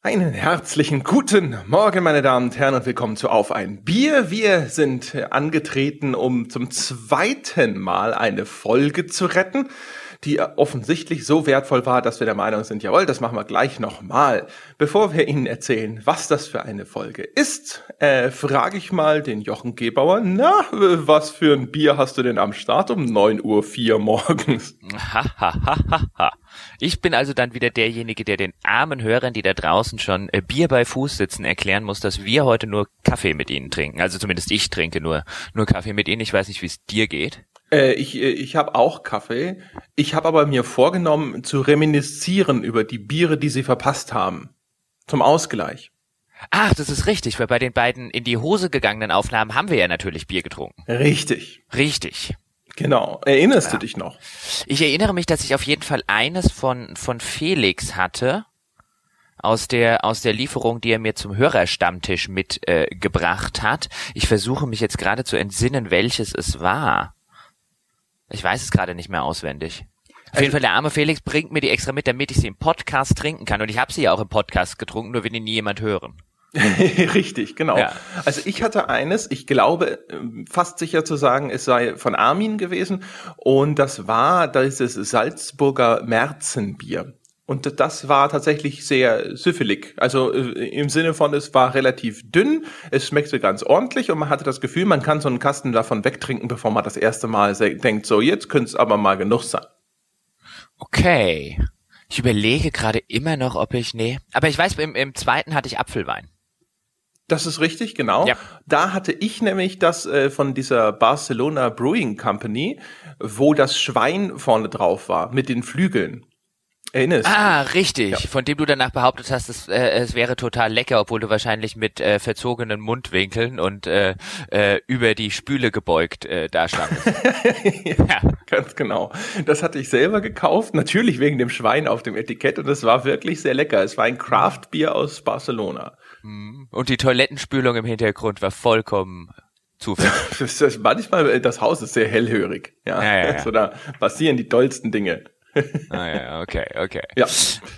Einen herzlichen guten Morgen, meine Damen und Herren, und willkommen zu Auf ein Bier. Wir sind angetreten, um zum zweiten Mal eine Folge zu retten die offensichtlich so wertvoll war, dass wir der Meinung sind, jawohl, das machen wir gleich nochmal. Bevor wir Ihnen erzählen, was das für eine Folge ist, äh, frage ich mal den Jochen Gebauer, na, was für ein Bier hast du denn am Start um 9.04 Uhr morgens? Ich bin also dann wieder derjenige, der den armen Hörern, die da draußen schon äh, Bier bei Fuß sitzen, erklären muss, dass wir heute nur Kaffee mit ihnen trinken. Also zumindest ich trinke nur, nur Kaffee mit ihnen. Ich weiß nicht, wie es dir geht. Äh, ich äh, ich habe auch Kaffee. Ich habe aber mir vorgenommen, zu reminiszieren über die Biere, die sie verpasst haben. Zum Ausgleich. Ach, das ist richtig, weil bei den beiden in die Hose gegangenen Aufnahmen haben wir ja natürlich Bier getrunken. Richtig. Richtig. Genau. Erinnerst ja. du dich noch? Ich erinnere mich, dass ich auf jeden Fall eines von, von Felix hatte, aus der aus der Lieferung, die er mir zum Hörerstammtisch mitgebracht äh, hat. Ich versuche mich jetzt gerade zu entsinnen, welches es war. Ich weiß es gerade nicht mehr auswendig. Auf also, jeden Fall, der arme Felix bringt mir die extra mit, damit ich sie im Podcast trinken kann. Und ich habe sie ja auch im Podcast getrunken, nur will ihn nie jemand hören. Richtig, genau. Ja. Also ich hatte eines, ich glaube fast sicher zu sagen, es sei von Armin gewesen und das war dieses Salzburger Märzenbier. Und das war tatsächlich sehr süffelig. Also äh, im Sinne von, es war relativ dünn, es schmeckte ganz ordentlich und man hatte das Gefühl, man kann so einen Kasten davon wegtrinken, bevor man das erste Mal denkt, so jetzt könnte es aber mal genug sein. Okay. Ich überlege gerade immer noch, ob ich, nee. Aber ich weiß, im, im zweiten hatte ich Apfelwein. Das ist richtig, genau. Ja. Da hatte ich nämlich das äh, von dieser Barcelona Brewing Company, wo das Schwein vorne drauf war, mit den Flügeln. Erinnerst Ah, richtig. Ja. Von dem du danach behauptet hast, es, äh, es wäre total lecker, obwohl du wahrscheinlich mit äh, verzogenen Mundwinkeln und äh, äh, über die Spüle gebeugt äh, da standest. ja, ja, ganz genau. Das hatte ich selber gekauft, natürlich wegen dem Schwein auf dem Etikett und es war wirklich sehr lecker. Es war ein Craft-Bier aus Barcelona. Mhm. Und die Toilettenspülung im Hintergrund war vollkommen zufällig. manchmal, äh, das Haus ist sehr hellhörig. Ja, ja, ja, ja. So, da passieren die dollsten Dinge ah ja, okay, okay. Ja.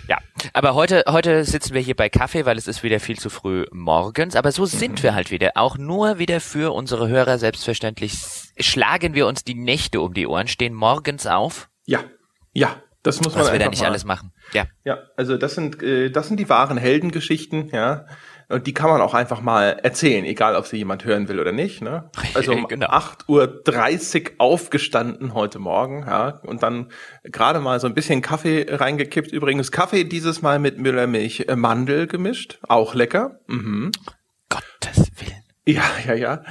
Ja. Aber heute, heute sitzen wir hier bei Kaffee, weil es ist wieder viel zu früh morgens. Aber so sind mhm. wir halt wieder. Auch nur wieder für unsere Hörer selbstverständlich schlagen wir uns die Nächte um die Ohren, stehen morgens auf. Ja. Ja. Das muss man Was wir da nicht mal. alles machen. Ja. Ja, also das sind, äh, das sind die wahren Heldengeschichten, ja. Und die kann man auch einfach mal erzählen, egal ob sie jemand hören will oder nicht. Ne? Also um genau. 8.30 Uhr aufgestanden heute Morgen, ja, und dann gerade mal so ein bisschen Kaffee reingekippt. Übrigens Kaffee dieses Mal mit Müllermilch äh, Mandel gemischt, auch lecker. Mhm. Gottes Willen. Ja, ja, ja.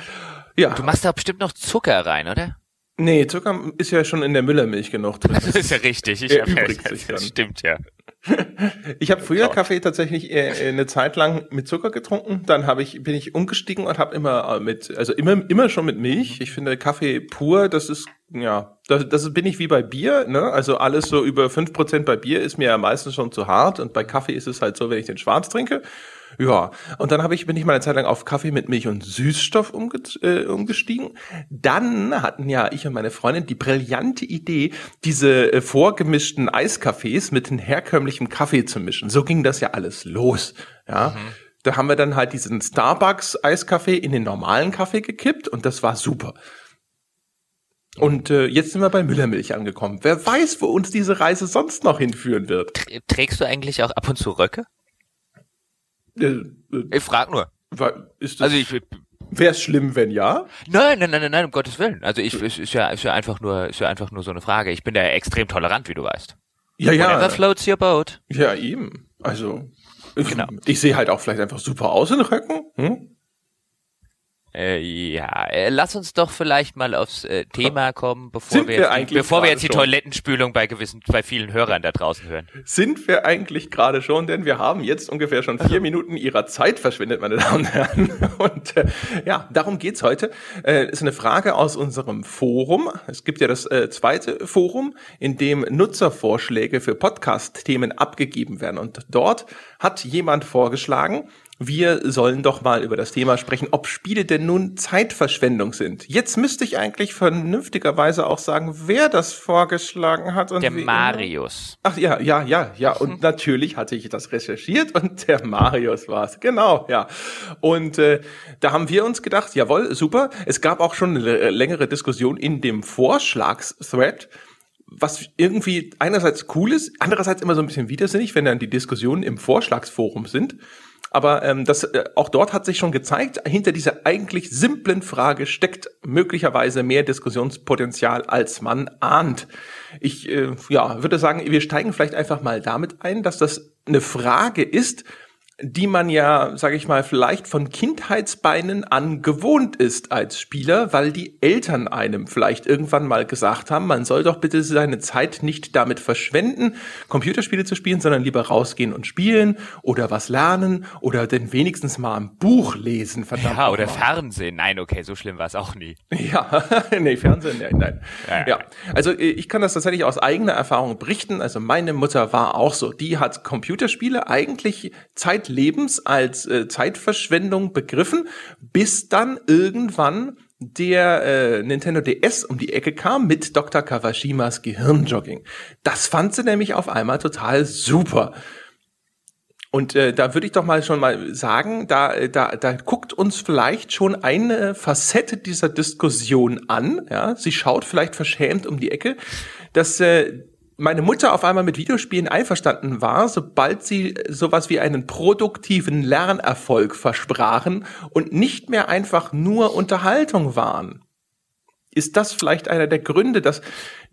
Ja. Du machst da bestimmt noch Zucker rein, oder? Nee, Zucker ist ja schon in der Müllermilch genug drin. Das ist ja richtig. Ich erübrigt sich dann. Stimmt, ja. Ich habe früher Kaffee tatsächlich äh, eine Zeit lang mit Zucker getrunken, dann habe ich bin ich umgestiegen und habe immer äh, mit also immer immer schon mit Milch. Ich finde Kaffee pur, das ist ja, das, das bin ich wie bei Bier, ne? Also alles so über fünf Prozent bei Bier ist mir ja meistens schon zu hart und bei Kaffee ist es halt so, wenn ich den schwarz trinke. Ja, und dann habe ich bin ich mal eine Zeit lang auf Kaffee mit Milch und Süßstoff umge äh, umgestiegen. Dann hatten ja ich und meine Freundin die brillante Idee, diese äh, vorgemischten Eiskaffees mit dem herkömmlichen Kaffee zu mischen. So ging das ja alles los, ja. Mhm. Da haben wir dann halt diesen Starbucks Eiskaffee in den normalen Kaffee gekippt und das war super. Und äh, jetzt sind wir bei Müllermilch angekommen. Wer weiß, wo uns diese Reise sonst noch hinführen wird. Trägst du eigentlich auch ab und zu Röcke? Äh, äh, ich frag nur. Ist das, also ich Wäre es schlimm, wenn ja? Nein, nein, nein, nein, nein, um Gottes Willen. Also ich, es ist ja, ist ja einfach nur, ist ja einfach nur so eine Frage. Ich bin da extrem tolerant, wie du weißt. Ja, ja. Whatever floats your boat. Ja, eben. Also, genau. ich, ich sehe halt auch vielleicht einfach super aus in Röcken. Hm? Äh, ja, äh, lass uns doch vielleicht mal aufs äh, Thema kommen, bevor Sind wir, jetzt, bevor wir jetzt die schon? Toilettenspülung bei gewissen, bei vielen Hörern da draußen hören. Sind wir eigentlich gerade schon, denn wir haben jetzt ungefähr schon vier Minuten ihrer Zeit verschwendet, meine Damen und Herren. Und äh, ja, darum geht's heute. Äh, ist eine Frage aus unserem Forum. Es gibt ja das äh, zweite Forum, in dem Nutzervorschläge für Podcast-Themen abgegeben werden. Und dort hat jemand vorgeschlagen, wir sollen doch mal über das Thema sprechen, ob Spiele denn nun Zeitverschwendung sind. Jetzt müsste ich eigentlich vernünftigerweise auch sagen, wer das vorgeschlagen hat. Und der Marius. Ach ja, ja, ja, ja. Und natürlich hatte ich das recherchiert und der Marius war es. Genau, ja. Und äh, da haben wir uns gedacht, jawohl, super. Es gab auch schon eine längere Diskussion in dem Vorschlagsthread was irgendwie einerseits cool ist, andererseits immer so ein bisschen widersinnig, wenn dann die Diskussionen im Vorschlagsforum sind. Aber ähm, das, äh, auch dort hat sich schon gezeigt, hinter dieser eigentlich simplen Frage steckt möglicherweise mehr Diskussionspotenzial, als man ahnt. Ich äh, ja, würde sagen, wir steigen vielleicht einfach mal damit ein, dass das eine Frage ist, die man ja, sage ich mal, vielleicht von Kindheitsbeinen an gewohnt ist als Spieler, weil die Eltern einem vielleicht irgendwann mal gesagt haben, man soll doch bitte seine Zeit nicht damit verschwenden, Computerspiele zu spielen, sondern lieber rausgehen und spielen oder was lernen oder denn wenigstens mal ein Buch lesen, verdammt. Ja, oder mal. Fernsehen. Nein, okay, so schlimm war es auch nie. Ja, nee, Fernsehen, nein, nein. Ja, ja, also äh, ich kann das tatsächlich aus eigener Erfahrung berichten. Also meine Mutter war auch so. Die hat Computerspiele eigentlich Zeit Lebens als äh, Zeitverschwendung begriffen, bis dann irgendwann der äh, Nintendo DS um die Ecke kam mit Dr. Kawashimas Gehirnjogging. Das fand sie nämlich auf einmal total super. Und äh, da würde ich doch mal schon mal sagen, da, äh, da, da guckt uns vielleicht schon eine Facette dieser Diskussion an. Ja, sie schaut vielleicht verschämt um die Ecke, dass äh, meine Mutter auf einmal mit Videospielen einverstanden war, sobald sie sowas wie einen produktiven Lernerfolg versprachen und nicht mehr einfach nur Unterhaltung waren. Ist das vielleicht einer der Gründe, dass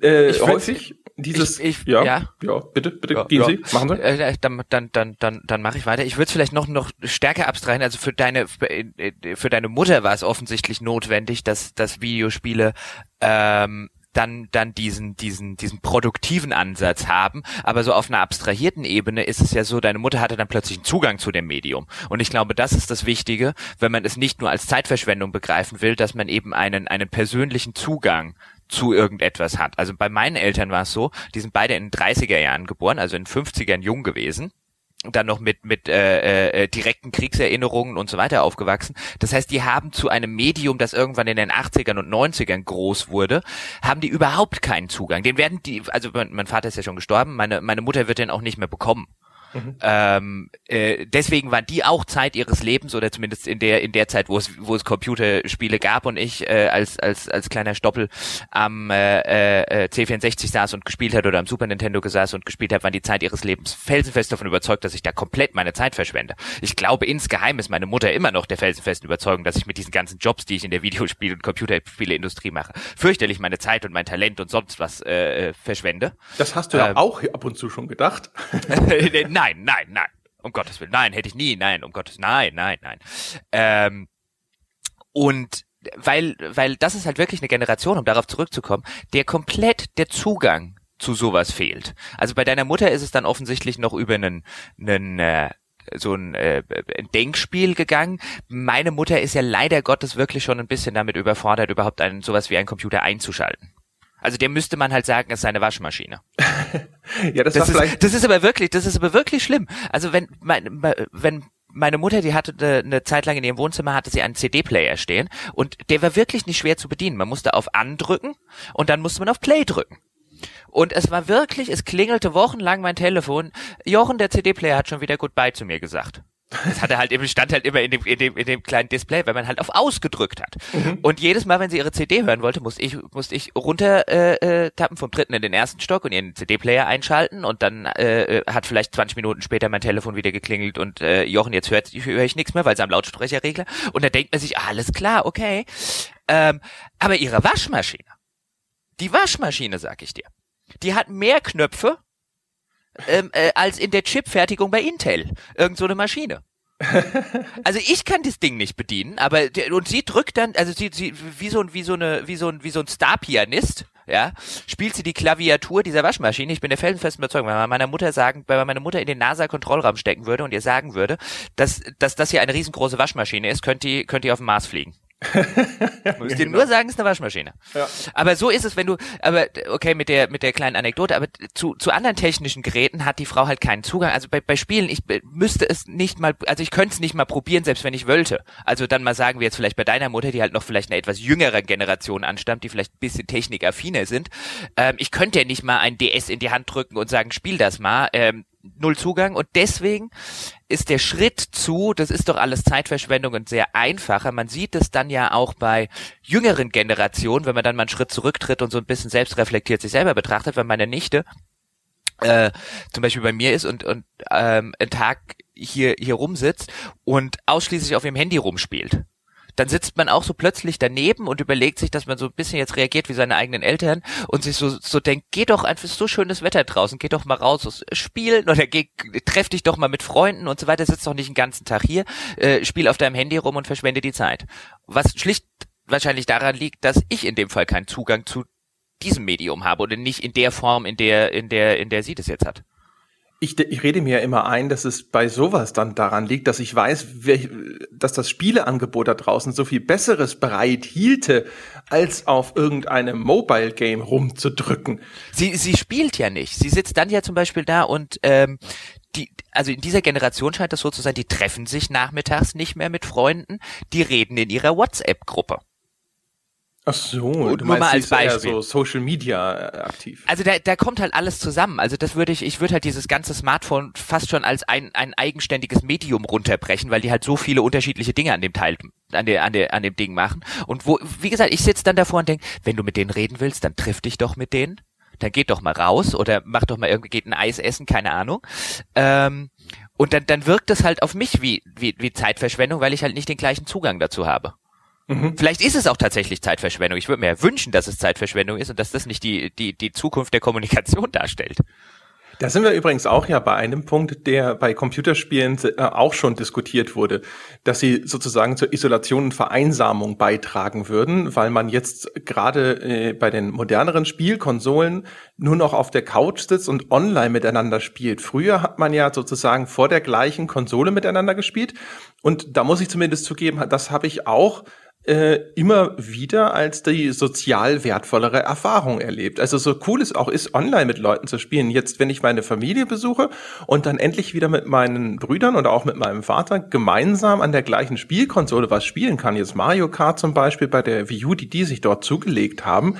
äh, häufig dieses ich, ich, ja, ja ja bitte bitte ja, gehen ja. Sie machen Sie äh, dann dann dann dann dann mache ich weiter ich würde es vielleicht noch noch stärker abstreiten also für deine für deine Mutter war es offensichtlich notwendig dass dass Videospiele ähm, dann dann diesen diesen diesen produktiven Ansatz haben, aber so auf einer abstrahierten Ebene ist es ja so, deine Mutter hatte dann plötzlich einen Zugang zu dem Medium. Und ich glaube, das ist das Wichtige, wenn man es nicht nur als Zeitverschwendung begreifen will, dass man eben einen einen persönlichen Zugang zu irgendetwas hat. Also bei meinen Eltern war es so, die sind beide in den 30er Jahren geboren, also in den 50ern jung gewesen dann noch mit mit äh, äh, direkten Kriegserinnerungen und so weiter aufgewachsen. Das heißt, die haben zu einem Medium, das irgendwann in den 80ern und 90ern groß wurde, haben die überhaupt keinen Zugang. Den werden die, also mein, mein Vater ist ja schon gestorben, meine meine Mutter wird den auch nicht mehr bekommen. Mhm. Ähm, äh, deswegen waren die auch Zeit ihres Lebens oder zumindest in der in der Zeit, wo es wo es Computerspiele gab und ich äh, als als als kleiner Stoppel am äh, äh, C64 saß und gespielt hat oder am Super Nintendo saß und gespielt hat, waren die Zeit ihres Lebens felsenfest davon überzeugt, dass ich da komplett meine Zeit verschwende. Ich glaube insgeheim ist meine Mutter immer noch der felsenfesten Überzeugung, dass ich mit diesen ganzen Jobs, die ich in der Videospiel- und Computerspieleindustrie mache, fürchterlich meine Zeit und mein Talent und sonst was äh, verschwende. Das hast du ja ähm, auch ab und zu schon gedacht. nein, nein, nein. Um Gottes Willen, nein, hätte ich nie, nein, um Gottes, nein, nein, nein. Ähm, und weil, weil das ist halt wirklich eine Generation, um darauf zurückzukommen, der komplett der Zugang zu sowas fehlt. Also bei deiner Mutter ist es dann offensichtlich noch über einen, einen äh, so ein, äh, ein Denkspiel gegangen. Meine Mutter ist ja leider Gottes wirklich schon ein bisschen damit überfordert, überhaupt einen sowas wie einen Computer einzuschalten. Also der müsste man halt sagen, ist seine Waschmaschine. ja, das, das war ist, Das ist aber wirklich, das ist aber wirklich schlimm. Also wenn, mein, wenn meine Mutter, die hatte eine Zeit lang in ihrem Wohnzimmer, hatte sie einen CD-Player stehen und der war wirklich nicht schwer zu bedienen. Man musste auf Andrücken und dann musste man auf Play drücken. Und es war wirklich, es klingelte wochenlang mein Telefon. Jochen, der CD-Player hat schon wieder Goodbye zu mir gesagt. Das hatte halt eben, stand halt immer in dem, in dem, in dem kleinen Display, weil man halt auf ausgedrückt hat. Mhm. Und jedes Mal, wenn sie ihre CD hören wollte, musste ich, musste ich runter äh, äh, tappen vom dritten in den ersten Stock und ihren CD-Player einschalten und dann äh, äh hat vielleicht 20 Minuten später mein Telefon wieder geklingelt und äh, Jochen, jetzt hört höre ich nichts mehr, weil sie am Lautsprecherregler und da denkt man sich, alles klar, okay. Ähm, aber ihre Waschmaschine, die Waschmaschine, sag ich dir, die hat mehr Knöpfe ähm, äh, als in der Chipfertigung bei Intel. Irgend so eine Maschine. also ich kann das Ding nicht bedienen, aber und sie drückt dann, also sie, sie wie so ein wie so eine wie so ein wie so ein Star-Pianist, ja, spielt sie die Klaviatur dieser Waschmaschine. Ich bin der felsenfesten Überzeugung, wenn man meiner Mutter sagen, wenn man meine Mutter in den NASA-Kontrollraum stecken würde und ihr sagen würde, dass dass das hier eine riesengroße Waschmaschine ist, könnt ihr könnt ihr auf den Mars fliegen. Muss dir genau. nur sagen, es ist eine Waschmaschine. Ja. Aber so ist es, wenn du, aber okay, mit der mit der kleinen Anekdote, aber zu, zu anderen technischen Geräten hat die Frau halt keinen Zugang. Also bei, bei Spielen, ich müsste es nicht mal, also ich könnte es nicht mal probieren, selbst wenn ich wollte. Also dann mal sagen wir jetzt vielleicht bei deiner Mutter, die halt noch vielleicht eine etwas jüngere Generation anstammt, die vielleicht ein bisschen technikaffiner sind. Ähm, ich könnte ja nicht mal ein DS in die Hand drücken und sagen, spiel das mal. Ähm, null Zugang und deswegen ist der Schritt zu, das ist doch alles Zeitverschwendung und sehr einfacher. Man sieht es dann ja auch bei jüngeren Generationen, wenn man dann mal einen Schritt zurücktritt und so ein bisschen selbstreflektiert sich selber betrachtet, wenn meine Nichte äh, zum Beispiel bei mir ist und, und ähm, einen Tag hier, hier rumsitzt und ausschließlich auf ihrem Handy rumspielt dann sitzt man auch so plötzlich daneben und überlegt sich, dass man so ein bisschen jetzt reagiert wie seine eigenen Eltern und sich so, so denkt, geh doch einfach, so schönes Wetter draußen, geh doch mal raus, spielen oder geh, treff dich doch mal mit Freunden und so weiter, sitzt doch nicht den ganzen Tag hier, äh, spiel auf deinem Handy rum und verschwende die Zeit. Was schlicht wahrscheinlich daran liegt, dass ich in dem Fall keinen Zugang zu diesem Medium habe oder nicht in der Form, in der, in der, in der sie das jetzt hat. Ich, ich rede mir ja immer ein, dass es bei sowas dann daran liegt, dass ich weiß, welch, dass das Spieleangebot da draußen so viel Besseres bereit hielte, als auf irgendeinem Mobile Game rumzudrücken. Sie, sie spielt ja nicht. Sie sitzt dann ja zum Beispiel da und ähm, die, also in dieser Generation scheint es so zu sein, die treffen sich nachmittags nicht mehr mit Freunden, die reden in ihrer WhatsApp-Gruppe. Ach so, und du nur mal als Beispiel. so Social Media äh, aktiv. Also da, da kommt halt alles zusammen. Also das würde ich, ich würde halt dieses ganze Smartphone fast schon als ein, ein eigenständiges Medium runterbrechen, weil die halt so viele unterschiedliche Dinge an dem Teil, an der, an der, an dem Ding machen. Und wo, wie gesagt, ich sitze dann davor und denke, wenn du mit denen reden willst, dann triff dich doch mit denen. Dann geht doch mal raus oder mach doch mal irgendwie, geht ein Eis essen, keine Ahnung. Ähm, und dann, dann wirkt es halt auf mich wie, wie, wie Zeitverschwendung, weil ich halt nicht den gleichen Zugang dazu habe. Mhm. Vielleicht ist es auch tatsächlich Zeitverschwendung. Ich würde mir ja wünschen, dass es Zeitverschwendung ist und dass das nicht die, die, die Zukunft der Kommunikation darstellt. Da sind wir übrigens auch ja bei einem Punkt, der bei Computerspielen äh, auch schon diskutiert wurde, dass sie sozusagen zur Isolation und Vereinsamung beitragen würden, weil man jetzt gerade äh, bei den moderneren Spielkonsolen nur noch auf der Couch sitzt und online miteinander spielt. Früher hat man ja sozusagen vor der gleichen Konsole miteinander gespielt und da muss ich zumindest zugeben, das habe ich auch äh, immer wieder als die sozial wertvollere Erfahrung erlebt. Also so cool es auch ist, online mit Leuten zu spielen. Jetzt, wenn ich meine Familie besuche und dann endlich wieder mit meinen Brüdern oder auch mit meinem Vater gemeinsam an der gleichen Spielkonsole was spielen kann, jetzt Mario Kart zum Beispiel bei der Wii U, die die sich dort zugelegt haben,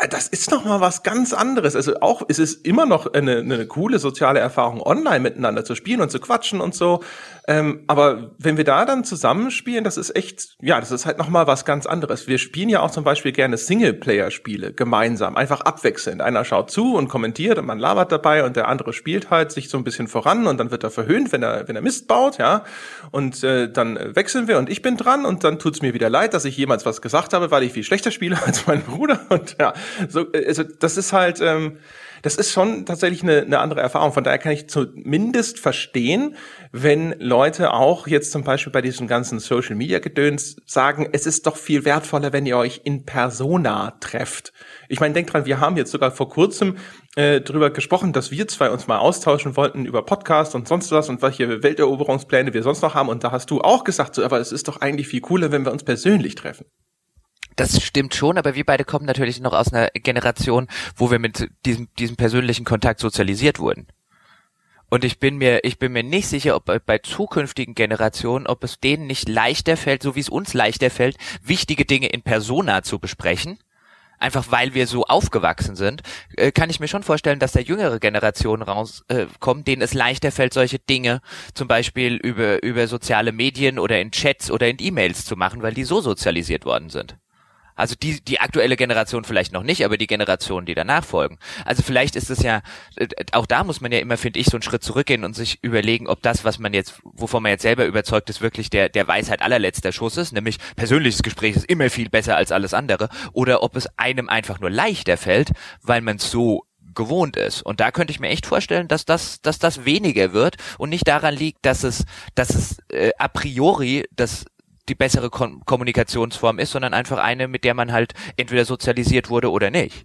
äh, das ist noch mal was ganz anderes. Also auch es ist immer noch eine, eine coole soziale Erfahrung, online miteinander zu spielen und zu quatschen und so. Ähm, aber wenn wir da dann zusammenspielen, das ist echt, ja, das ist halt noch mal was ganz anderes. Wir spielen ja auch zum Beispiel gerne Singleplayer-Spiele gemeinsam, einfach abwechselnd. Einer schaut zu und kommentiert und man labert dabei und der andere spielt halt sich so ein bisschen voran und dann wird er verhöhnt, wenn er wenn er Mist baut, ja. Und äh, dann wechseln wir und ich bin dran und dann tut's mir wieder leid, dass ich jemals was gesagt habe, weil ich viel schlechter spiele als mein Bruder und ja, so, also das ist halt, ähm, das ist schon tatsächlich eine, eine andere Erfahrung. Von daher kann ich zumindest verstehen, wenn Leute auch jetzt zum Beispiel bei diesem ganzen Social Media Gedöns sagen, es ist doch viel wertvoller, wenn ihr euch in Persona trefft. Ich meine, denkt dran, wir haben jetzt sogar vor kurzem äh, drüber gesprochen, dass wir zwei uns mal austauschen wollten über Podcast und sonst was und welche Welteroberungspläne wir sonst noch haben. Und da hast du auch gesagt, so, aber es ist doch eigentlich viel cooler, wenn wir uns persönlich treffen. Das stimmt schon, aber wir beide kommen natürlich noch aus einer Generation, wo wir mit diesem, diesem persönlichen Kontakt sozialisiert wurden. Und ich bin mir, ich bin mir nicht sicher, ob bei zukünftigen Generationen, ob es denen nicht leichter fällt, so wie es uns leichter fällt, wichtige Dinge in Persona zu besprechen. Einfach weil wir so aufgewachsen sind, äh, kann ich mir schon vorstellen, dass da jüngere Generationen rauskommen, äh, denen es leichter fällt, solche Dinge zum Beispiel über, über soziale Medien oder in Chats oder in E-Mails zu machen, weil die so sozialisiert worden sind. Also die, die aktuelle Generation vielleicht noch nicht, aber die Generationen, die danach folgen. Also vielleicht ist es ja, äh, auch da muss man ja immer, finde ich, so einen Schritt zurückgehen und sich überlegen, ob das, was man jetzt, wovon man jetzt selber überzeugt ist, wirklich der, der Weisheit allerletzter Schuss ist, nämlich persönliches Gespräch ist immer viel besser als alles andere, oder ob es einem einfach nur leichter fällt, weil man es so gewohnt ist. Und da könnte ich mir echt vorstellen, dass das, dass das weniger wird und nicht daran liegt, dass es, dass es äh, a priori das die bessere Kom Kommunikationsform ist, sondern einfach eine, mit der man halt entweder sozialisiert wurde oder nicht.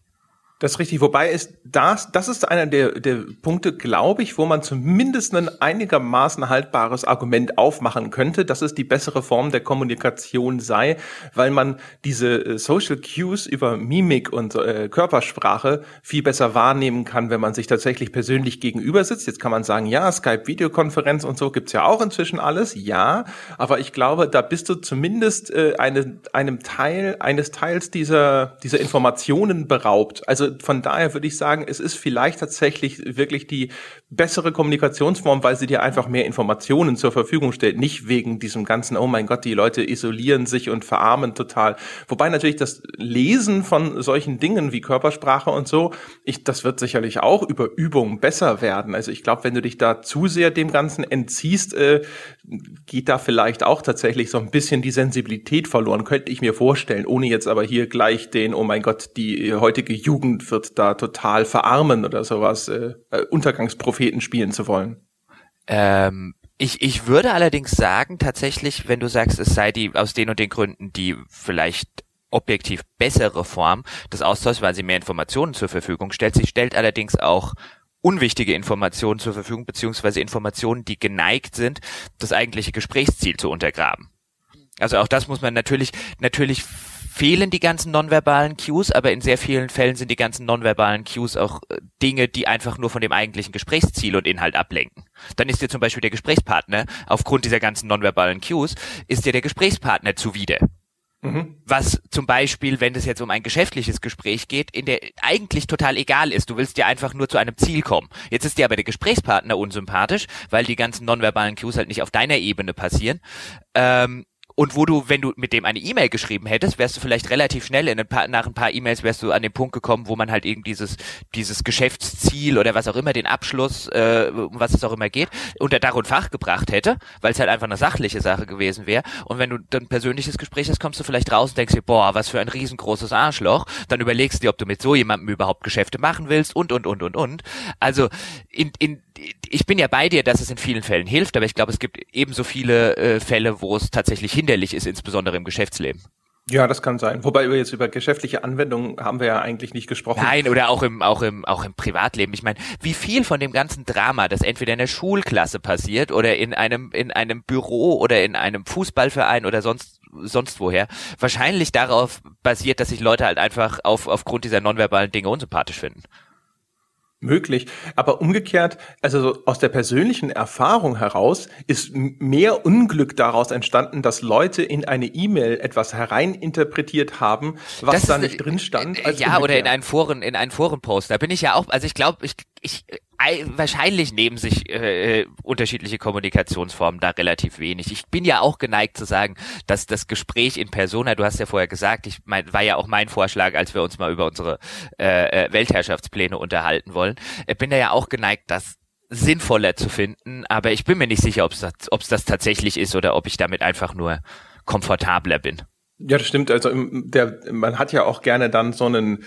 Das ist richtig. Wobei ist das, das ist einer der, der Punkte, glaube ich, wo man zumindest ein einigermaßen haltbares Argument aufmachen könnte, dass es die bessere Form der Kommunikation sei, weil man diese äh, Social Cues über Mimik und äh, Körpersprache viel besser wahrnehmen kann, wenn man sich tatsächlich persönlich gegenüber sitzt. Jetzt kann man sagen, ja, Skype Videokonferenz und so gibt's ja auch inzwischen alles, ja, aber ich glaube, da bist du zumindest äh, eine, einem Teil, eines Teils dieser, dieser Informationen beraubt. Also von daher würde ich sagen, es ist vielleicht tatsächlich wirklich die bessere Kommunikationsform, weil sie dir einfach mehr Informationen zur Verfügung stellt. Nicht wegen diesem ganzen, oh mein Gott, die Leute isolieren sich und verarmen total. Wobei natürlich das Lesen von solchen Dingen wie Körpersprache und so, ich, das wird sicherlich auch über Übung besser werden. Also ich glaube, wenn du dich da zu sehr dem Ganzen entziehst, äh, geht da vielleicht auch tatsächlich so ein bisschen die Sensibilität verloren, könnte ich mir vorstellen, ohne jetzt aber hier gleich den, oh mein Gott, die heutige Jugend wird da total verarmen oder sowas, äh, äh, Untergangspropheten spielen zu wollen. Ähm, ich, ich würde allerdings sagen, tatsächlich, wenn du sagst, es sei die aus den und den Gründen die vielleicht objektiv bessere Form des Austauschs, weil sie mehr Informationen zur Verfügung stellt. Sie stellt allerdings auch unwichtige Informationen zur Verfügung, beziehungsweise Informationen, die geneigt sind, das eigentliche Gesprächsziel zu untergraben. Also auch das muss man natürlich, natürlich fehlen die ganzen nonverbalen Cues, aber in sehr vielen Fällen sind die ganzen nonverbalen Cues auch äh, Dinge, die einfach nur von dem eigentlichen Gesprächsziel und Inhalt ablenken. Dann ist dir zum Beispiel der Gesprächspartner, aufgrund dieser ganzen nonverbalen Cues, ist dir der Gesprächspartner zuwider. Mhm. Was zum Beispiel, wenn es jetzt um ein geschäftliches Gespräch geht, in der eigentlich total egal ist. Du willst ja einfach nur zu einem Ziel kommen. Jetzt ist dir aber der Gesprächspartner unsympathisch, weil die ganzen nonverbalen Cues halt nicht auf deiner Ebene passieren. Ähm, und wo du, wenn du mit dem eine E-Mail geschrieben hättest, wärst du vielleicht relativ schnell in ein paar, nach ein paar E-Mails wärst du an den Punkt gekommen, wo man halt eben dieses, dieses Geschäftsziel oder was auch immer, den Abschluss, äh, um was es auch immer geht, unter Dach und Fach gebracht hätte, weil es halt einfach eine sachliche Sache gewesen wäre. Und wenn du dann persönliches Gespräch hast, kommst du vielleicht raus und denkst dir, boah, was für ein riesengroßes Arschloch. Dann überlegst du dir, ob du mit so jemandem überhaupt Geschäfte machen willst und, und, und, und, und. Also, in, in, ich bin ja bei dir, dass es in vielen Fällen hilft, aber ich glaube, es gibt ebenso viele äh, Fälle, wo es tatsächlich hinderlich ist, insbesondere im Geschäftsleben. Ja, das kann sein. Wobei wir jetzt über geschäftliche Anwendungen haben wir ja eigentlich nicht gesprochen. Nein, oder auch im, auch im, auch im Privatleben. Ich meine, wie viel von dem ganzen Drama, das entweder in der Schulklasse passiert oder in einem, in einem Büro oder in einem Fußballverein oder sonst, sonst woher, wahrscheinlich darauf basiert, dass sich Leute halt einfach auf, aufgrund dieser nonverbalen Dinge unsympathisch finden möglich. Aber umgekehrt, also so aus der persönlichen Erfahrung heraus, ist mehr Unglück daraus entstanden, dass Leute in eine E-Mail etwas hereininterpretiert haben, was das da nicht drin stand. Äh, ja, umgekehrt. oder in einen Foren, in einen Forenpost. Da bin ich ja auch, also ich glaube, ich, ich, wahrscheinlich nehmen sich äh, äh, unterschiedliche Kommunikationsformen da relativ wenig. Ich bin ja auch geneigt zu sagen, dass das Gespräch in Persona, du hast ja vorher gesagt, ich mein, war ja auch mein Vorschlag, als wir uns mal über unsere äh, äh Weltherrschaftspläne unterhalten wollen, ich bin ja auch geneigt, das sinnvoller zu finden, aber ich bin mir nicht sicher, ob es das, das tatsächlich ist oder ob ich damit einfach nur komfortabler bin. Ja, das stimmt. Also der, man hat ja auch gerne dann so einen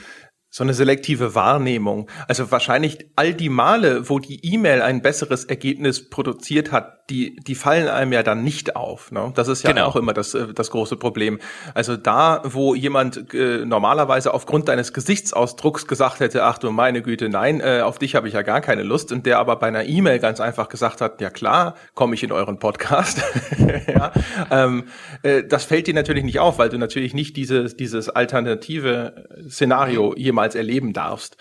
so eine selektive Wahrnehmung. Also wahrscheinlich all die Male, wo die E-Mail ein besseres Ergebnis produziert hat, die, die fallen einem ja dann nicht auf. Ne? Das ist ja genau. auch immer das, äh, das große Problem. Also da, wo jemand äh, normalerweise aufgrund deines Gesichtsausdrucks gesagt hätte, ach du meine Güte, nein, äh, auf dich habe ich ja gar keine Lust, und der aber bei einer E-Mail ganz einfach gesagt hat, ja klar, komme ich in euren Podcast. ja, ähm, äh, das fällt dir natürlich nicht auf, weil du natürlich nicht dieses, dieses alternative Szenario jemals erleben darfst.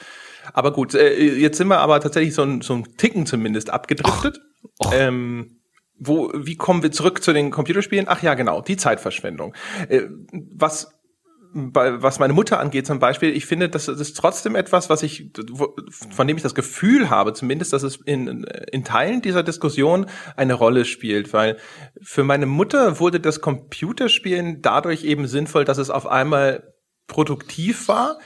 Aber gut, äh, jetzt sind wir aber tatsächlich so ein, so ein Ticken zumindest abgedriftet. Och. Ähm, wo, wie kommen wir zurück zu den Computerspielen? Ach ja, genau, die Zeitverschwendung. Äh, was was meine Mutter angeht zum Beispiel, ich finde, das ist trotzdem etwas, was ich, von dem ich das Gefühl habe, zumindest, dass es in, in Teilen dieser Diskussion eine Rolle spielt, weil für meine Mutter wurde das Computerspielen dadurch eben sinnvoll, dass es auf einmal produktiv war,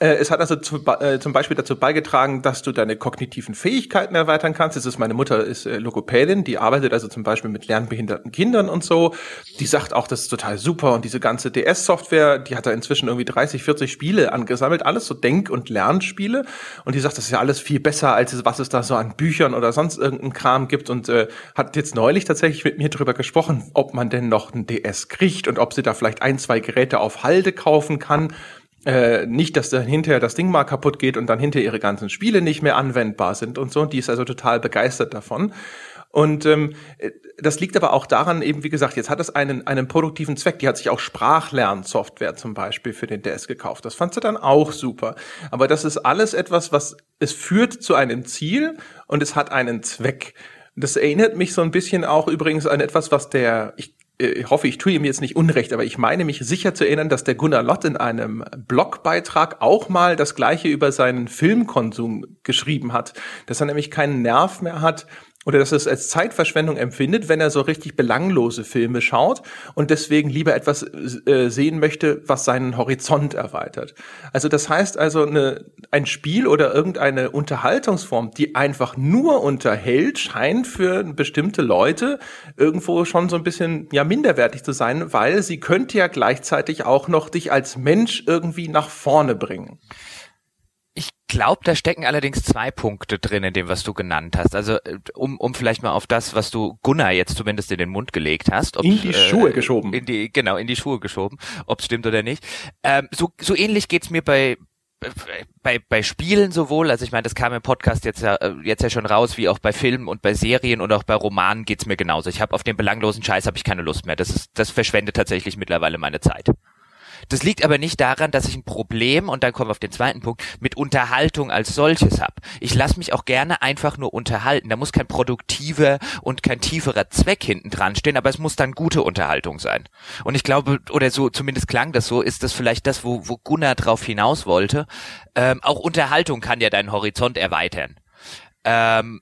es hat also zu, äh, zum Beispiel dazu beigetragen, dass du deine kognitiven Fähigkeiten erweitern kannst. Es ist meine Mutter ist äh, Logopädin, die arbeitet also zum Beispiel mit lernbehinderten Kindern und so. Die sagt auch, das ist total super und diese ganze DS-Software, die hat da inzwischen irgendwie 30, 40 Spiele angesammelt, alles so Denk- und Lernspiele. Und die sagt, das ist ja alles viel besser als was es da so an Büchern oder sonst irgendein Kram gibt und äh, hat jetzt neulich tatsächlich mit mir drüber gesprochen, ob man denn noch ein DS kriegt und ob sie da vielleicht ein, zwei Geräte auf Halde kaufen kann äh, nicht, dass dann hinterher das Ding mal kaputt geht und dann hinterher ihre ganzen Spiele nicht mehr anwendbar sind und so. Und die ist also total begeistert davon. Und ähm, das liegt aber auch daran, eben wie gesagt, jetzt hat es einen, einen produktiven Zweck. Die hat sich auch Sprachlernsoftware zum Beispiel für den DS gekauft. Das fand sie dann auch super. Aber das ist alles etwas, was es führt zu einem Ziel und es hat einen Zweck. Das erinnert mich so ein bisschen auch übrigens an etwas, was der, ich ich hoffe, ich tue ihm jetzt nicht Unrecht, aber ich meine mich sicher zu erinnern, dass der Gunnar Lott in einem Blogbeitrag auch mal das Gleiche über seinen Filmkonsum geschrieben hat, dass er nämlich keinen Nerv mehr hat, oder dass er es als Zeitverschwendung empfindet, wenn er so richtig belanglose Filme schaut und deswegen lieber etwas äh, sehen möchte, was seinen Horizont erweitert. Also das heißt also eine, ein Spiel oder irgendeine Unterhaltungsform, die einfach nur unterhält, scheint für bestimmte Leute irgendwo schon so ein bisschen ja minderwertig zu sein, weil sie könnte ja gleichzeitig auch noch dich als Mensch irgendwie nach vorne bringen. Ich glaube, da stecken allerdings zwei Punkte drin in dem, was du genannt hast. Also äh, um, um vielleicht mal auf das, was du Gunnar jetzt zumindest in den Mund gelegt hast. In die äh, Schuhe geschoben. In die, genau, in die Schuhe geschoben, ob es stimmt oder nicht. Ähm, so, so ähnlich geht's mir bei, bei, bei Spielen sowohl, also ich meine, das kam im Podcast jetzt ja, äh, jetzt ja schon raus, wie auch bei Filmen und bei Serien und auch bei Romanen geht's mir genauso. Ich habe auf den belanglosen Scheiß habe ich keine Lust mehr. Das ist, das verschwendet tatsächlich mittlerweile meine Zeit. Das liegt aber nicht daran, dass ich ein Problem, und dann kommen wir auf den zweiten Punkt, mit Unterhaltung als solches habe. Ich lasse mich auch gerne einfach nur unterhalten. Da muss kein produktiver und kein tieferer Zweck hinten dran stehen, aber es muss dann gute Unterhaltung sein. Und ich glaube, oder so, zumindest klang das so, ist das vielleicht das, wo, wo Gunnar drauf hinaus wollte. Ähm, auch Unterhaltung kann ja deinen Horizont erweitern. Ähm,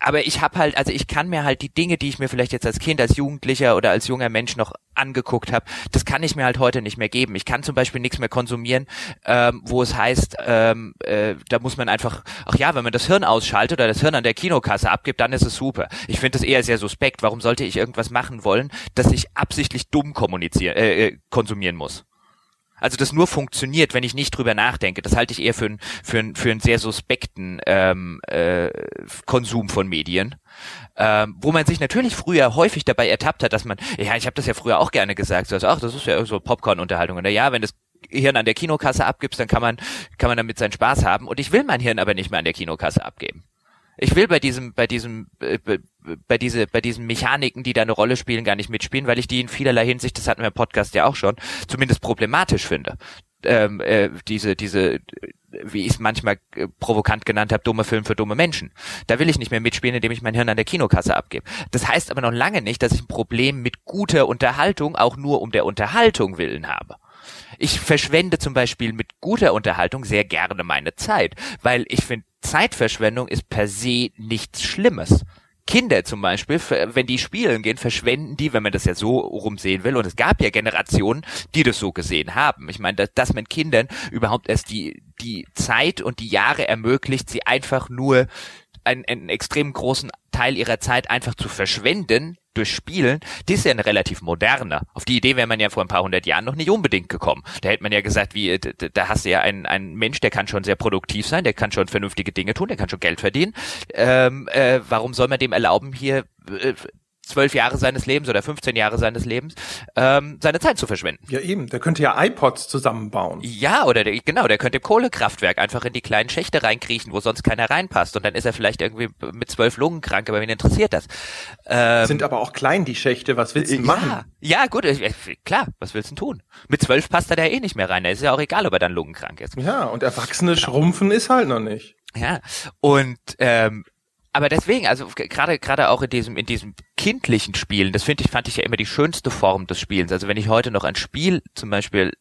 aber ich habe halt, also ich kann mir halt die Dinge, die ich mir vielleicht jetzt als Kind, als Jugendlicher oder als junger Mensch noch angeguckt habe, das kann ich mir halt heute nicht mehr geben. Ich kann zum Beispiel nichts mehr konsumieren, ähm, wo es heißt, ähm, äh, da muss man einfach, ach ja, wenn man das Hirn ausschaltet oder das Hirn an der Kinokasse abgibt, dann ist es super. Ich finde das eher sehr suspekt. Warum sollte ich irgendwas machen wollen, dass ich absichtlich dumm kommunizieren, äh, äh konsumieren muss? Also das nur funktioniert, wenn ich nicht drüber nachdenke. Das halte ich eher für, ein, für, ein, für einen sehr suspekten ähm, äh, Konsum von Medien. Ähm, wo man sich natürlich früher häufig dabei ertappt hat, dass man, ja, ich habe das ja früher auch gerne gesagt, so, ach, das ist ja so Popcorn-Unterhaltung. Und ja, wenn das Hirn an der Kinokasse abgibst, dann kann man, kann man damit seinen Spaß haben. Und ich will mein Hirn aber nicht mehr an der Kinokasse abgeben. Ich will bei diesem, bei diesem, äh, bei diese, bei diesen Mechaniken, die da eine Rolle spielen, gar nicht mitspielen, weil ich die in vielerlei Hinsicht, das hatten wir im Podcast ja auch schon, zumindest problematisch finde. Ähm, äh, diese, diese, wie ich es manchmal äh, provokant genannt habe, dumme Film für dumme Menschen. Da will ich nicht mehr mitspielen, indem ich mein Hirn an der Kinokasse abgebe. Das heißt aber noch lange nicht, dass ich ein Problem mit guter Unterhaltung auch nur um der Unterhaltung willen habe. Ich verschwende zum Beispiel mit guter Unterhaltung sehr gerne meine Zeit, weil ich finde, Zeitverschwendung ist per se nichts Schlimmes. Kinder zum Beispiel, wenn die spielen gehen, verschwenden die, wenn man das ja so rumsehen will. Und es gab ja Generationen, die das so gesehen haben. Ich meine, dass, dass man Kindern überhaupt erst die, die Zeit und die Jahre ermöglicht, sie einfach nur einen, einen extrem großen Teil ihrer Zeit einfach zu verschwenden durch Spielen, die ist ja eine relativ moderne. Auf die Idee wäre man ja vor ein paar hundert Jahren noch nicht unbedingt gekommen. Da hätte man ja gesagt, wie, da hast du ja einen, einen Mensch, der kann schon sehr produktiv sein, der kann schon vernünftige Dinge tun, der kann schon Geld verdienen. Ähm, äh, warum soll man dem erlauben, hier äh, zwölf Jahre seines Lebens oder 15 Jahre seines Lebens ähm, seine Zeit zu verschwenden. Ja eben, der könnte ja iPods zusammenbauen. Ja, oder der, genau, der könnte im Kohlekraftwerk einfach in die kleinen Schächte reinkriechen, wo sonst keiner reinpasst und dann ist er vielleicht irgendwie mit zwölf Lungen krank, aber wen interessiert das? Ähm, Sind aber auch klein die Schächte, was willst du ja, machen? Ja, gut, äh, klar, was willst du tun? Mit zwölf passt er da eh nicht mehr rein, da ist ja auch egal, ob er dann lungenkrank ist. Ja, und Erwachsene genau. schrumpfen ist halt noch nicht. Ja, und ähm, aber deswegen, also gerade gerade auch in diesem in diesem kindlichen Spielen, das finde ich fand ich ja immer die schönste Form des Spielens. Also wenn ich heute noch ein Spiel zum Beispiel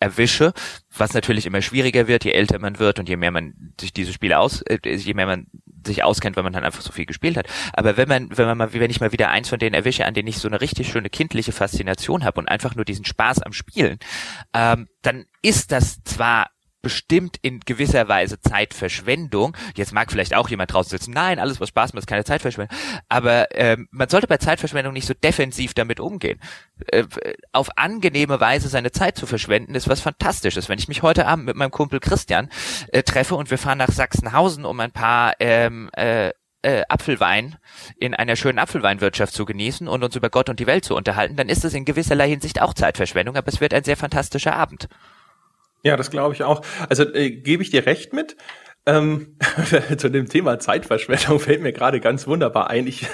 erwische, was natürlich immer schwieriger wird, je älter man wird und je mehr man sich diese Spiele aus, äh, je mehr man sich auskennt, weil man dann einfach so viel gespielt hat. Aber wenn man, wenn man mal, wenn ich mal wieder eins von denen erwische, an denen ich so eine richtig schöne kindliche Faszination habe und einfach nur diesen Spaß am Spielen, ähm, dann ist das zwar bestimmt in gewisser Weise Zeitverschwendung. Jetzt mag vielleicht auch jemand draußen sitzen, nein, alles was Spaß macht, ist keine Zeitverschwendung. Aber ähm, man sollte bei Zeitverschwendung nicht so defensiv damit umgehen. Äh, auf angenehme Weise seine Zeit zu verschwenden, ist was Fantastisches. Wenn ich mich heute Abend mit meinem Kumpel Christian äh, treffe und wir fahren nach Sachsenhausen, um ein paar ähm, äh, äh, Apfelwein in einer schönen Apfelweinwirtschaft zu genießen und uns über Gott und die Welt zu unterhalten, dann ist es in gewisserlei Hinsicht auch Zeitverschwendung, aber es wird ein sehr fantastischer Abend. Ja, das glaube ich auch. Also äh, gebe ich dir recht mit. Ähm, zu dem Thema Zeitverschwendung fällt mir gerade ganz wunderbar ein. Ich,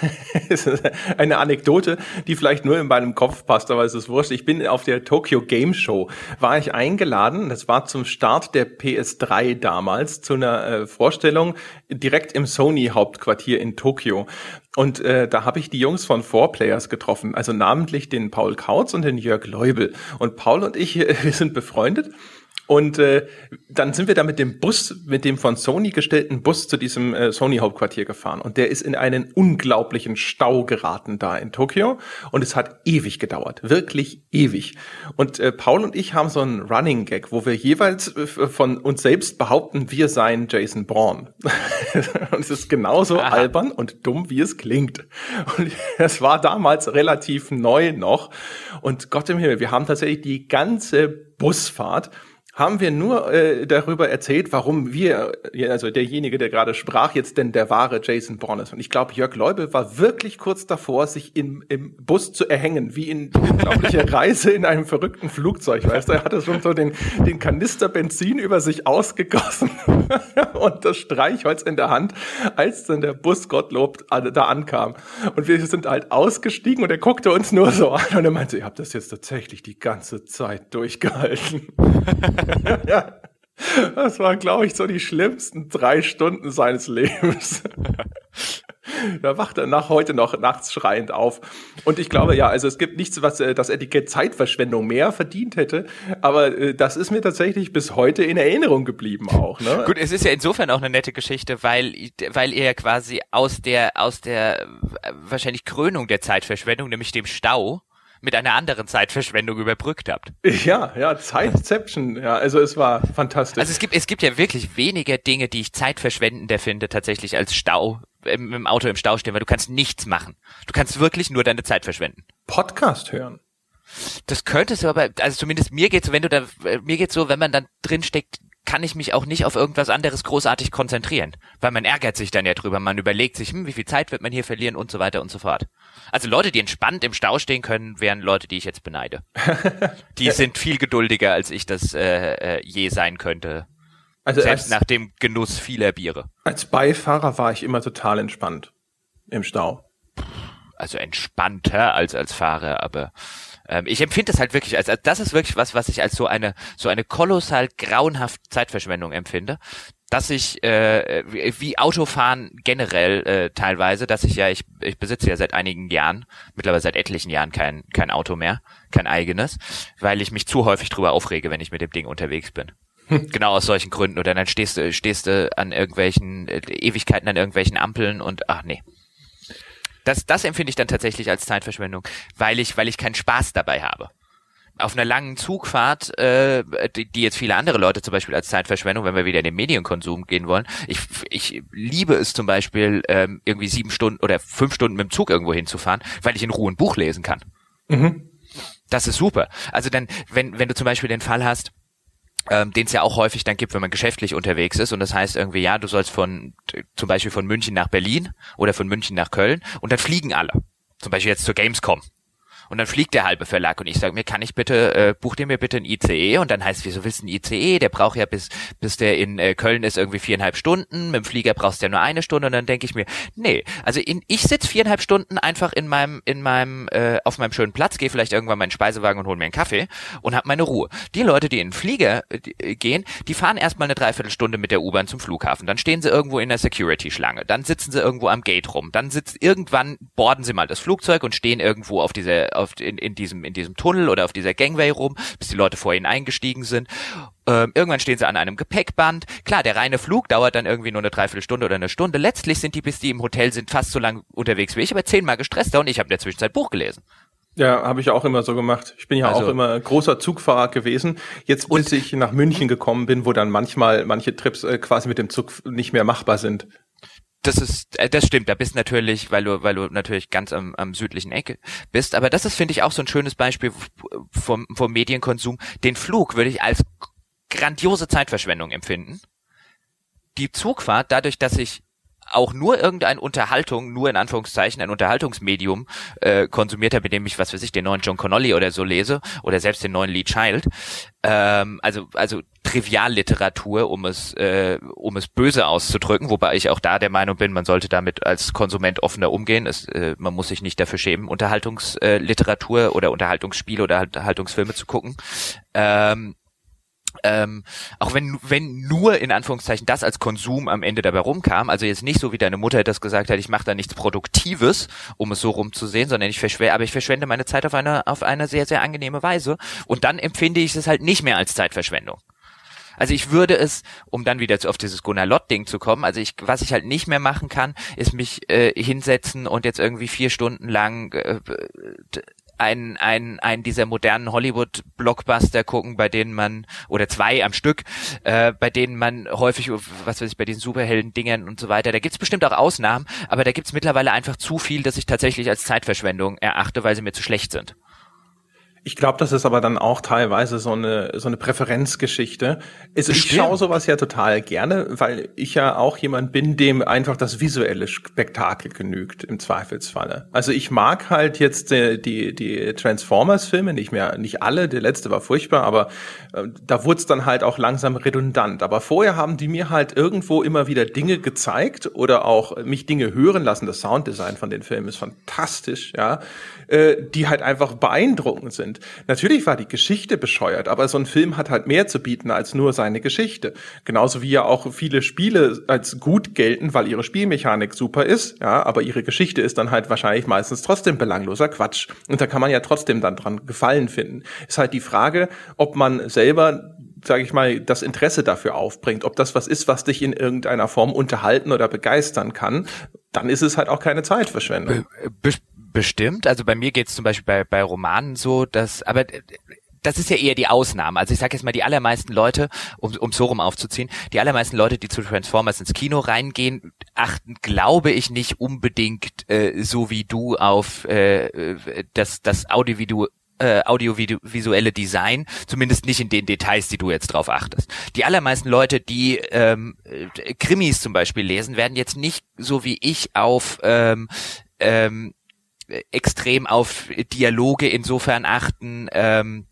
eine Anekdote, die vielleicht nur in meinem Kopf passt, aber es ist wurscht. Ich bin auf der Tokyo Game Show, war ich eingeladen, das war zum Start der PS3 damals, zu einer äh, Vorstellung direkt im Sony-Hauptquartier in Tokio. Und äh, da habe ich die Jungs von Four Players getroffen, also namentlich den Paul Kautz und den Jörg Leubel. Und Paul und ich, wir sind befreundet und äh, dann sind wir da mit dem Bus, mit dem von Sony gestellten Bus zu diesem äh, Sony-Hauptquartier gefahren. Und der ist in einen unglaublichen Stau geraten da in Tokio. Und es hat ewig gedauert. Wirklich ewig. Und äh, Paul und ich haben so einen Running Gag, wo wir jeweils äh, von uns selbst behaupten, wir seien Jason Bourne. und es ist genauso Aha. albern und dumm, wie es klingt. Und es war damals relativ neu noch. Und Gott im Himmel, wir haben tatsächlich die ganze Busfahrt haben wir nur äh, darüber erzählt, warum wir, also derjenige, der gerade sprach, jetzt denn der wahre Jason Bourne ist. Und ich glaube, Jörg Leubel war wirklich kurz davor, sich im, im Bus zu erhängen, wie in unglaubliche Reise in einem verrückten Flugzeug. Weißt du, er hatte schon so den, den Kanister Benzin über sich ausgegossen und das Streichholz in der Hand, als dann der Bus Gottlob da ankam. Und wir sind halt ausgestiegen und er guckte uns nur so an und er meinte, ihr habt das jetzt tatsächlich die ganze Zeit durchgehalten. ja. Das waren, glaube ich, so die schlimmsten drei Stunden seines Lebens. da wacht er nach heute noch nachts schreiend auf. Und ich glaube, ja, also es gibt nichts, was äh, das Etikett Zeitverschwendung mehr verdient hätte. Aber äh, das ist mir tatsächlich bis heute in Erinnerung geblieben auch. Ne? Gut, es ist ja insofern auch eine nette Geschichte, weil, weil ihr quasi aus der, aus der äh, wahrscheinlich Krönung der Zeitverschwendung, nämlich dem Stau, mit einer anderen Zeitverschwendung überbrückt habt. Ja, ja, Zeitception. Ja, also es war fantastisch. Also es gibt, es gibt ja wirklich weniger Dinge, die ich zeitverschwendender finde, tatsächlich als Stau, im, im Auto im Stau stehen, weil du kannst nichts machen. Du kannst wirklich nur deine Zeit verschwenden. Podcast hören. Das könntest du aber, also zumindest mir geht's so, wenn du da, mir geht's so, wenn man dann drin steckt, kann ich mich auch nicht auf irgendwas anderes großartig konzentrieren, weil man ärgert sich dann ja drüber, man überlegt sich, hm, wie viel Zeit wird man hier verlieren und so weiter und so fort. Also Leute, die entspannt im Stau stehen können, wären Leute, die ich jetzt beneide. die sind viel geduldiger, als ich das äh, äh, je sein könnte. Also Selbst nach dem Genuss vieler Biere. Als Beifahrer war ich immer total entspannt im Stau. Also entspannter als als Fahrer, aber ähm, ich empfinde es halt wirklich als, als das ist wirklich was, was ich als so eine so eine kolossal grauenhaft Zeitverschwendung empfinde, dass ich äh, wie Autofahren generell äh, teilweise, dass ich ja ich ich besitze ja seit einigen Jahren, mittlerweile seit etlichen Jahren kein kein Auto mehr, kein eigenes, weil ich mich zu häufig drüber aufrege, wenn ich mit dem Ding unterwegs bin. genau aus solchen Gründen. Oder dann stehst du, stehst du an irgendwelchen äh, Ewigkeiten an irgendwelchen Ampeln und ach nee. Das, das empfinde ich dann tatsächlich als Zeitverschwendung, weil ich, weil ich keinen Spaß dabei habe. Auf einer langen Zugfahrt, äh, die, die jetzt viele andere Leute zum Beispiel als Zeitverschwendung, wenn wir wieder in den Medienkonsum gehen wollen. Ich, ich liebe es zum Beispiel, ähm, irgendwie sieben Stunden oder fünf Stunden mit dem Zug irgendwo hinzufahren, weil ich in Ruhe ein Buch lesen kann. Mhm. Das ist super. Also dann, wenn, wenn du zum Beispiel den Fall hast, ähm, den es ja auch häufig dann gibt, wenn man geschäftlich unterwegs ist. Und das heißt irgendwie, ja, du sollst von zum Beispiel von München nach Berlin oder von München nach Köln und dann fliegen alle. Zum Beispiel jetzt zur Gamescom. Und dann fliegt der halbe Verlag und ich sage mir, kann ich bitte, äh, buch dir mir bitte ein ICE? Und dann heißt, wieso willst du ein ICE? Der braucht ja bis, bis der in äh, Köln ist irgendwie viereinhalb Stunden. Mit dem Flieger brauchst du ja nur eine Stunde. Und dann denke ich mir, nee, also in, ich sitz viereinhalb Stunden einfach in meinem, in meinem, äh, auf meinem schönen Platz, gehe vielleicht irgendwann meinen Speisewagen und hol mir einen Kaffee und hab meine Ruhe. Die Leute, die in den Flieger äh, gehen, die fahren erstmal eine Dreiviertelstunde mit der U-Bahn zum Flughafen. Dann stehen sie irgendwo in der Security-Schlange. Dann sitzen sie irgendwo am Gate rum. Dann sitzt irgendwann, borden sie mal das Flugzeug und stehen irgendwo auf dieser, auf, in, in diesem in diesem Tunnel oder auf dieser Gangway rum, bis die Leute vor ihnen eingestiegen sind. Ähm, irgendwann stehen sie an einem Gepäckband. Klar, der reine Flug dauert dann irgendwie nur eine Dreiviertelstunde oder eine Stunde. Letztlich sind die, bis die im Hotel sind, fast so lang unterwegs wie ich, aber zehnmal gestresster und ich habe in der Zwischenzeit Buch gelesen. Ja, habe ich auch immer so gemacht. Ich bin ja also, auch immer großer Zugfahrer gewesen. Jetzt bis ich nach München gekommen bin, wo dann manchmal manche Trips äh, quasi mit dem Zug nicht mehr machbar sind das ist, äh, das stimmt, da bist natürlich, weil du, weil du natürlich ganz am, am südlichen Ecke bist. Aber das ist, finde ich, auch so ein schönes Beispiel vom, vom Medienkonsum. Den Flug würde ich als grandiose Zeitverschwendung empfinden. Die Zugfahrt, dadurch, dass ich auch nur irgendein Unterhaltung, nur in Anführungszeichen ein Unterhaltungsmedium äh, konsumiert habe, mit dem ich, was weiß ich, den neuen John Connolly oder so lese oder selbst den neuen Lee Child, ähm, also also Trivialliteratur, um es äh, um es böse auszudrücken, wobei ich auch da der Meinung bin, man sollte damit als Konsument offener umgehen. Es, äh, man muss sich nicht dafür schämen, Unterhaltungsliteratur oder Unterhaltungsspiele oder Unterhaltungsfilme zu gucken. Ähm, ähm, auch wenn, wenn nur in Anführungszeichen das als Konsum am Ende dabei rumkam, also jetzt nicht so wie deine Mutter das gesagt hat, ich mache da nichts Produktives, um es so rumzusehen, sondern ich verschwende, aber ich verschwende meine Zeit auf eine, auf eine sehr, sehr angenehme Weise und dann empfinde ich es halt nicht mehr als Zeitverschwendung. Also ich würde es, um dann wieder auf dieses Gunnar Lott-Ding zu kommen, also ich, was ich halt nicht mehr machen kann, ist mich äh, hinsetzen und jetzt irgendwie vier Stunden lang äh, ein, ein, ein dieser modernen Hollywood-Blockbuster gucken, bei denen man, oder zwei am Stück, äh, bei denen man häufig, was weiß ich, bei diesen Superhelden-Dingern und so weiter, da gibt's bestimmt auch Ausnahmen, aber da gibt's mittlerweile einfach zu viel, dass ich tatsächlich als Zeitverschwendung erachte, weil sie mir zu schlecht sind. Ich glaube, das ist aber dann auch teilweise so eine so eine Präferenzgeschichte. Also ich schaue sowas ja total gerne, weil ich ja auch jemand bin, dem einfach das visuelle Spektakel genügt im Zweifelsfalle. Also ich mag halt jetzt die die, die Transformers-Filme nicht mehr, nicht alle. Der letzte war furchtbar, aber äh, da wurde es dann halt auch langsam redundant. Aber vorher haben die mir halt irgendwo immer wieder Dinge gezeigt oder auch mich Dinge hören lassen. Das Sounddesign von den Filmen ist fantastisch, ja, äh, die halt einfach beeindruckend sind. Natürlich war die Geschichte bescheuert, aber so ein Film hat halt mehr zu bieten als nur seine Geschichte. Genauso wie ja auch viele Spiele als gut gelten, weil ihre Spielmechanik super ist, ja, aber ihre Geschichte ist dann halt wahrscheinlich meistens trotzdem belangloser Quatsch. Und da kann man ja trotzdem dann dran Gefallen finden. Ist halt die Frage, ob man selber sage ich mal, das Interesse dafür aufbringt, ob das was ist, was dich in irgendeiner Form unterhalten oder begeistern kann, dann ist es halt auch keine Zeitverschwendung. Be Bestimmt. Also bei mir geht es zum Beispiel bei, bei Romanen so, dass, aber das ist ja eher die Ausnahme. Also ich sage jetzt mal, die allermeisten Leute, um, um so rum aufzuziehen, die allermeisten Leute, die zu Transformers ins Kino reingehen, achten, glaube ich, nicht unbedingt äh, so wie du auf äh, das, das Audiovideo äh, audiovisuelle Design, zumindest nicht in den Details, die du jetzt drauf achtest. Die allermeisten Leute, die ähm, Krimis zum Beispiel lesen, werden jetzt nicht so wie ich auf ähm, ähm, extrem auf Dialoge insofern achten, ähm,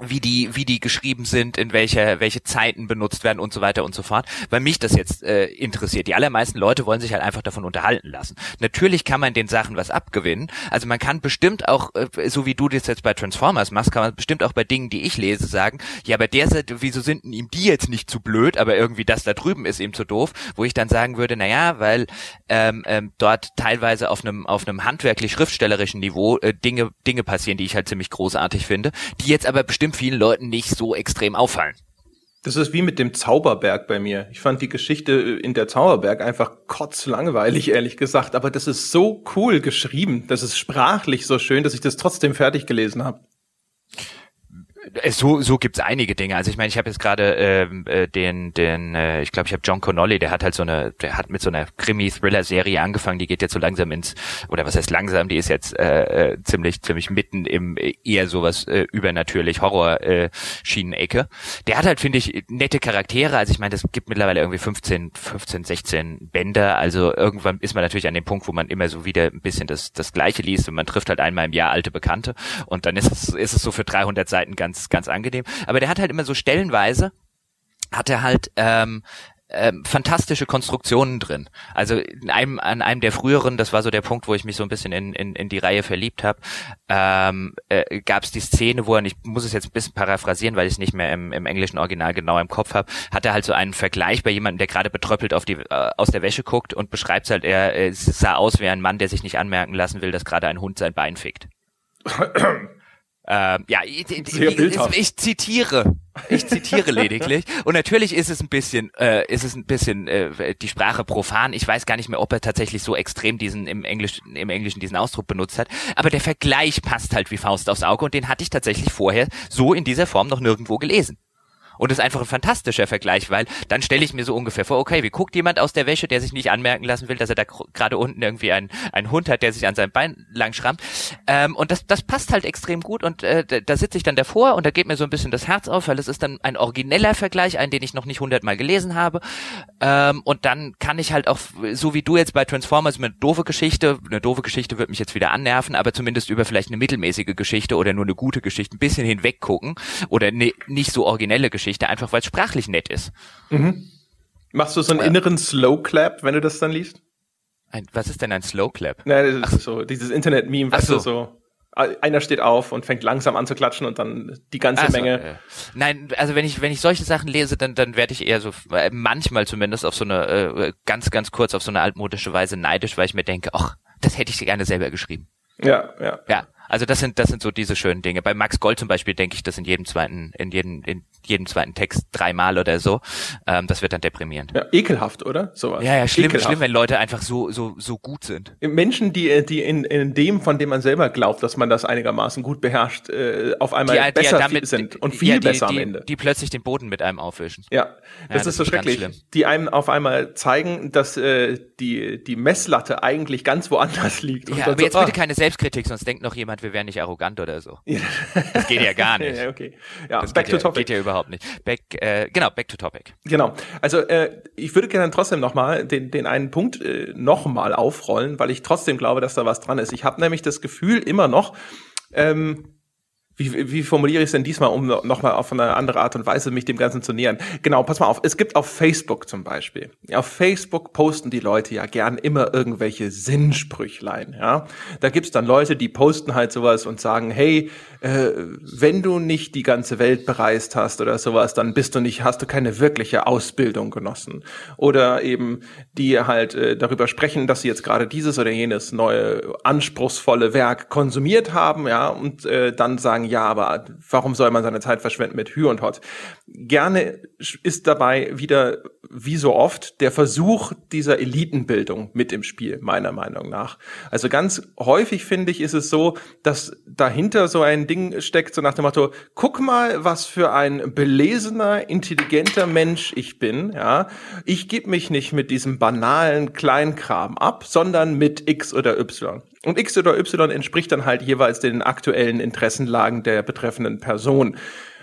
wie die, wie die geschrieben sind, in welcher, welche Zeiten benutzt werden und so weiter und so fort, weil mich das jetzt äh, interessiert. Die allermeisten Leute wollen sich halt einfach davon unterhalten lassen. Natürlich kann man den Sachen was abgewinnen. Also man kann bestimmt auch, äh, so wie du das jetzt bei Transformers machst, kann man bestimmt auch bei Dingen, die ich lese, sagen, ja, bei der Seite, wieso sind ihm die jetzt nicht zu blöd, aber irgendwie das da drüben ist ihm zu doof, wo ich dann sagen würde, na ja, weil ähm, ähm, dort teilweise auf einem auf einem handwerklich schriftstellerischen Niveau äh, Dinge Dinge passieren, die ich halt ziemlich großartig finde, die jetzt aber bestimmt bestimmt vielen Leuten nicht so extrem auffallen. Das ist wie mit dem Zauberberg bei mir. Ich fand die Geschichte in der Zauberberg einfach kotzlangweilig, ehrlich gesagt. Aber das ist so cool geschrieben. Das ist sprachlich so schön, dass ich das trotzdem fertig gelesen habe. Äh, so so gibt's einige Dinge. Also ich meine, ich habe jetzt gerade ähm, äh, den den äh, ich glaube, ich habe John Connolly, der hat halt so eine der hat mit so einer Krimi Thriller Serie angefangen, die geht jetzt so langsam ins oder was heißt langsam, die ist jetzt äh, äh, ziemlich ziemlich mitten im äh, eher sowas äh, übernatürlich Horror äh, Schienenecke. Der hat halt finde ich nette Charaktere, also ich meine, das gibt mittlerweile irgendwie 15 15 16 Bänder, also irgendwann ist man natürlich an dem Punkt, wo man immer so wieder ein bisschen das das gleiche liest und man trifft halt einmal im Jahr alte Bekannte und dann ist es ist es so für 300 Seiten ganz ganz, ganz angenehm. Aber der hat halt immer so stellenweise, hat er halt ähm, ähm, fantastische Konstruktionen drin. Also in einem, an einem der früheren, das war so der Punkt, wo ich mich so ein bisschen in, in, in die Reihe verliebt habe, ähm, äh, gab es die Szene, wo er, ich muss es jetzt ein bisschen paraphrasieren, weil ich es nicht mehr im, im englischen Original genau im Kopf habe, hat er halt so einen Vergleich bei jemandem, der gerade betröppelt auf die, äh, aus der Wäsche guckt und beschreibt halt, er äh, sah aus wie ein Mann, der sich nicht anmerken lassen will, dass gerade ein Hund sein Bein fickt. Ähm, ja, ich, ich, ich, zitiere, ich zitiere lediglich. Und natürlich ist es ein bisschen, äh, ist es ein bisschen äh, die Sprache profan. Ich weiß gar nicht mehr, ob er tatsächlich so extrem diesen im Englisch, im Englischen diesen Ausdruck benutzt hat. Aber der Vergleich passt halt wie Faust aufs Auge und den hatte ich tatsächlich vorher so in dieser Form noch nirgendwo gelesen. Und das ist einfach ein fantastischer Vergleich, weil dann stelle ich mir so ungefähr vor, okay, wie guckt jemand aus der Wäsche, der sich nicht anmerken lassen will, dass er da gerade unten irgendwie einen, einen Hund hat, der sich an seinem Bein lang schrammt. Ähm, und das, das passt halt extrem gut und äh, da sitze ich dann davor und da geht mir so ein bisschen das Herz auf, weil es ist dann ein origineller Vergleich, einen, den ich noch nicht hundertmal gelesen habe. Ähm, und dann kann ich halt auch, so wie du jetzt bei Transformers, eine doofe Geschichte, eine doofe Geschichte wird mich jetzt wieder annerven, aber zumindest über vielleicht eine mittelmäßige Geschichte oder nur eine gute Geschichte ein bisschen hinweg gucken oder ne, nicht so originelle Geschichte, einfach weil es sprachlich nett ist. Mhm. Machst du so einen ja. inneren Slow Clap, wenn du das dann liest? Ein, was ist denn ein Slow Clap? Nein, das Ach. ist so dieses Internet-Meme, weißt so. du, so einer steht auf und fängt langsam an zu klatschen und dann die ganze also, Menge. Äh, nein, also wenn ich wenn ich solche Sachen lese, dann dann werde ich eher so äh, manchmal zumindest auf so eine äh, ganz ganz kurz auf so eine altmodische Weise neidisch, weil ich mir denke, ach, das hätte ich gerne selber geschrieben. Ja, ja. Ja, also das sind das sind so diese schönen Dinge. Bei Max Gold zum Beispiel denke ich das in jedem zweiten in jedem in jedem zweiten Text dreimal oder so. Ähm, das wird dann deprimierend. Ja, ekelhaft, oder? Sowas. Ja, ja, schlimm, ekelhaft. schlimm, wenn Leute einfach so so so gut sind. Menschen, die die in, in dem, von dem man selber glaubt, dass man das einigermaßen gut beherrscht, äh, auf einmal die, besser die damit, sind und viel die, besser am Ende. Die plötzlich den Boden mit einem aufwischen. Ja, das, ja, das ist so schrecklich. Die einem auf einmal zeigen, dass äh, die die Messlatte eigentlich ganz woanders liegt. Ja, aber so, jetzt bitte ah. keine Selbstkritik, sonst denkt noch jemand, wir wären nicht arrogant oder so. Das geht ja gar nicht. ja, okay. Ja, das back to ja, topic. Geht ja überhaupt nicht. Back, äh, genau, back to topic. Genau. Also äh, ich würde gerne trotzdem nochmal den, den einen Punkt äh, nochmal aufrollen, weil ich trotzdem glaube, dass da was dran ist. Ich habe nämlich das Gefühl immer noch, ähm, wie, wie formuliere ich es denn diesmal, um nochmal auf eine andere Art und Weise mich dem Ganzen zu nähern? Genau, pass mal auf. Es gibt auf Facebook zum Beispiel. Auf Facebook posten die Leute ja gern immer irgendwelche Sinnsprüchlein, ja. Da gibt's dann Leute, die posten halt sowas und sagen, hey, äh, wenn du nicht die ganze Welt bereist hast oder sowas, dann bist du nicht, hast du keine wirkliche Ausbildung genossen. Oder eben, die halt äh, darüber sprechen, dass sie jetzt gerade dieses oder jenes neue, anspruchsvolle Werk konsumiert haben, ja, und äh, dann sagen, ja, aber warum soll man seine Zeit verschwenden mit Hü und Hot? Gerne ist dabei wieder, wie so oft, der Versuch dieser Elitenbildung mit im Spiel, meiner Meinung nach. Also ganz häufig finde ich, ist es so, dass dahinter so ein Ding steckt, so nach dem Motto, guck mal, was für ein belesener, intelligenter Mensch ich bin, ja. Ich gebe mich nicht mit diesem banalen Kleinkram ab, sondern mit X oder Y. Und X oder Y entspricht dann halt jeweils den aktuellen Interessenlagen der betreffenden Person.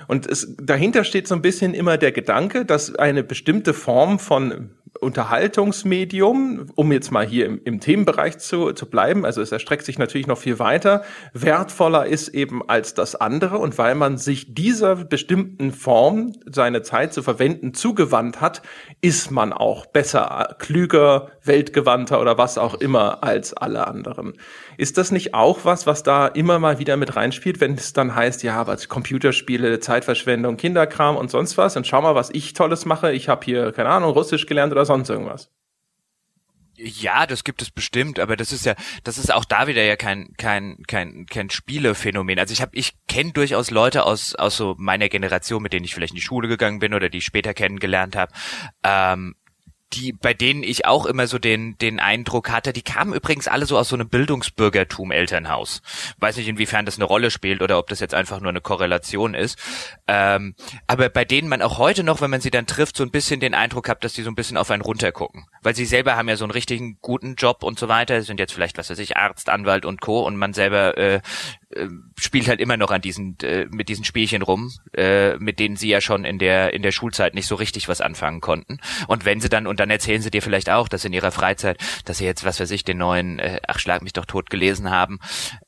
Und es, dahinter steht so ein bisschen immer der Gedanke, dass eine bestimmte Form von Unterhaltungsmedium, um jetzt mal hier im, im, Themenbereich zu, zu bleiben, also es erstreckt sich natürlich noch viel weiter, wertvoller ist eben als das andere. Und weil man sich dieser bestimmten Form, seine Zeit zu verwenden, zugewandt hat, ist man auch besser, klüger, weltgewandter oder was auch immer als alle anderen. Ist das nicht auch was, was da immer mal wieder mit reinspielt, wenn es dann heißt, ja, was Computerspiele, Zeitverschwendung, Kinderkram und sonst was? Und schau mal, was ich Tolles mache, ich habe hier, keine Ahnung, Russisch gelernt oder sonst irgendwas. Ja, das gibt es bestimmt, aber das ist ja, das ist auch da wieder ja kein kein kein kein Spielephänomen. Also ich habe, ich kenne durchaus Leute aus aus so meiner Generation, mit denen ich vielleicht in die Schule gegangen bin oder die ich später kennengelernt habe, ähm, die, bei denen ich auch immer so den, den Eindruck hatte, die kamen übrigens alle so aus so einem Bildungsbürgertum Elternhaus. Weiß nicht, inwiefern das eine Rolle spielt oder ob das jetzt einfach nur eine Korrelation ist. Ähm, aber bei denen man auch heute noch, wenn man sie dann trifft, so ein bisschen den Eindruck hat, dass die so ein bisschen auf einen runtergucken. Weil sie selber haben ja so einen richtigen guten Job und so weiter, sind jetzt vielleicht, was weiß ich, Arzt, Anwalt und Co. und man selber äh, äh, spielt halt immer noch an diesen äh, mit diesen Spielchen rum, äh, mit denen sie ja schon in der in der Schulzeit nicht so richtig was anfangen konnten. Und wenn sie dann und dann erzählen sie dir vielleicht auch, dass in ihrer Freizeit, dass sie jetzt was weiß ich den neuen äh, ach schlag mich doch tot gelesen haben,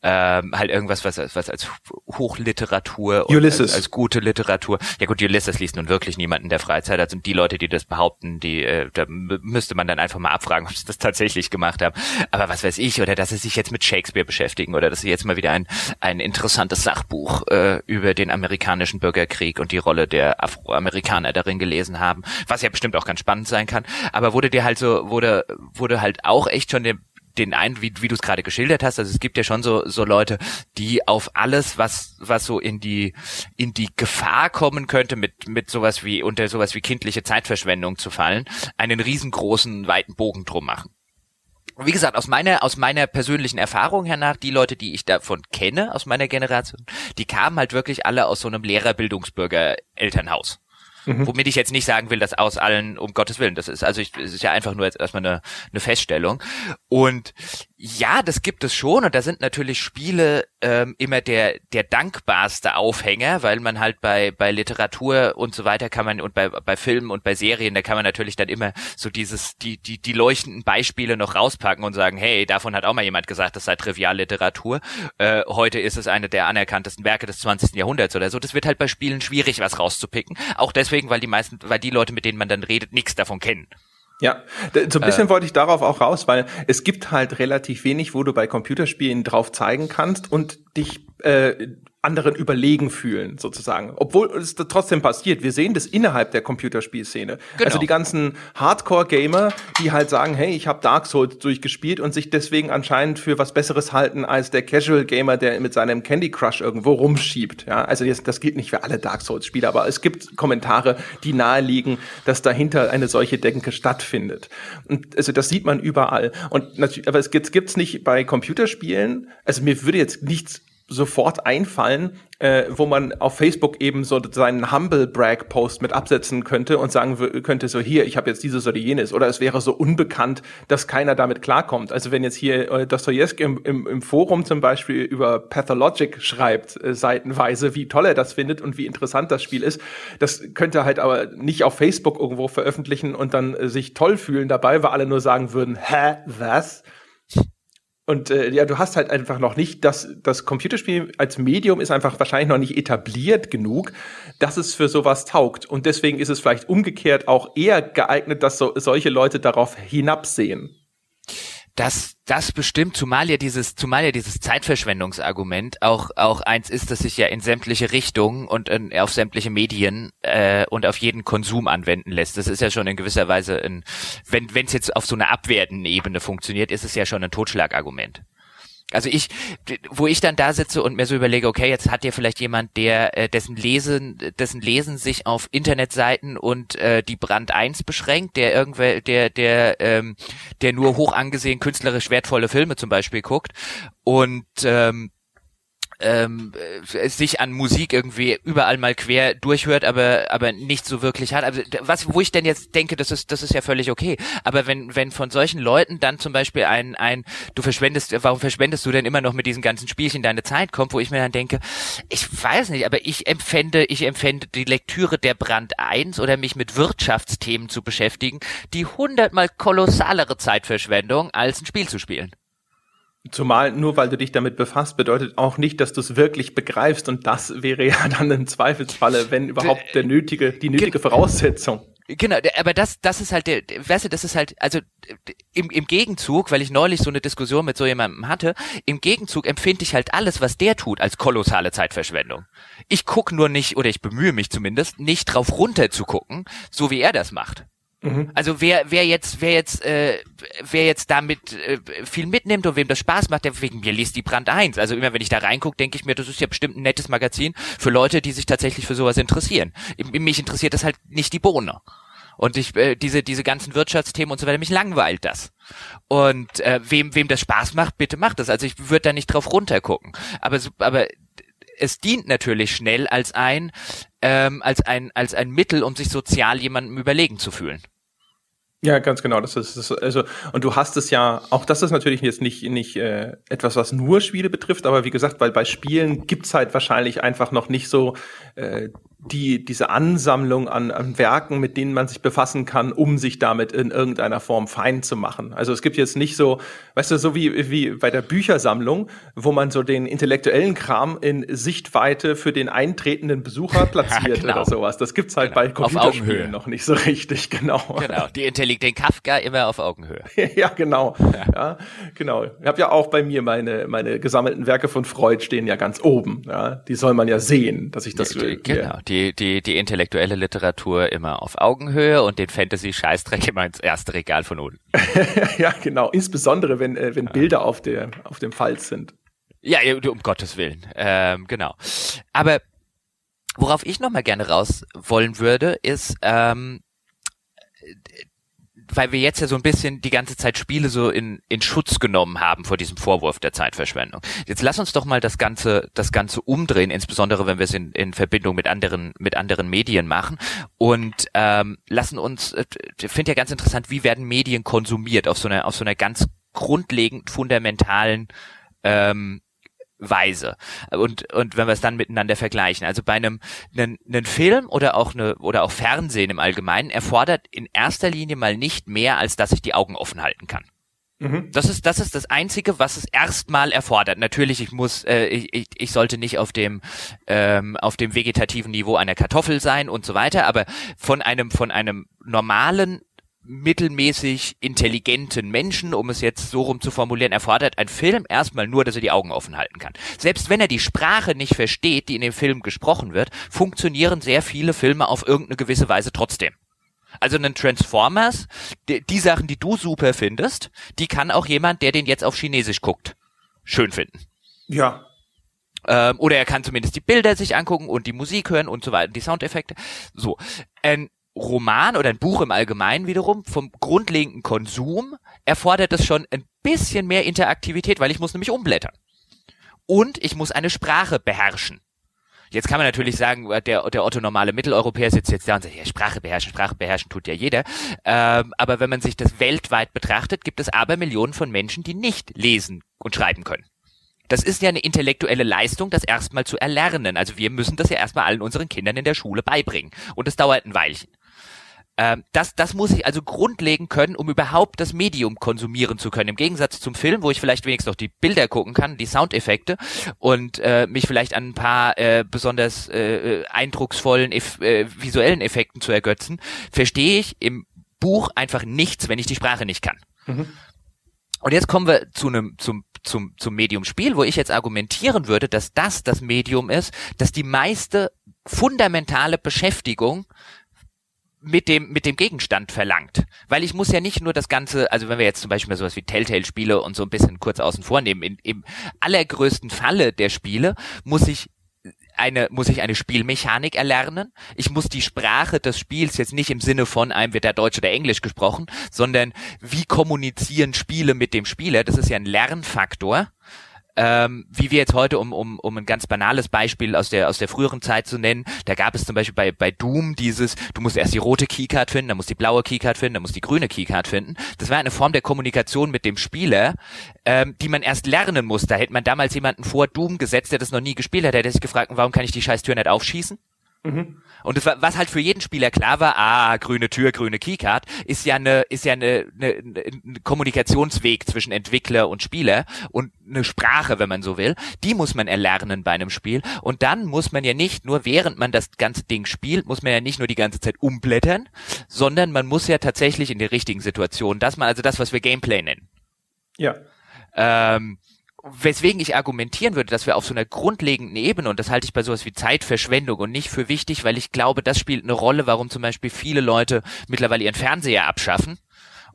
ähm, halt irgendwas was was als Hochliteratur Ulysses. Als, als, gute Literatur. Ja gut, Ulysses liest nun wirklich niemand in der Freizeit. Also die Leute, die das behaupten, die äh, da müsste man dann einfach mal abfragen, ob sie das tatsächlich gemacht haben. Aber was weiß ich oder dass sie sich jetzt mit Shakespeare beschäftigen oder dass sie jetzt mal wieder ein ein interessantes Sachbuch äh, über den amerikanischen Bürgerkrieg und die Rolle der Afroamerikaner darin gelesen haben, was ja bestimmt auch ganz spannend sein kann. Aber wurde dir halt so, wurde, wurde halt auch echt schon den den ein, wie, wie du es gerade geschildert hast, also es gibt ja schon so so Leute, die auf alles, was was so in die in die Gefahr kommen könnte, mit mit sowas wie unter sowas wie kindliche Zeitverschwendung zu fallen, einen riesengroßen weiten Bogen drum machen wie gesagt, aus meiner, aus meiner persönlichen Erfahrung hernach, die Leute, die ich davon kenne, aus meiner Generation, die kamen halt wirklich alle aus so einem Lehrerbildungsbürger-Elternhaus. Mhm. Womit ich jetzt nicht sagen will, dass aus allen, um Gottes Willen, das ist, also ich, es ist ja einfach nur jetzt erstmal eine, eine Feststellung. Und ja, das gibt es schon und da sind natürlich Spiele ähm, immer der der dankbarste Aufhänger, weil man halt bei bei Literatur und so weiter kann man und bei bei Filmen und bei Serien, da kann man natürlich dann immer so dieses die die die leuchtenden Beispiele noch rauspacken und sagen, hey, davon hat auch mal jemand gesagt, das sei Trivialliteratur. Äh, heute ist es eine der anerkanntesten Werke des 20. Jahrhunderts oder so. Das wird halt bei Spielen schwierig, was rauszupicken. Auch deswegen, weil die meisten, weil die Leute, mit denen man dann redet, nichts davon kennen. Ja, so ein bisschen äh, wollte ich darauf auch raus, weil es gibt halt relativ wenig, wo du bei Computerspielen drauf zeigen kannst und dich äh, anderen überlegen fühlen, sozusagen. Obwohl es trotzdem passiert. Wir sehen das innerhalb der Computerspielszene. Genau. Also die ganzen Hardcore-Gamer, die halt sagen, hey, ich habe Dark Souls durchgespielt und sich deswegen anscheinend für was Besseres halten als der Casual-Gamer, der mit seinem Candy Crush irgendwo rumschiebt. Ja, also das, das gilt nicht für alle Dark Souls-Spiele, aber es gibt Kommentare, die naheliegen, dass dahinter eine solche Denke stattfindet. Und also das sieht man überall. Und natürlich, aber es gibt es nicht bei Computerspielen. Also mir würde jetzt nichts sofort einfallen, äh, wo man auf Facebook eben so seinen Humble Brag Post mit absetzen könnte und sagen könnte so hier, ich habe jetzt dieses oder jenes oder es wäre so unbekannt, dass keiner damit klarkommt. Also wenn jetzt hier äh, Dostoevsky im, im, im Forum zum Beispiel über Pathologic schreibt, äh, seitenweise, wie toll er das findet und wie interessant das Spiel ist, das könnte halt aber nicht auf Facebook irgendwo veröffentlichen und dann äh, sich toll fühlen dabei, weil alle nur sagen würden, hä, was? Und äh, ja, du hast halt einfach noch nicht, das, das Computerspiel als Medium ist einfach wahrscheinlich noch nicht etabliert genug, dass es für sowas taugt. Und deswegen ist es vielleicht umgekehrt auch eher geeignet, dass so, solche Leute darauf hinabsehen. Das, das bestimmt, zumal ja dieses, zumal ja dieses Zeitverschwendungsargument auch, auch eins ist, das sich ja in sämtliche Richtungen und in, auf sämtliche Medien äh, und auf jeden Konsum anwenden lässt. Das ist ja schon in gewisser Weise ein, wenn es jetzt auf so einer abwertenden Ebene funktioniert, ist es ja schon ein Totschlagargument. Also ich, wo ich dann da sitze und mir so überlege, okay, jetzt hat ja vielleicht jemand, der äh, dessen Lesen, dessen Lesen sich auf Internetseiten und äh, die Brand 1 beschränkt, der irgendwer, der, der, ähm, der nur hoch angesehen künstlerisch wertvolle Filme zum Beispiel guckt. Und ähm, ähm, äh, sich an Musik irgendwie überall mal quer durchhört, aber aber nicht so wirklich hat. Also was, wo ich denn jetzt denke, das ist das ist ja völlig okay. Aber wenn wenn von solchen Leuten dann zum Beispiel ein ein du verschwendest, warum verschwendest du denn immer noch mit diesen ganzen Spielchen deine Zeit kommt, wo ich mir dann denke, ich weiß nicht, aber ich empfände ich empfände die Lektüre der Brand 1 oder mich mit Wirtschaftsthemen zu beschäftigen, die hundertmal kolossalere Zeitverschwendung als ein Spiel zu spielen. Zumal nur weil du dich damit befasst, bedeutet auch nicht, dass du es wirklich begreifst und das wäre ja dann im Zweifelsfalle, wenn überhaupt der nötige, die nötige Voraussetzung. Genau, aber das, das ist halt der, weißt du, das ist halt, also im, im Gegenzug, weil ich neulich so eine Diskussion mit so jemandem hatte, im Gegenzug empfinde ich halt alles, was der tut, als kolossale Zeitverschwendung. Ich guck nur nicht, oder ich bemühe mich zumindest, nicht drauf runter zu gucken, so wie er das macht. Mhm. Also wer wer jetzt wer jetzt äh, wer jetzt damit äh, viel mitnimmt und wem das Spaß macht, der wegen mir liest die Brand 1. Also immer wenn ich da reingucke, denke ich mir, das ist ja bestimmt ein nettes Magazin für Leute, die sich tatsächlich für sowas interessieren. Mich interessiert das halt nicht die Bohne. Und ich äh, diese diese ganzen Wirtschaftsthemen und so weiter, mich langweilt das. Und äh, wem wem das Spaß macht, bitte macht das. Also ich würde da nicht drauf runtergucken. Aber aber es dient natürlich schnell als ein ähm, als ein als ein Mittel, um sich sozial jemandem überlegen zu fühlen. Ja, ganz genau. Das ist, das ist also und du hast es ja auch. Das ist natürlich jetzt nicht nicht äh, etwas, was nur Spiele betrifft, aber wie gesagt, weil bei Spielen gibt's halt wahrscheinlich einfach noch nicht so äh, die, diese Ansammlung an, an Werken, mit denen man sich befassen kann, um sich damit in irgendeiner Form fein zu machen. Also es gibt jetzt nicht so, weißt du, so wie, wie bei der Büchersammlung, wo man so den intellektuellen Kram in Sichtweite für den eintretenden Besucher platziert ja, genau. oder sowas. Das gibt's halt genau. bei Computerspielen noch nicht so richtig, genau. Genau, die Intellekt, den Kafka immer auf Augenhöhe. ja, genau. Ja. ja, genau. Ich habe ja auch bei mir meine, meine gesammelten Werke von Freud stehen ja ganz oben. Ja, die soll man ja sehen, dass ich das. Ja, genau die, die, die intellektuelle Literatur immer auf Augenhöhe und den Fantasy-Scheißdreck immer ins erste Regal von unten. ja, genau. Insbesondere, wenn, äh, wenn ja. Bilder auf, der, auf dem Falz sind. Ja, um Gottes Willen. Ähm, genau. Aber worauf ich noch mal gerne raus wollen würde, ist, ähm, weil wir jetzt ja so ein bisschen die ganze Zeit Spiele so in, in Schutz genommen haben vor diesem Vorwurf der Zeitverschwendung. Jetzt lass uns doch mal das Ganze, das Ganze umdrehen, insbesondere wenn wir es in, in Verbindung mit anderen, mit anderen Medien machen und ähm, lassen uns, äh, finde ja ganz interessant, wie werden Medien konsumiert auf so einer, auf so einer ganz grundlegend fundamentalen ähm, Weise. Und, und wenn wir es dann miteinander vergleichen, also bei einem, einem, einem Film oder auch eine, oder auch Fernsehen im Allgemeinen erfordert in erster Linie mal nicht mehr, als dass ich die Augen offen halten kann. Mhm. Das ist das ist das einzige, was es erstmal erfordert. Natürlich, ich muss, äh, ich, ich sollte nicht auf dem ähm, auf dem vegetativen Niveau einer Kartoffel sein und so weiter, aber von einem von einem normalen mittelmäßig intelligenten Menschen, um es jetzt so rum zu formulieren, erfordert ein Film erstmal nur, dass er die Augen offen halten kann. Selbst wenn er die Sprache nicht versteht, die in dem Film gesprochen wird, funktionieren sehr viele Filme auf irgendeine gewisse Weise trotzdem. Also einen Transformers, die, die Sachen, die du super findest, die kann auch jemand, der den jetzt auf Chinesisch guckt, schön finden. Ja, ähm, oder er kann zumindest die Bilder sich angucken und die Musik hören und so weiter, die Soundeffekte. So. Ein Roman oder ein Buch im Allgemeinen wiederum vom grundlegenden Konsum erfordert es schon ein bisschen mehr Interaktivität, weil ich muss nämlich umblättern. Und ich muss eine Sprache beherrschen. Jetzt kann man natürlich sagen, der, der Otto normale Mitteleuropäer sitzt jetzt da und sagt, ja, Sprache beherrschen, Sprache beherrschen tut ja jeder. Ähm, aber wenn man sich das weltweit betrachtet, gibt es aber Millionen von Menschen, die nicht lesen und schreiben können. Das ist ja eine intellektuelle Leistung, das erstmal zu erlernen. Also wir müssen das ja erstmal allen unseren Kindern in der Schule beibringen. Und es dauert ein Weilchen. Ähm, das, das muss ich also grundlegend können, um überhaupt das Medium konsumieren zu können. Im Gegensatz zum Film, wo ich vielleicht wenigstens noch die Bilder gucken kann, die Soundeffekte und äh, mich vielleicht an ein paar äh, besonders äh, eindrucksvollen eff äh, visuellen Effekten zu ergötzen, verstehe ich im Buch einfach nichts, wenn ich die Sprache nicht kann. Mhm. Und jetzt kommen wir zu einem zum zum zum Medium Spiel, wo ich jetzt argumentieren würde, dass das das Medium ist, das die meiste fundamentale Beschäftigung mit dem, mit dem Gegenstand verlangt. Weil ich muss ja nicht nur das Ganze, also wenn wir jetzt zum Beispiel mal sowas wie Telltale-Spiele und so ein bisschen kurz außen vor nehmen, in, im allergrößten Falle der Spiele muss ich eine, muss ich eine Spielmechanik erlernen. Ich muss die Sprache des Spiels jetzt nicht im Sinne von einem wird da Deutsch oder Englisch gesprochen, sondern wie kommunizieren Spiele mit dem Spieler? Das ist ja ein Lernfaktor ähm, wie wir jetzt heute, um, um, um ein ganz banales Beispiel aus der, aus der früheren Zeit zu nennen, da gab es zum Beispiel bei, bei Doom dieses, du musst erst die rote Keycard finden, dann musst die blaue Keycard finden, dann musst die grüne Keycard finden. Das war eine Form der Kommunikation mit dem Spieler, ähm, die man erst lernen muss. Da hätte man damals jemanden vor Doom gesetzt, der das noch nie gespielt hat, der hätte sich gefragt, warum kann ich die scheiß Tür nicht aufschießen? Mhm. Und das war, was halt für jeden Spieler klar war, ah, grüne Tür, grüne Keycard, ist ja eine, ist ja eine, eine, eine Kommunikationsweg zwischen Entwickler und Spieler und eine Sprache, wenn man so will. Die muss man erlernen bei einem Spiel. Und dann muss man ja nicht nur, während man das ganze Ding spielt, muss man ja nicht nur die ganze Zeit umblättern, sondern man muss ja tatsächlich in die richtigen Situationen, das man, also das, was wir Gameplay nennen. Ja. Ähm, weswegen ich argumentieren würde, dass wir auf so einer grundlegenden Ebene, und das halte ich bei sowas wie Zeitverschwendung und nicht für wichtig, weil ich glaube, das spielt eine Rolle, warum zum Beispiel viele Leute mittlerweile ihren Fernseher abschaffen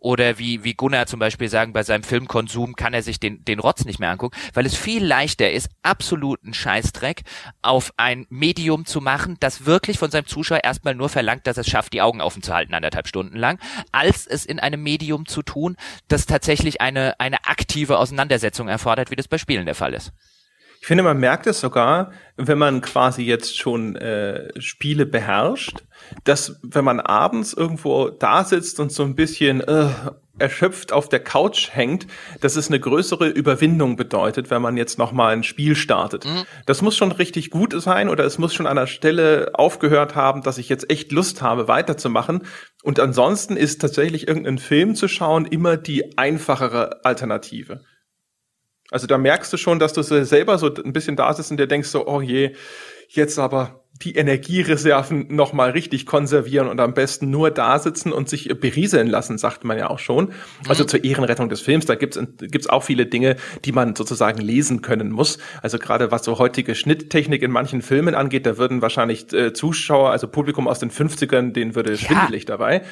oder wie, wie Gunnar zum Beispiel sagen, bei seinem Filmkonsum kann er sich den, den Rotz nicht mehr angucken, weil es viel leichter ist, absoluten Scheißdreck auf ein Medium zu machen, das wirklich von seinem Zuschauer erstmal nur verlangt, dass es schafft, die Augen offen zu halten anderthalb Stunden lang, als es in einem Medium zu tun, das tatsächlich eine, eine aktive Auseinandersetzung erfordert, wie das bei Spielen der Fall ist. Ich finde, man merkt es sogar, wenn man quasi jetzt schon äh, Spiele beherrscht, dass wenn man abends irgendwo da sitzt und so ein bisschen äh, erschöpft auf der Couch hängt, dass es eine größere Überwindung bedeutet, wenn man jetzt noch mal ein Spiel startet. Mhm. Das muss schon richtig gut sein oder es muss schon an der Stelle aufgehört haben, dass ich jetzt echt Lust habe, weiterzumachen. Und ansonsten ist tatsächlich irgendein Film zu schauen immer die einfachere Alternative. Also da merkst du schon, dass du selber so ein bisschen da sitzt und dir denkst so, oh je, jetzt aber die Energiereserven nochmal richtig konservieren und am besten nur da sitzen und sich berieseln lassen, sagt man ja auch schon. Also mhm. zur Ehrenrettung des Films, da gibt's gibt's auch viele Dinge, die man sozusagen lesen können muss. Also gerade was so heutige Schnitttechnik in manchen Filmen angeht, da würden wahrscheinlich äh, Zuschauer, also Publikum aus den 50ern, denen würde ja. schwindelig dabei.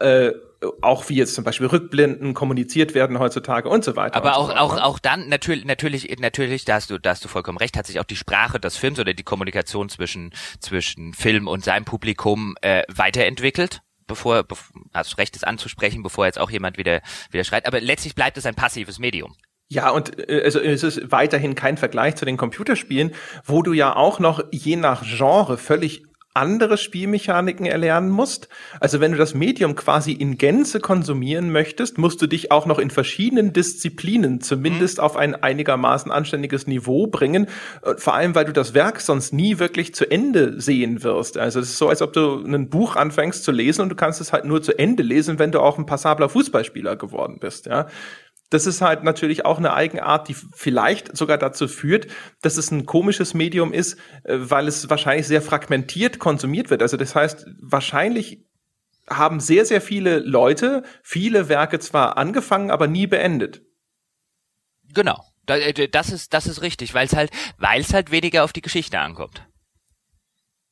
Äh, auch wie jetzt zum Beispiel Rückblenden kommuniziert werden heutzutage und so weiter. Aber so auch, auch, ne? auch dann natürlich, natürlich, natürlich, da hast du, da hast du vollkommen recht, hat sich auch die Sprache des Films oder die Kommunikation zwischen, zwischen Film und seinem Publikum äh, weiterentwickelt bevor, also Recht ist anzusprechen, bevor jetzt auch jemand wieder, wieder schreit. Aber letztlich bleibt es ein passives Medium. Ja, und äh, also es ist weiterhin kein Vergleich zu den Computerspielen, wo du ja auch noch je nach Genre völlig andere Spielmechaniken erlernen musst. Also wenn du das Medium quasi in Gänze konsumieren möchtest, musst du dich auch noch in verschiedenen Disziplinen zumindest mhm. auf ein einigermaßen anständiges Niveau bringen. Äh, vor allem, weil du das Werk sonst nie wirklich zu Ende sehen wirst. Also es ist so, als ob du ein Buch anfängst zu lesen und du kannst es halt nur zu Ende lesen, wenn du auch ein passabler Fußballspieler geworden bist. Ja, das ist halt natürlich auch eine Eigenart, die vielleicht sogar dazu führt, dass es ein komisches Medium ist, äh, weil es wahrscheinlich sehr fragmentiert konsumiert wird. Also das heißt, wahrscheinlich haben sehr, sehr viele Leute viele Werke zwar angefangen, aber nie beendet. Genau. Äh, das ist, das ist richtig, weil es halt, weil es halt weniger auf die Geschichte ankommt.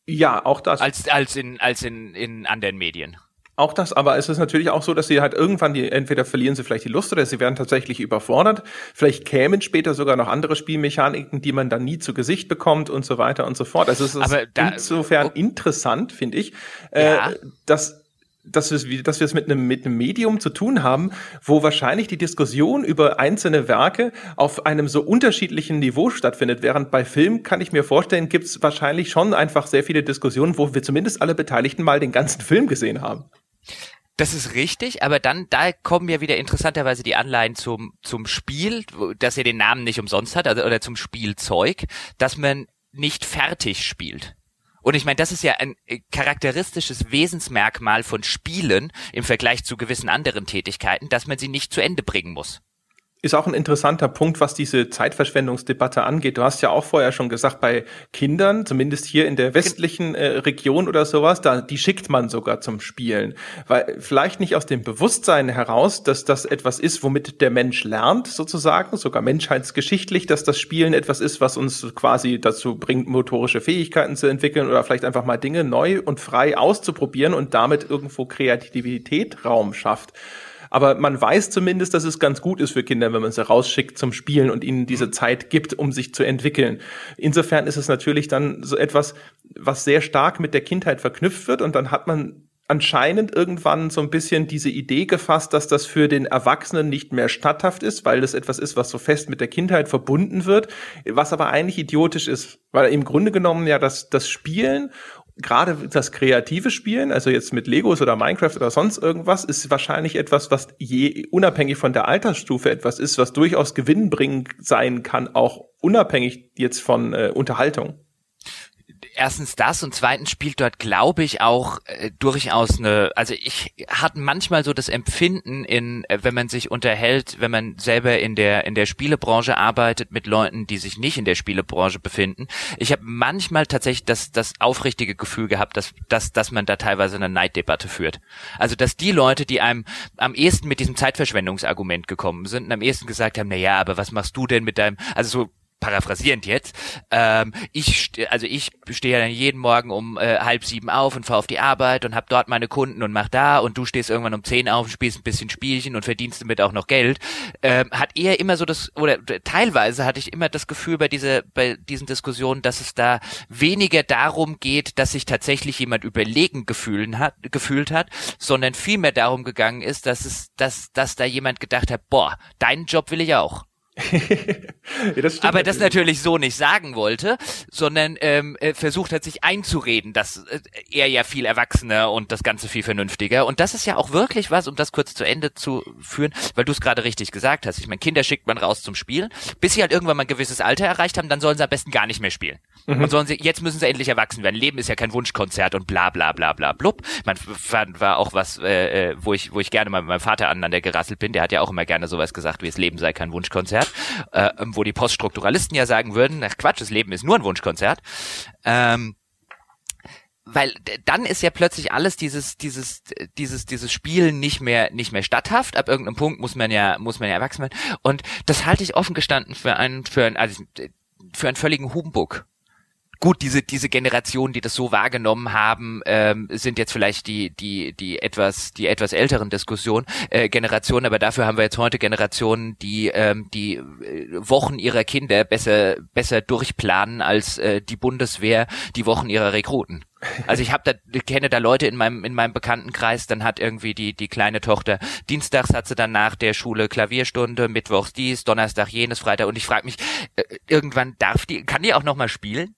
Ja, auch das. Als, als in, als in, in anderen Medien. Auch das, aber es ist natürlich auch so, dass sie halt irgendwann die, entweder verlieren sie vielleicht die Lust oder sie werden tatsächlich überfordert. Vielleicht kämen später sogar noch andere Spielmechaniken, die man dann nie zu Gesicht bekommt und so weiter und so fort. Also es ist da, insofern oh, interessant, finde ich, ja. äh, dass dass wir, dass wir es mit einem, mit einem Medium zu tun haben, wo wahrscheinlich die Diskussion über einzelne Werke auf einem so unterschiedlichen Niveau stattfindet. Während bei Film kann ich mir vorstellen, gibt es wahrscheinlich schon einfach sehr viele Diskussionen, wo wir zumindest alle Beteiligten mal den ganzen Film gesehen haben. Das ist richtig, aber dann, da kommen ja wieder interessanterweise die Anleihen zum, zum Spiel, dass er den Namen nicht umsonst hat, also, oder zum Spielzeug, dass man nicht fertig spielt. Und ich meine, das ist ja ein äh, charakteristisches Wesensmerkmal von Spielen im Vergleich zu gewissen anderen Tätigkeiten, dass man sie nicht zu Ende bringen muss ist auch ein interessanter Punkt, was diese Zeitverschwendungsdebatte angeht. Du hast ja auch vorher schon gesagt, bei Kindern, zumindest hier in der westlichen äh, Region oder sowas, da die schickt man sogar zum Spielen, weil vielleicht nicht aus dem Bewusstsein heraus, dass das etwas ist, womit der Mensch lernt, sozusagen, sogar menschheitsgeschichtlich, dass das Spielen etwas ist, was uns quasi dazu bringt, motorische Fähigkeiten zu entwickeln oder vielleicht einfach mal Dinge neu und frei auszuprobieren und damit irgendwo Kreativität Raum schafft. Aber man weiß zumindest, dass es ganz gut ist für Kinder, wenn man sie rausschickt zum Spielen und ihnen diese Zeit gibt, um sich zu entwickeln. Insofern ist es natürlich dann so etwas, was sehr stark mit der Kindheit verknüpft wird. Und dann hat man anscheinend irgendwann so ein bisschen diese Idee gefasst, dass das für den Erwachsenen nicht mehr statthaft ist, weil das etwas ist, was so fest mit der Kindheit verbunden wird, was aber eigentlich idiotisch ist, weil im Grunde genommen ja das, das Spielen gerade das kreative Spielen, also jetzt mit Legos oder Minecraft oder sonst irgendwas, ist wahrscheinlich etwas, was je unabhängig von der Altersstufe etwas ist, was durchaus gewinnbringend sein kann, auch unabhängig jetzt von äh, Unterhaltung erstens das und zweitens spielt dort, glaube ich, auch äh, durchaus eine, also ich hatte manchmal so das Empfinden in, äh, wenn man sich unterhält, wenn man selber in der in der Spielebranche arbeitet mit Leuten, die sich nicht in der Spielebranche befinden. Ich habe manchmal tatsächlich das das aufrichtige Gefühl gehabt, dass dass dass man da teilweise eine Neiddebatte führt. Also dass die Leute, die einem am ehesten mit diesem Zeitverschwendungsargument gekommen sind, und am ehesten gesagt haben, na ja, aber was machst du denn mit deinem, also so paraphrasierend jetzt, ähm, ich, also ich stehe dann jeden Morgen um äh, halb sieben auf und fahre auf die Arbeit und habe dort meine Kunden und mach da und du stehst irgendwann um zehn auf und spielst ein bisschen Spielchen und verdienst damit auch noch Geld, ähm, hat eher immer so das, oder teilweise hatte ich immer das Gefühl bei dieser, bei diesen Diskussionen, dass es da weniger darum geht, dass sich tatsächlich jemand überlegen gefühlen hat, gefühlt hat, sondern vielmehr darum gegangen ist, dass es, dass, dass da jemand gedacht hat, boah, deinen Job will ich auch. ja, das aber das natürlich so nicht sagen wollte, sondern ähm, äh, versucht hat, sich einzureden, dass äh, er ja viel erwachsener und das Ganze viel vernünftiger. Und das ist ja auch wirklich was, um das kurz zu Ende zu führen, weil du es gerade richtig gesagt hast. Ich meine, Kinder schickt man raus zum Spielen, bis sie halt irgendwann mal ein gewisses Alter erreicht haben, dann sollen sie am besten gar nicht mehr spielen. Mhm. Und sollen sie, jetzt müssen sie endlich erwachsen werden. Leben ist ja kein Wunschkonzert und bla bla bla bla blub. Man war, war auch was, äh, äh, wo ich, wo ich gerne mal mit meinem Vater aneinander gerasselt bin, der hat ja auch immer gerne sowas gesagt, wie das Leben sei kein Wunschkonzert. Wunschkonzert, äh, wo die Poststrukturalisten ja sagen würden, ach Quatsch, das Leben ist nur ein Wunschkonzert. Ähm, weil dann ist ja plötzlich alles dieses dieses dieses dieses Spielen nicht mehr nicht mehr statthaft. Ab irgendeinem Punkt muss man ja muss man ja erwachsen werden. Und das halte ich offen gestanden für einen für einen also für einen völligen Humbug gut, diese, diese Generation, die das so wahrgenommen haben, ähm, sind jetzt vielleicht die, die, die etwas, die etwas älteren Diskussion, äh, Generationen, aber dafür haben wir jetzt heute Generationen, die, ähm, die äh, Wochen ihrer Kinder besser, besser durchplanen als äh, die Bundeswehr die Wochen ihrer Rekruten. Also ich habe da kenne da Leute in meinem in meinem Bekanntenkreis, dann hat irgendwie die die kleine Tochter dienstags hat sie dann nach der Schule Klavierstunde, mittwochs dies, Donnerstag jenes, Freitag und ich frage mich äh, irgendwann darf die kann die auch noch mal spielen?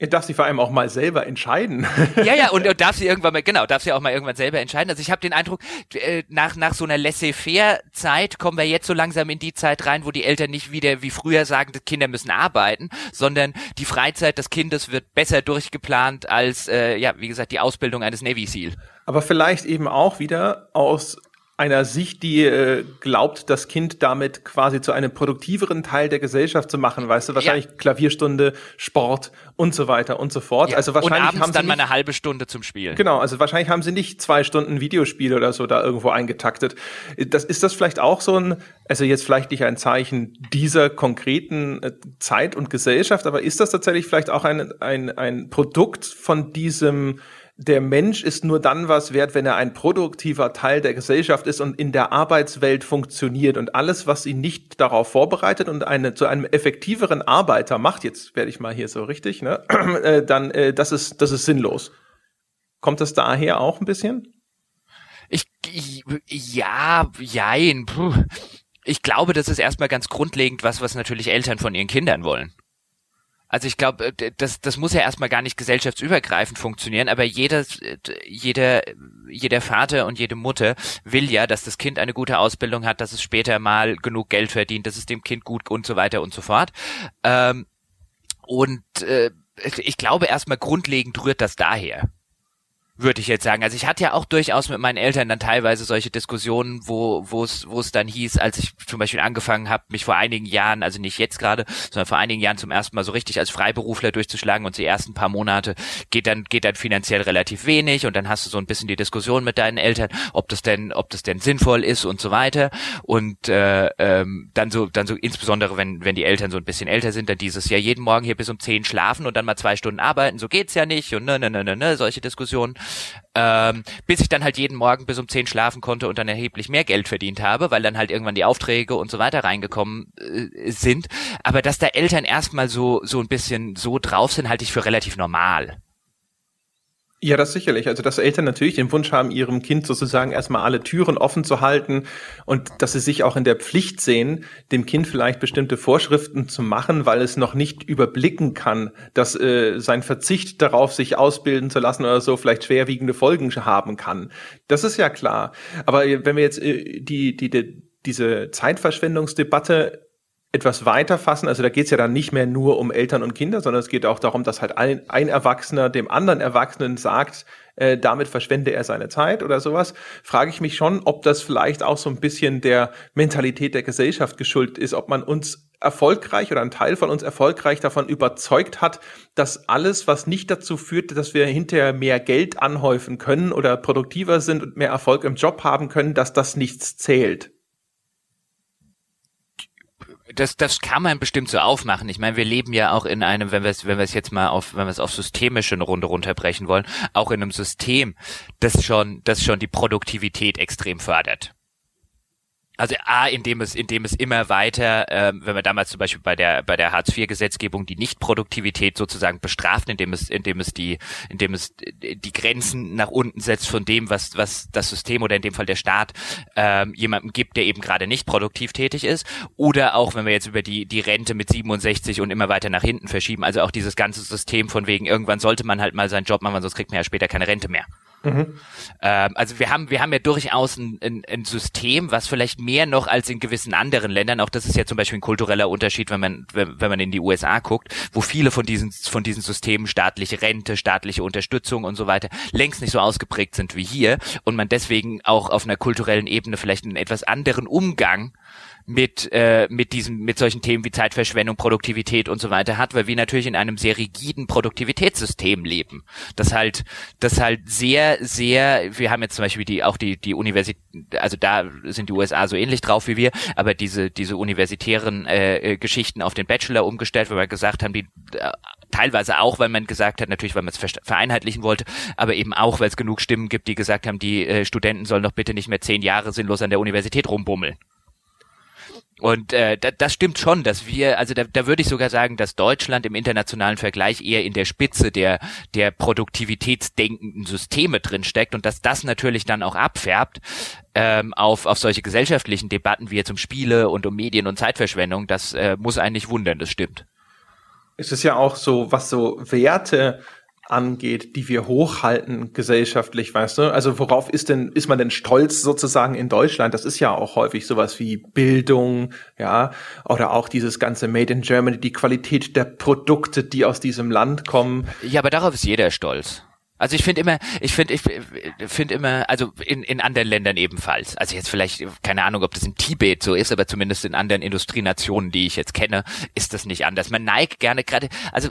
Er darf sie vor allem auch mal selber entscheiden. Ja, ja, und, und darf sie irgendwann mal, genau, darf sie auch mal irgendwann selber entscheiden. Also ich habe den Eindruck, äh, nach, nach so einer laissez-faire-Zeit kommen wir jetzt so langsam in die Zeit rein, wo die Eltern nicht wieder wie früher sagen, die Kinder müssen arbeiten, sondern die Freizeit des Kindes wird besser durchgeplant als, äh, ja, wie gesagt, die Ausbildung eines Navy SEAL. Aber vielleicht eben auch wieder aus einer Sicht, die äh, glaubt, das Kind damit quasi zu einem produktiveren Teil der Gesellschaft zu machen, weißt du, wahrscheinlich ja. Klavierstunde, Sport und so weiter und so fort. Ja. Also wahrscheinlich und abends haben sie dann nicht, mal eine halbe Stunde zum Spielen. Genau, also wahrscheinlich haben sie nicht zwei Stunden Videospiel oder so da irgendwo eingetaktet. Das ist das vielleicht auch so ein, also jetzt vielleicht nicht ein Zeichen dieser konkreten äh, Zeit und Gesellschaft, aber ist das tatsächlich vielleicht auch ein ein ein Produkt von diesem der Mensch ist nur dann was wert, wenn er ein produktiver Teil der Gesellschaft ist und in der Arbeitswelt funktioniert. Und alles, was ihn nicht darauf vorbereitet und eine, zu einem effektiveren Arbeiter macht, jetzt werde ich mal hier so richtig, ne, äh, dann äh, das ist, das ist sinnlos. Kommt das daher auch ein bisschen? Ich, ja, jein. Puh. Ich glaube, das ist erstmal ganz grundlegend was, was natürlich Eltern von ihren Kindern wollen. Also ich glaube, äh, das, das muss ja erstmal gar nicht gesellschaftsübergreifend funktionieren, aber jeder, jeder, jeder Vater und jede Mutter will ja, dass das Kind eine gute Ausbildung hat, dass es später mal genug Geld verdient, dass es dem Kind gut und so weiter und so fort. Ähm, und äh, ich glaube erstmal grundlegend rührt das daher würde ich jetzt sagen. Also ich hatte ja auch durchaus mit meinen Eltern dann teilweise solche Diskussionen, wo wo es wo es dann hieß, als ich zum Beispiel angefangen habe, mich vor einigen Jahren, also nicht jetzt gerade, sondern vor einigen Jahren zum ersten Mal so richtig als Freiberufler durchzuschlagen und die ersten paar Monate geht dann geht dann finanziell relativ wenig und dann hast du so ein bisschen die Diskussion mit deinen Eltern, ob das denn ob das denn sinnvoll ist und so weiter und äh, ähm, dann so dann so insbesondere wenn wenn die Eltern so ein bisschen älter sind, dann dieses Jahr jeden Morgen hier bis um zehn schlafen und dann mal zwei Stunden arbeiten, so geht's ja nicht und ne ne ne ne, ne solche Diskussionen ähm, bis ich dann halt jeden Morgen bis um zehn schlafen konnte und dann erheblich mehr Geld verdient habe, weil dann halt irgendwann die Aufträge und so weiter reingekommen äh, sind. Aber dass da Eltern erstmal so, so ein bisschen so drauf sind, halte ich für relativ normal. Ja, das sicherlich. Also, dass Eltern natürlich den Wunsch haben, ihrem Kind sozusagen erstmal alle Türen offen zu halten und dass sie sich auch in der Pflicht sehen, dem Kind vielleicht bestimmte Vorschriften zu machen, weil es noch nicht überblicken kann, dass äh, sein Verzicht darauf, sich ausbilden zu lassen oder so, vielleicht schwerwiegende Folgen haben kann. Das ist ja klar. Aber wenn wir jetzt äh, die, die, die, diese Zeitverschwendungsdebatte etwas weiter fassen. Also da geht es ja dann nicht mehr nur um Eltern und Kinder, sondern es geht auch darum, dass halt ein, ein Erwachsener dem anderen Erwachsenen sagt, äh, damit verschwende er seine Zeit oder sowas. Frage ich mich schon, ob das vielleicht auch so ein bisschen der Mentalität der Gesellschaft geschuldet ist, ob man uns erfolgreich oder ein Teil von uns erfolgreich davon überzeugt hat, dass alles, was nicht dazu führt, dass wir hinterher mehr Geld anhäufen können oder produktiver sind und mehr Erfolg im Job haben können, dass das nichts zählt das, das kann man bestimmt so aufmachen. Ich meine, wir leben ja auch in einem, wenn wir es, wenn wir es jetzt mal auf, wenn wir es auf systemische Runde runterbrechen wollen, auch in einem System, das schon, das schon die Produktivität extrem fördert. Also A, indem es, indem es immer weiter, ähm, wenn wir damals zum Beispiel bei der bei der Hartz-IV-Gesetzgebung die Nichtproduktivität sozusagen bestraft, indem es, indem es die, indem es die Grenzen nach unten setzt von dem, was was das System oder in dem Fall der Staat ähm, jemandem gibt, der eben gerade nicht produktiv tätig ist. Oder auch, wenn wir jetzt über die die Rente mit 67 und immer weiter nach hinten verschieben, also auch dieses ganze System von wegen irgendwann sollte man halt mal seinen Job machen, sonst kriegt man ja später keine Rente mehr. Mhm. Ähm, also wir haben, wir haben ja durchaus ein, ein, ein, System, was vielleicht mehr noch als in gewissen anderen Ländern, auch das ist ja zum Beispiel ein kultureller Unterschied, wenn man, wenn, wenn man in die USA guckt, wo viele von diesen, von diesen Systemen staatliche Rente, staatliche Unterstützung und so weiter längst nicht so ausgeprägt sind wie hier und man deswegen auch auf einer kulturellen Ebene vielleicht einen etwas anderen Umgang mit äh, mit diesem mit solchen Themen wie Zeitverschwendung, Produktivität und so weiter hat, weil wir natürlich in einem sehr rigiden Produktivitätssystem leben. Das halt das halt sehr sehr wir haben jetzt zum Beispiel die auch die die Universität also da sind die USA so ähnlich drauf wie wir, aber diese diese universitären äh, äh, Geschichten auf den Bachelor umgestellt, weil wir gesagt haben, die äh, teilweise auch, weil man gesagt hat, natürlich, weil man es vereinheitlichen wollte, aber eben auch, weil es genug Stimmen gibt, die gesagt haben, die äh, Studenten sollen doch bitte nicht mehr zehn Jahre sinnlos an der Universität rumbummeln. Und äh, da, das stimmt schon, dass wir, also da, da würde ich sogar sagen, dass Deutschland im internationalen Vergleich eher in der Spitze der, der produktivitätsdenkenden Systeme drinsteckt und dass das natürlich dann auch abfärbt ähm, auf, auf solche gesellschaftlichen Debatten wie jetzt um Spiele und um Medien und Zeitverschwendung. Das äh, muss eigentlich wundern, das stimmt. Es ist ja auch so, was so Werte angeht, die wir hochhalten gesellschaftlich, weißt du? Also worauf ist denn, ist man denn stolz sozusagen in Deutschland? Das ist ja auch häufig sowas wie Bildung, ja, oder auch dieses ganze Made in Germany, die Qualität der Produkte, die aus diesem Land kommen. Ja, aber darauf ist jeder stolz. Also ich finde immer, ich finde, ich finde immer, also in, in anderen Ländern ebenfalls. Also jetzt vielleicht, keine Ahnung, ob das in Tibet so ist, aber zumindest in anderen Industrienationen, die ich jetzt kenne, ist das nicht anders. Man neigt gerne gerade, also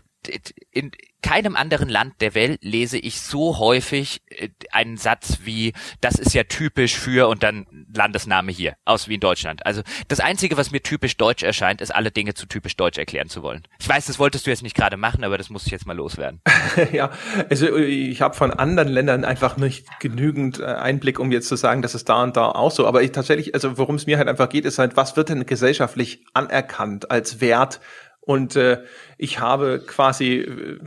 in keinem anderen Land der Welt lese ich so häufig äh, einen Satz wie, das ist ja typisch für und dann Landesname hier, aus wie in Deutschland. Also das Einzige, was mir typisch deutsch erscheint, ist alle Dinge zu typisch deutsch erklären zu wollen. Ich weiß, das wolltest du jetzt nicht gerade machen, aber das muss ich jetzt mal loswerden. ja, also ich habe von anderen Ländern einfach nicht genügend äh, Einblick, um jetzt zu sagen, dass es da und da auch so. Aber ich tatsächlich, also worum es mir halt einfach geht, ist halt, was wird denn gesellschaftlich anerkannt als Wert und äh, ich habe quasi, äh,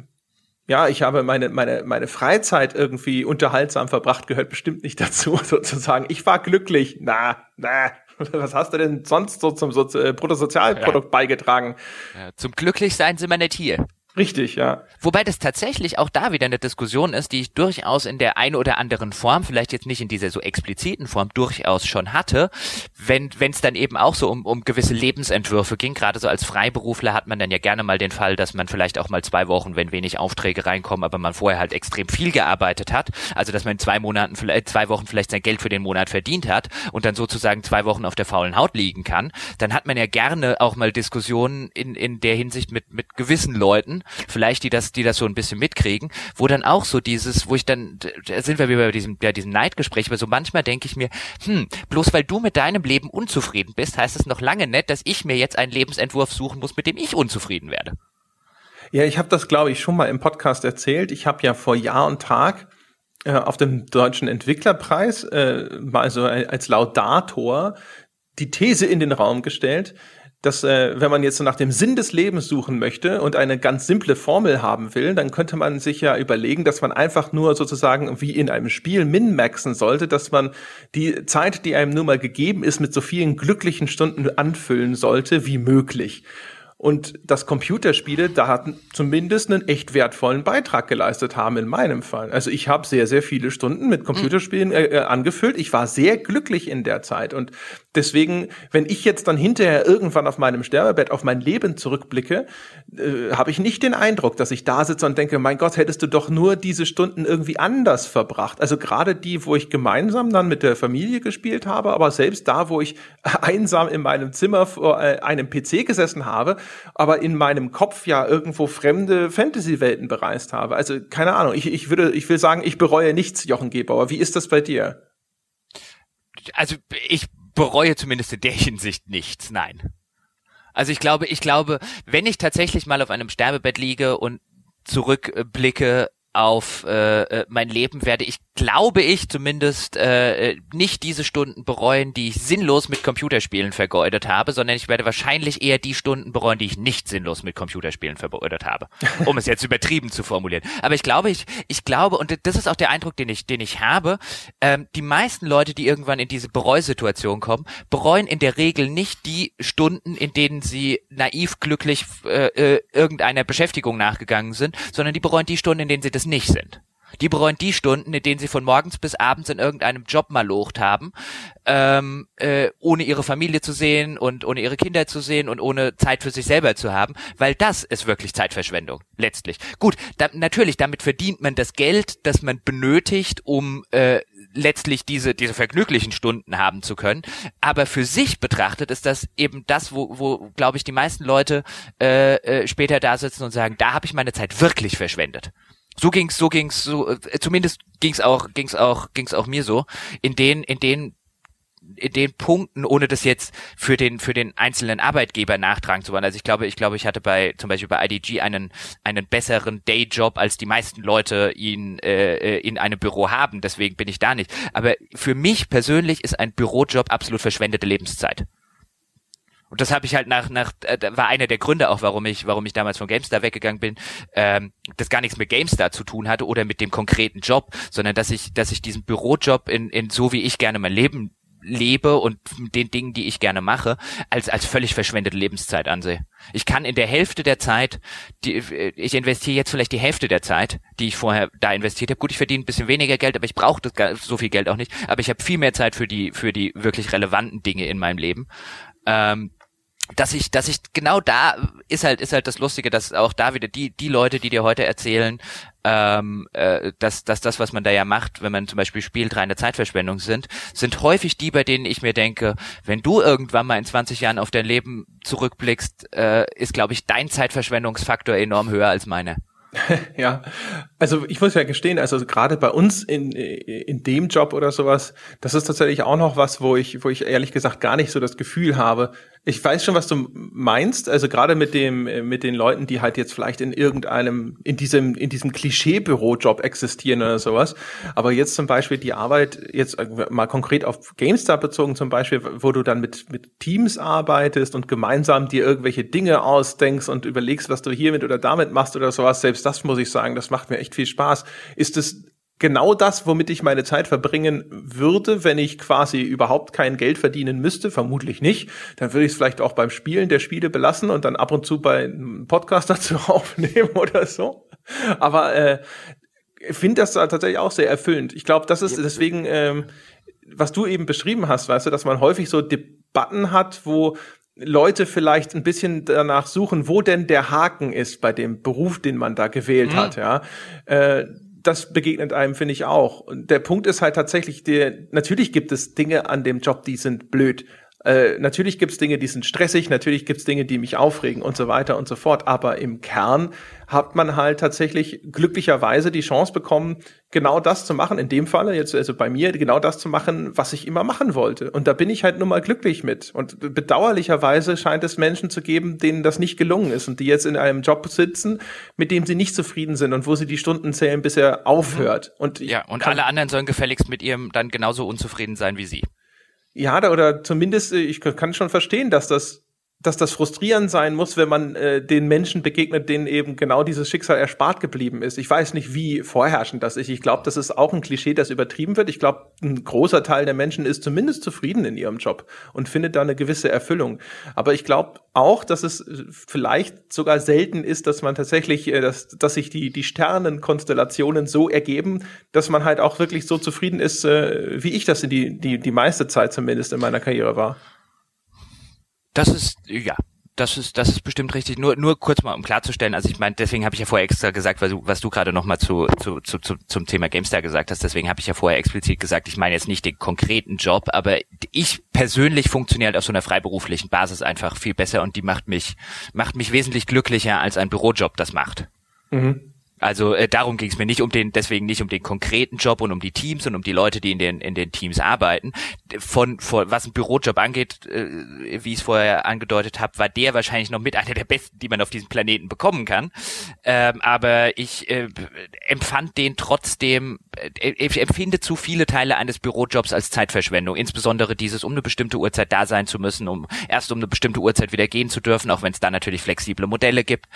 ja, ich habe meine, meine, meine Freizeit irgendwie unterhaltsam verbracht, gehört bestimmt nicht dazu, sozusagen. Ich war glücklich. Na, na, was hast du denn sonst so zum Sozi äh, Bruttosozialprodukt ja. beigetragen? Ja, zum Glücklichsein sind wir nicht hier. Richtig, ja. Wobei das tatsächlich auch da wieder eine Diskussion ist, die ich durchaus in der ein oder anderen Form, vielleicht jetzt nicht in dieser so expliziten Form, durchaus schon hatte, wenn es dann eben auch so um, um gewisse Lebensentwürfe ging. Gerade so als Freiberufler hat man dann ja gerne mal den Fall, dass man vielleicht auch mal zwei Wochen, wenn wenig Aufträge reinkommen, aber man vorher halt extrem viel gearbeitet hat. Also dass man in zwei Monaten, vielleicht zwei Wochen vielleicht sein Geld für den Monat verdient hat und dann sozusagen zwei Wochen auf der faulen Haut liegen kann. Dann hat man ja gerne auch mal Diskussionen in, in der Hinsicht mit, mit gewissen Leuten, vielleicht die das, die das so ein bisschen mitkriegen, wo dann auch so dieses, wo ich dann, da sind wir wieder bei diesem, ja, diesem Neidgespräch, aber so manchmal denke ich mir, hm, bloß weil du mit deinem Leben unzufrieden bist, heißt es noch lange nicht, dass ich mir jetzt einen Lebensentwurf suchen muss, mit dem ich unzufrieden werde. Ja, ich habe das, glaube ich, schon mal im Podcast erzählt. Ich habe ja vor Jahr und Tag äh, auf dem Deutschen Entwicklerpreis äh, mal so als Laudator die These in den Raum gestellt, dass äh, wenn man jetzt so nach dem Sinn des Lebens suchen möchte und eine ganz simple Formel haben will, dann könnte man sich ja überlegen, dass man einfach nur sozusagen wie in einem Spiel min-maxen sollte, dass man die Zeit, die einem nur mal gegeben ist, mit so vielen glücklichen Stunden anfüllen sollte wie möglich. Und dass Computerspiele da hatten zumindest einen echt wertvollen Beitrag geleistet haben in meinem Fall. Also ich habe sehr, sehr viele Stunden mit Computerspielen äh, äh, angefüllt. Ich war sehr glücklich in der Zeit. Und deswegen, wenn ich jetzt dann hinterher irgendwann auf meinem Sterbebett auf mein Leben zurückblicke, äh, habe ich nicht den Eindruck, dass ich da sitze und denke, mein Gott, hättest du doch nur diese Stunden irgendwie anders verbracht. Also gerade die, wo ich gemeinsam dann mit der Familie gespielt habe, aber selbst da, wo ich einsam in meinem Zimmer vor äh, einem PC gesessen habe, aber in meinem Kopf ja irgendwo fremde Fantasy-Welten bereist habe. Also keine Ahnung, ich, ich würde, ich will sagen, ich bereue nichts, Jochen Gebauer. Wie ist das bei dir? Also ich bereue zumindest in der Hinsicht nichts, nein. Also ich glaube, ich glaube, wenn ich tatsächlich mal auf einem Sterbebett liege und zurückblicke auf äh, äh, mein Leben werde ich, glaube ich zumindest, äh, nicht diese Stunden bereuen, die ich sinnlos mit Computerspielen vergeudet habe, sondern ich werde wahrscheinlich eher die Stunden bereuen, die ich nicht sinnlos mit Computerspielen vergeudet habe, um es jetzt übertrieben zu formulieren. Aber ich glaube, ich, ich glaube, und das ist auch der Eindruck, den ich, den ich habe, ähm, die meisten Leute, die irgendwann in diese Bereusituation kommen, bereuen in der Regel nicht die Stunden, in denen sie naiv glücklich äh, äh, irgendeiner Beschäftigung nachgegangen sind, sondern die bereuen die Stunden, in denen sie das es nicht sind. Die bereuen die Stunden, in denen sie von morgens bis abends in irgendeinem Job malocht haben, ähm, äh, ohne ihre Familie zu sehen und ohne ihre Kinder zu sehen und ohne Zeit für sich selber zu haben, weil das ist wirklich Zeitverschwendung, letztlich. Gut, da, natürlich, damit verdient man das Geld, das man benötigt, um äh, letztlich diese, diese vergnüglichen Stunden haben zu können. Aber für sich betrachtet ist das eben das, wo, wo glaube ich, die meisten Leute äh, äh, später da sitzen und sagen, da habe ich meine Zeit wirklich verschwendet so ging's, so ging's, so äh, zumindest ging's auch, ging's auch, ging's auch mir so. In den, in den in den Punkten, ohne das jetzt für den für den einzelnen Arbeitgeber nachtragen zu wollen. Also ich glaube, ich glaube, ich hatte bei zum Beispiel bei IDG einen einen besseren Dayjob, als die meisten Leute ihn äh, äh, in einem Büro haben. Deswegen bin ich da nicht. Aber für mich persönlich ist ein Bürojob absolut verschwendete Lebenszeit. Und das habe ich halt nach, nach, äh, war einer der Gründe auch, warum ich, warum ich damals von GameStar weggegangen bin, ähm, das gar nichts mit GameStar zu tun hatte oder mit dem konkreten Job, sondern dass ich, dass ich diesen Bürojob in, in so wie ich gerne mein Leben lebe und den Dingen, die ich gerne mache, als, als völlig verschwendete Lebenszeit ansehe. Ich kann in der Hälfte der Zeit, die, ich investiere jetzt vielleicht die Hälfte der Zeit, die ich vorher da investiert habe. Gut, ich verdiene ein bisschen weniger Geld, aber ich brauche so viel Geld auch nicht. Aber ich habe viel mehr Zeit für die, für die wirklich relevanten Dinge in meinem Leben. Ähm, dass ich, dass ich genau da ist halt, ist halt das Lustige, dass auch da wieder die, die Leute, die dir heute erzählen, ähm, äh, dass, dass das, was man da ja macht, wenn man zum Beispiel spielt, reine Zeitverschwendung sind, sind häufig die, bei denen ich mir denke, wenn du irgendwann mal in 20 Jahren auf dein Leben zurückblickst, äh, ist, glaube ich, dein Zeitverschwendungsfaktor enorm höher als meine. ja, also ich muss ja gestehen, also gerade bei uns in, in dem Job oder sowas, das ist tatsächlich auch noch was, wo ich, wo ich ehrlich gesagt gar nicht so das Gefühl habe, ich weiß schon, was du meinst. Also gerade mit dem, mit den Leuten, die halt jetzt vielleicht in irgendeinem, in diesem, in diesem Klischee-Bürojob existieren oder sowas. Aber jetzt zum Beispiel die Arbeit, jetzt mal konkret auf GameStar bezogen zum Beispiel, wo du dann mit, mit Teams arbeitest und gemeinsam dir irgendwelche Dinge ausdenkst und überlegst, was du hiermit oder damit machst oder sowas. Selbst das muss ich sagen, das macht mir echt viel Spaß. Ist es genau das, womit ich meine Zeit verbringen würde, wenn ich quasi überhaupt kein Geld verdienen müsste, vermutlich nicht. Dann würde ich es vielleicht auch beim Spielen der Spiele belassen und dann ab und zu bei einem Podcast dazu aufnehmen oder so. Aber äh, ich finde das tatsächlich auch sehr erfüllend. Ich glaube, das ist deswegen, ähm, was du eben beschrieben hast, weißt du, dass man häufig so Debatten hat, wo Leute vielleicht ein bisschen danach suchen, wo denn der Haken ist bei dem Beruf, den man da gewählt mhm. hat, ja. Äh, das begegnet einem, finde ich auch. Und der Punkt ist halt tatsächlich, der, natürlich gibt es Dinge an dem Job, die sind blöd. Äh, natürlich gibt's Dinge, die sind stressig, natürlich gibt's Dinge, die mich aufregen und so weiter und so fort. Aber im Kern hat man halt tatsächlich glücklicherweise die Chance bekommen, genau das zu machen. In dem Falle, jetzt also bei mir, genau das zu machen, was ich immer machen wollte. Und da bin ich halt nun mal glücklich mit. Und bedauerlicherweise scheint es Menschen zu geben, denen das nicht gelungen ist und die jetzt in einem Job sitzen, mit dem sie nicht zufrieden sind und wo sie die Stunden zählen, bis er aufhört. Und ja, und alle anderen sollen gefälligst mit ihrem dann genauso unzufrieden sein wie sie. Ja, oder zumindest, äh, ich kann schon verstehen, dass das dass das frustrierend sein muss, wenn man äh, den Menschen begegnet, denen eben genau dieses Schicksal erspart geblieben ist. Ich weiß nicht, wie vorherrschend das ist. Ich glaube, das ist auch ein Klischee, das übertrieben wird. Ich glaube, ein großer Teil der Menschen ist zumindest zufrieden in ihrem Job und findet da eine gewisse Erfüllung. Aber ich glaube auch, dass es vielleicht sogar selten ist, dass man tatsächlich, äh, dass, dass sich die, die Sternenkonstellationen so ergeben, dass man halt auch wirklich so zufrieden ist, äh, wie ich das in die, die, die meiste Zeit zumindest in meiner Karriere war. Das ist, ja, das ist, das ist bestimmt richtig. Nur, nur kurz mal, um klarzustellen, also ich meine, deswegen habe ich ja vorher extra gesagt, was du, was du gerade nochmal zu, zu, zu, zu, zum Thema GameStar gesagt hast, deswegen habe ich ja vorher explizit gesagt, ich meine jetzt nicht den konkreten Job, aber ich persönlich funktioniere halt auf so einer freiberuflichen Basis einfach viel besser und die macht mich, macht mich wesentlich glücklicher, als ein Bürojob das macht. Mhm. Also äh, darum ging es mir nicht um den, deswegen nicht um den konkreten Job und um die Teams und um die Leute, die in den in den Teams arbeiten. Von, von was ein Bürojob angeht, äh, wie ich es vorher angedeutet habe, war der wahrscheinlich noch mit einer der besten, die man auf diesem Planeten bekommen kann. Ähm, aber ich äh, empfand den trotzdem, äh, ich empfinde zu viele Teile eines Bürojobs als Zeitverschwendung, insbesondere dieses um eine bestimmte Uhrzeit da sein zu müssen, um erst um eine bestimmte Uhrzeit wieder gehen zu dürfen, auch wenn es da natürlich flexible Modelle gibt.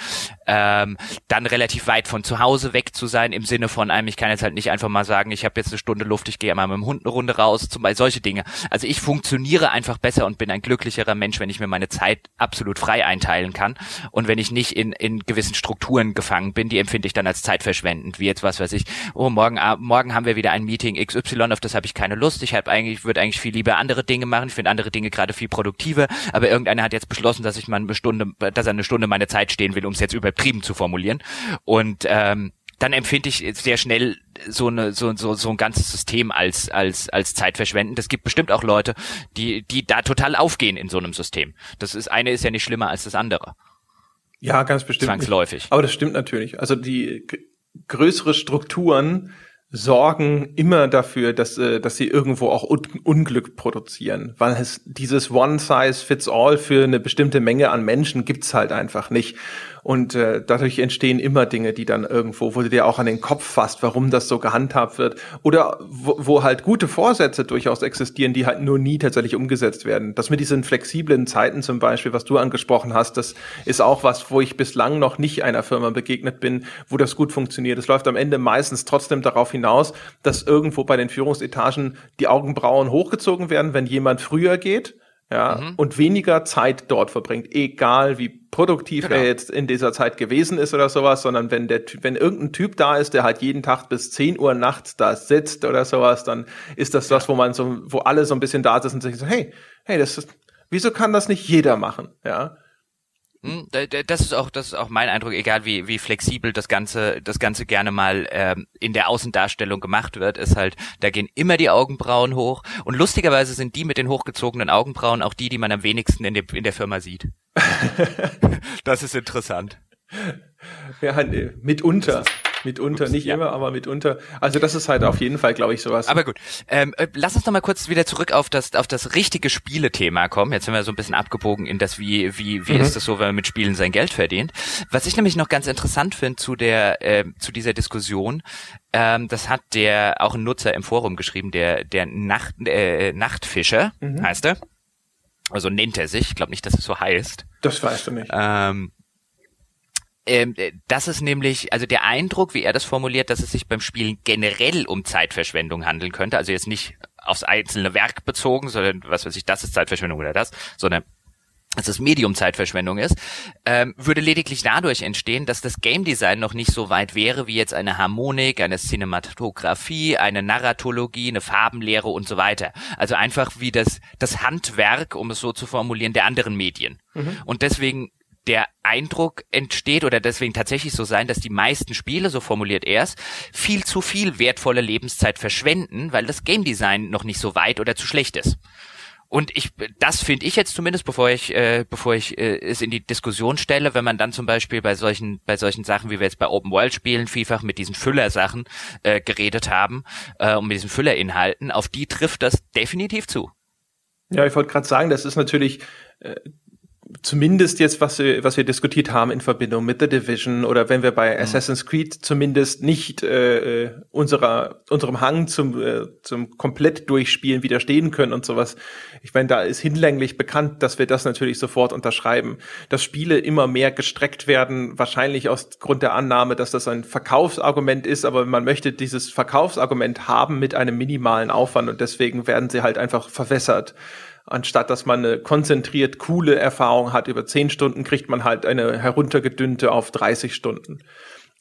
Ähm, dann relativ weit von zu zu Hause weg zu sein im Sinne von einem, ich kann jetzt halt nicht einfach mal sagen, ich habe jetzt eine Stunde Luft, ich gehe mal mit dem Hund eine Runde raus, zum Beispiel solche Dinge. Also ich funktioniere einfach besser und bin ein glücklicherer Mensch, wenn ich mir meine Zeit absolut frei einteilen kann und wenn ich nicht in, in gewissen Strukturen gefangen bin, die empfinde ich dann als zeitverschwendend, wie jetzt was weiß ich, oh, morgen, morgen haben wir wieder ein Meeting XY, auf das habe ich keine Lust, ich habe eigentlich, würde eigentlich viel lieber andere Dinge machen, ich finde andere Dinge gerade viel produktiver, aber irgendeiner hat jetzt beschlossen, dass ich mal eine Stunde, dass er eine Stunde meine Zeit stehen will, um es jetzt übertrieben zu formulieren. Und äh, ähm, dann empfinde ich sehr schnell so eine so so so ein ganzes System als als als Zeitverschwenden. Es gibt bestimmt auch Leute, die die da total aufgehen in so einem System. Das ist eine ist ja nicht schlimmer als das andere. Ja, ganz bestimmt. Zwangsläufig. Nicht. Aber das stimmt natürlich. Also die größere Strukturen sorgen immer dafür, dass, äh, dass sie irgendwo auch Un Unglück produzieren, weil es dieses One Size Fits All für eine bestimmte Menge an Menschen gibt's halt einfach nicht. Und äh, dadurch entstehen immer Dinge, die dann irgendwo, wo du dir auch an den Kopf fasst, warum das so gehandhabt wird. Oder wo, wo halt gute Vorsätze durchaus existieren, die halt nur nie tatsächlich umgesetzt werden. Das mit diesen flexiblen Zeiten zum Beispiel, was du angesprochen hast, das ist auch was, wo ich bislang noch nicht einer Firma begegnet bin, wo das gut funktioniert. Es läuft am Ende meistens trotzdem darauf hinaus, dass irgendwo bei den Führungsetagen die Augenbrauen hochgezogen werden, wenn jemand früher geht ja, mhm. und weniger Zeit dort verbringt, egal wie produktiv genau. er jetzt in dieser Zeit gewesen ist oder sowas, sondern wenn der wenn irgendein Typ da ist, der halt jeden Tag bis 10 Uhr nachts da sitzt oder sowas, dann ist das ja. das, wo man so, wo alle so ein bisschen da sitzen und sich so, hey, hey, das ist, wieso kann das nicht jeder machen, ja? Hm, das ist auch, das ist auch mein Eindruck, egal wie, wie flexibel das Ganze, das Ganze gerne mal ähm, in der Außendarstellung gemacht wird, ist halt, da gehen immer die Augenbrauen hoch. Und lustigerweise sind die mit den hochgezogenen Augenbrauen auch die, die man am wenigsten in, dem, in der Firma sieht. das ist interessant. Ja, mitunter. Mitunter, nicht ja. immer, aber mitunter. Also das ist halt auf jeden Fall, glaube ich, sowas. Aber gut, ähm, äh, lass uns noch mal kurz wieder zurück auf das auf das richtige Spielethema kommen. Jetzt sind wir so ein bisschen abgebogen in das, wie wie wie mhm. ist das so, wenn man mit Spielen sein Geld verdient. Was ich nämlich noch ganz interessant finde zu der äh, zu dieser Diskussion, ähm, das hat der auch ein Nutzer im Forum geschrieben, der der Nacht äh, Nachtfischer mhm. heißt er. Also nennt er sich. Ich glaube nicht, dass es so heißt. Das weißt du nicht. Ähm, ähm, äh, das ist nämlich, also der Eindruck, wie er das formuliert, dass es sich beim Spielen generell um Zeitverschwendung handeln könnte, also jetzt nicht aufs einzelne Werk bezogen, sondern was weiß ich, das ist Zeitverschwendung oder das, sondern dass das Medium Zeitverschwendung ist, ähm, würde lediglich dadurch entstehen, dass das Game Design noch nicht so weit wäre wie jetzt eine Harmonik, eine Cinematografie, eine Narratologie, eine Farbenlehre und so weiter. Also einfach wie das, das Handwerk, um es so zu formulieren, der anderen Medien. Mhm. Und deswegen der Eindruck entsteht oder deswegen tatsächlich so sein, dass die meisten Spiele, so formuliert er es, viel zu viel wertvolle Lebenszeit verschwenden, weil das Game Design noch nicht so weit oder zu schlecht ist. Und ich, das finde ich jetzt zumindest, bevor ich, äh, bevor ich äh, es in die Diskussion stelle, wenn man dann zum Beispiel bei solchen, bei solchen Sachen, wie wir jetzt bei Open World Spielen vielfach mit diesen Füller-Sachen äh, geredet haben äh, und mit diesen Füllerinhalten, auf die trifft das definitiv zu. Ja, ich wollte gerade sagen, das ist natürlich äh, zumindest jetzt, was wir, was wir diskutiert haben in Verbindung mit The Division oder wenn wir bei mhm. Assassin's Creed zumindest nicht äh, unserer, unserem Hang zum, äh, zum komplett durchspielen widerstehen können und sowas. Ich meine, da ist hinlänglich bekannt, dass wir das natürlich sofort unterschreiben. Dass Spiele immer mehr gestreckt werden, wahrscheinlich aus Grund der Annahme, dass das ein Verkaufsargument ist, aber man möchte dieses Verkaufsargument haben mit einem minimalen Aufwand und deswegen werden sie halt einfach verwässert anstatt dass man eine konzentriert coole Erfahrung hat über zehn Stunden, kriegt man halt eine heruntergedünnte auf 30 Stunden.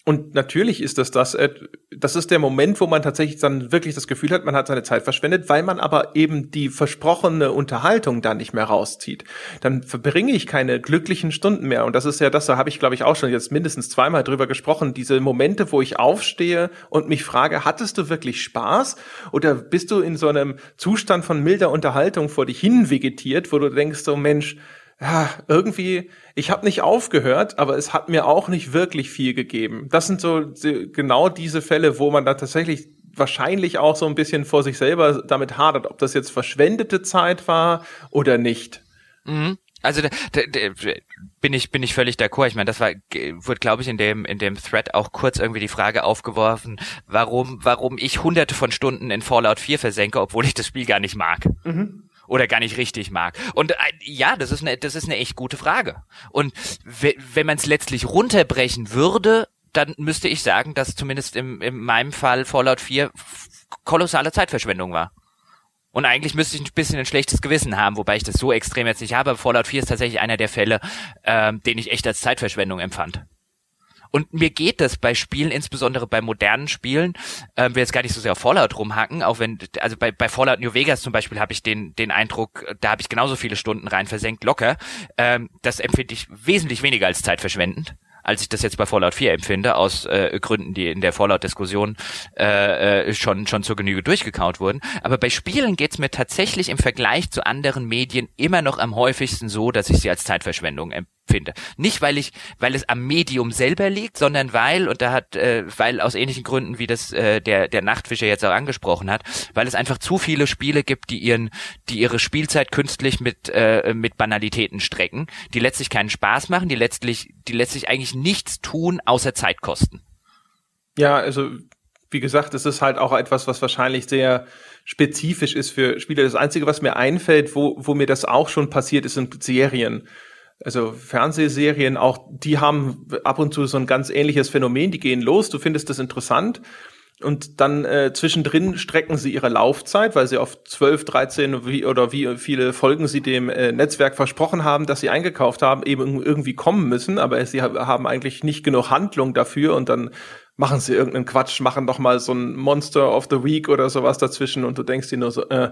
Und natürlich ist das das, äh, das ist der Moment, wo man tatsächlich dann wirklich das Gefühl hat, man hat seine Zeit verschwendet, weil man aber eben die versprochene Unterhaltung da nicht mehr rauszieht. Dann verbringe ich keine glücklichen Stunden mehr. Und das ist ja das, da habe ich, glaube ich, auch schon jetzt mindestens zweimal drüber gesprochen, diese Momente, wo ich aufstehe und mich frage, hattest du wirklich Spaß? Oder bist du in so einem Zustand von milder Unterhaltung vor dich hin vegetiert, wo du denkst, so Mensch, ja, irgendwie, ich habe nicht aufgehört, aber es hat mir auch nicht wirklich viel gegeben. Das sind so genau diese Fälle, wo man da tatsächlich wahrscheinlich auch so ein bisschen vor sich selber damit hadert, ob das jetzt verschwendete Zeit war oder nicht. Mhm. Also da, da, da, bin ich bin ich völlig d'accord. Ich meine, das war wurde glaube ich in dem in dem Thread auch kurz irgendwie die Frage aufgeworfen, warum warum ich hunderte von Stunden in Fallout 4 versenke, obwohl ich das Spiel gar nicht mag. Mhm oder gar nicht richtig mag. Und äh, ja, das ist eine, das ist eine echt gute Frage. Und wenn man es letztlich runterbrechen würde, dann müsste ich sagen, dass zumindest im, in meinem Fall Fallout 4 kolossale Zeitverschwendung war. Und eigentlich müsste ich ein bisschen ein schlechtes Gewissen haben, wobei ich das so extrem jetzt nicht habe. Fallout 4 ist tatsächlich einer der Fälle, ähm, den ich echt als Zeitverschwendung empfand. Und mir geht das bei Spielen, insbesondere bei modernen Spielen, äh, will jetzt gar nicht so sehr auf Fallout rumhacken, auch wenn, also bei, bei Fallout New Vegas zum Beispiel habe ich den, den Eindruck, da habe ich genauso viele Stunden rein versenkt, locker. Ähm, das empfinde ich wesentlich weniger als zeitverschwendend als ich das jetzt bei Fallout 4 empfinde, aus äh, Gründen, die in der Fallout-Diskussion äh, äh, schon, schon zur Genüge durchgekaut wurden. Aber bei Spielen geht's mir tatsächlich im Vergleich zu anderen Medien immer noch am häufigsten so, dass ich sie als Zeitverschwendung finde. Nicht weil ich, weil es am Medium selber liegt, sondern weil und da hat, äh, weil aus ähnlichen Gründen wie das äh, der der Nachtfischer jetzt auch angesprochen hat, weil es einfach zu viele Spiele gibt, die ihren, die ihre Spielzeit künstlich mit äh, mit Banalitäten strecken, die letztlich keinen Spaß machen, die letztlich, die letztlich eigentlich nichts tun außer Zeit kosten. Ja, also wie gesagt, es ist halt auch etwas, was wahrscheinlich sehr spezifisch ist für Spieler. Das Einzige, was mir einfällt, wo, wo mir das auch schon passiert ist, sind Serien. Also Fernsehserien, auch die haben ab und zu so ein ganz ähnliches Phänomen. Die gehen los, du findest das interessant und dann äh, zwischendrin strecken sie ihre Laufzeit, weil sie auf 12, 13 wie, oder wie viele Folgen sie dem äh, Netzwerk versprochen haben, dass sie eingekauft haben, eben irgendwie kommen müssen, aber sie haben eigentlich nicht genug Handlung dafür und dann machen sie irgendeinen Quatsch, machen doch mal so ein Monster of the Week oder sowas dazwischen und du denkst dir nur so, äh,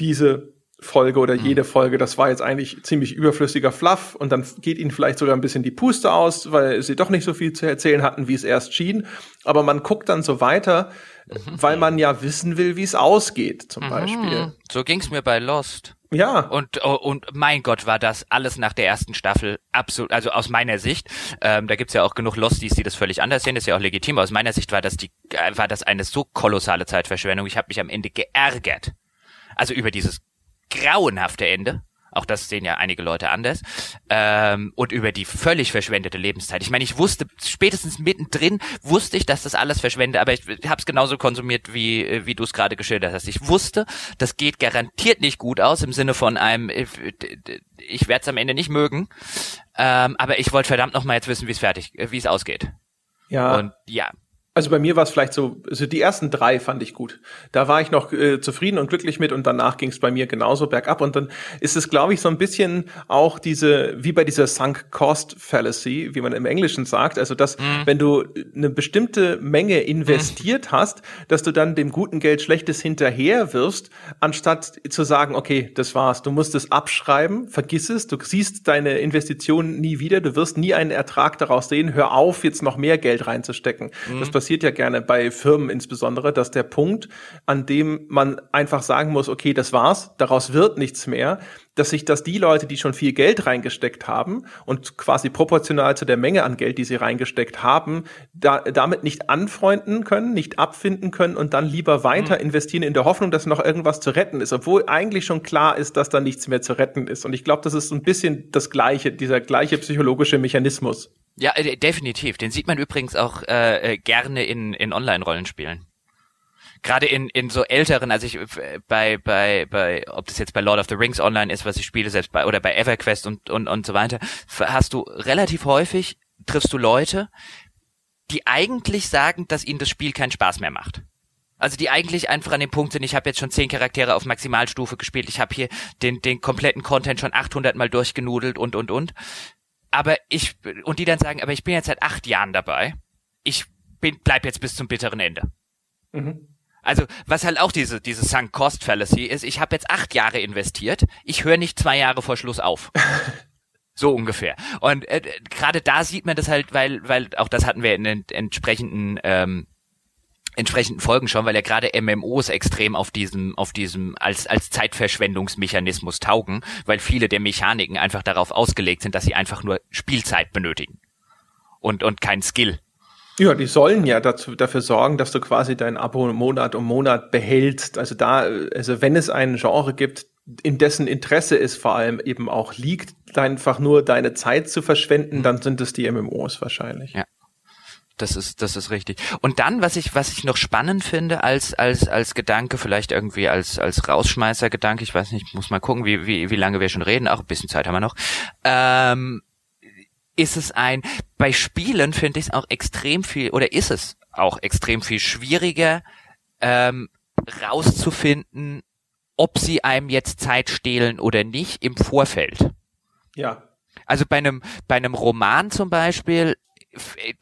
diese Folge oder jede mhm. Folge, das war jetzt eigentlich ziemlich überflüssiger Fluff und dann geht ihnen vielleicht sogar ein bisschen die Puste aus, weil sie doch nicht so viel zu erzählen hatten, wie es erst schien. Aber man guckt dann so weiter, mhm. weil man ja wissen will, wie es ausgeht, zum mhm. Beispiel. So ging's mir bei Lost. Ja. Und, oh, und mein Gott, war das alles nach der ersten Staffel absolut, also aus meiner Sicht, ähm, da gibt's ja auch genug Losties, die das völlig anders sehen, das ist ja auch legitim, aus meiner Sicht war das die, äh, war das eine so kolossale Zeitverschwendung. Ich habe mich am Ende geärgert. Also über dieses grauenhafte Ende. Auch das sehen ja einige Leute anders. Ähm, und über die völlig verschwendete Lebenszeit. Ich meine, ich wusste spätestens mittendrin, wusste ich, dass das alles verschwende, aber ich habe es genauso konsumiert, wie, wie du es gerade geschildert hast. Ich wusste, das geht garantiert nicht gut aus im Sinne von einem, äh, ich werde es am Ende nicht mögen. Ähm, aber ich wollte verdammt noch mal jetzt wissen, wie es fertig, äh, wie es ausgeht. Ja. Und ja, also bei mir war es vielleicht so, also die ersten drei fand ich gut. Da war ich noch äh, zufrieden und glücklich mit und danach ging es bei mir genauso bergab. Und dann ist es, glaube ich, so ein bisschen auch diese, wie bei dieser Sunk Cost Fallacy, wie man im Englischen sagt, also dass, mhm. wenn du eine bestimmte Menge investiert mhm. hast, dass du dann dem guten Geld Schlechtes hinterher wirfst, anstatt zu sagen, okay, das war's, du musst es abschreiben, vergiss es, du siehst deine Investition nie wieder, du wirst nie einen Ertrag daraus sehen, hör auf, jetzt noch mehr Geld reinzustecken. Mhm. Das passiert ja gerne bei Firmen insbesondere, dass der Punkt, an dem man einfach sagen muss, okay, das war's, daraus wird nichts mehr, dass sich das die Leute, die schon viel Geld reingesteckt haben und quasi proportional zu der Menge an Geld, die sie reingesteckt haben, da, damit nicht anfreunden können, nicht abfinden können und dann lieber weiter mhm. investieren in der Hoffnung, dass noch irgendwas zu retten ist, obwohl eigentlich schon klar ist, dass da nichts mehr zu retten ist. Und ich glaube, das ist ein bisschen das gleiche, dieser gleiche psychologische Mechanismus. Ja, äh, definitiv. Den sieht man übrigens auch äh, äh, gerne in, in Online-Rollenspielen. Gerade in, in so älteren, also ich äh, bei, bei, bei, ob das jetzt bei Lord of the Rings online ist, was ich spiele, selbst bei, oder bei EverQuest und, und, und so weiter, hast du relativ häufig, triffst du Leute, die eigentlich sagen, dass ihnen das Spiel keinen Spaß mehr macht. Also die eigentlich einfach an dem Punkt sind, ich habe jetzt schon zehn Charaktere auf Maximalstufe gespielt, ich habe hier den, den kompletten Content schon 800 Mal durchgenudelt und, und, und aber ich, und die dann sagen, aber ich bin jetzt seit acht Jahren dabei, ich bin, bleib jetzt bis zum bitteren Ende. Mhm. Also, was halt auch diese, diese Sunk Cost Fallacy ist, ich habe jetzt acht Jahre investiert, ich höre nicht zwei Jahre vor Schluss auf. So ungefähr. Und äh, gerade da sieht man das halt, weil, weil auch das hatten wir in den entsprechenden ähm, entsprechenden Folgen schon, weil ja gerade MMOs extrem auf diesem, auf diesem als, als Zeitverschwendungsmechanismus taugen, weil viele der Mechaniken einfach darauf ausgelegt sind, dass sie einfach nur Spielzeit benötigen. Und, und kein Skill. Ja, die sollen ja dazu, dafür sorgen, dass du quasi dein Abo Monat um Monat behältst. Also da, also wenn es ein Genre gibt, in dessen Interesse es vor allem eben auch liegt, einfach nur deine Zeit zu verschwenden, mhm. dann sind es die MMOs wahrscheinlich. Ja. Das ist, das ist richtig. Und dann, was ich, was ich noch spannend finde als, als, als Gedanke, vielleicht irgendwie als, als Rausschmeißer-Gedanke, ich weiß nicht, muss mal gucken, wie, wie, wie lange wir schon reden, auch ein bisschen Zeit haben wir noch, ähm, ist es ein, bei Spielen finde ich es auch extrem viel, oder ist es auch extrem viel schwieriger, ähm, rauszufinden, ob sie einem jetzt Zeit stehlen oder nicht im Vorfeld. Ja. Also bei einem, bei einem Roman zum Beispiel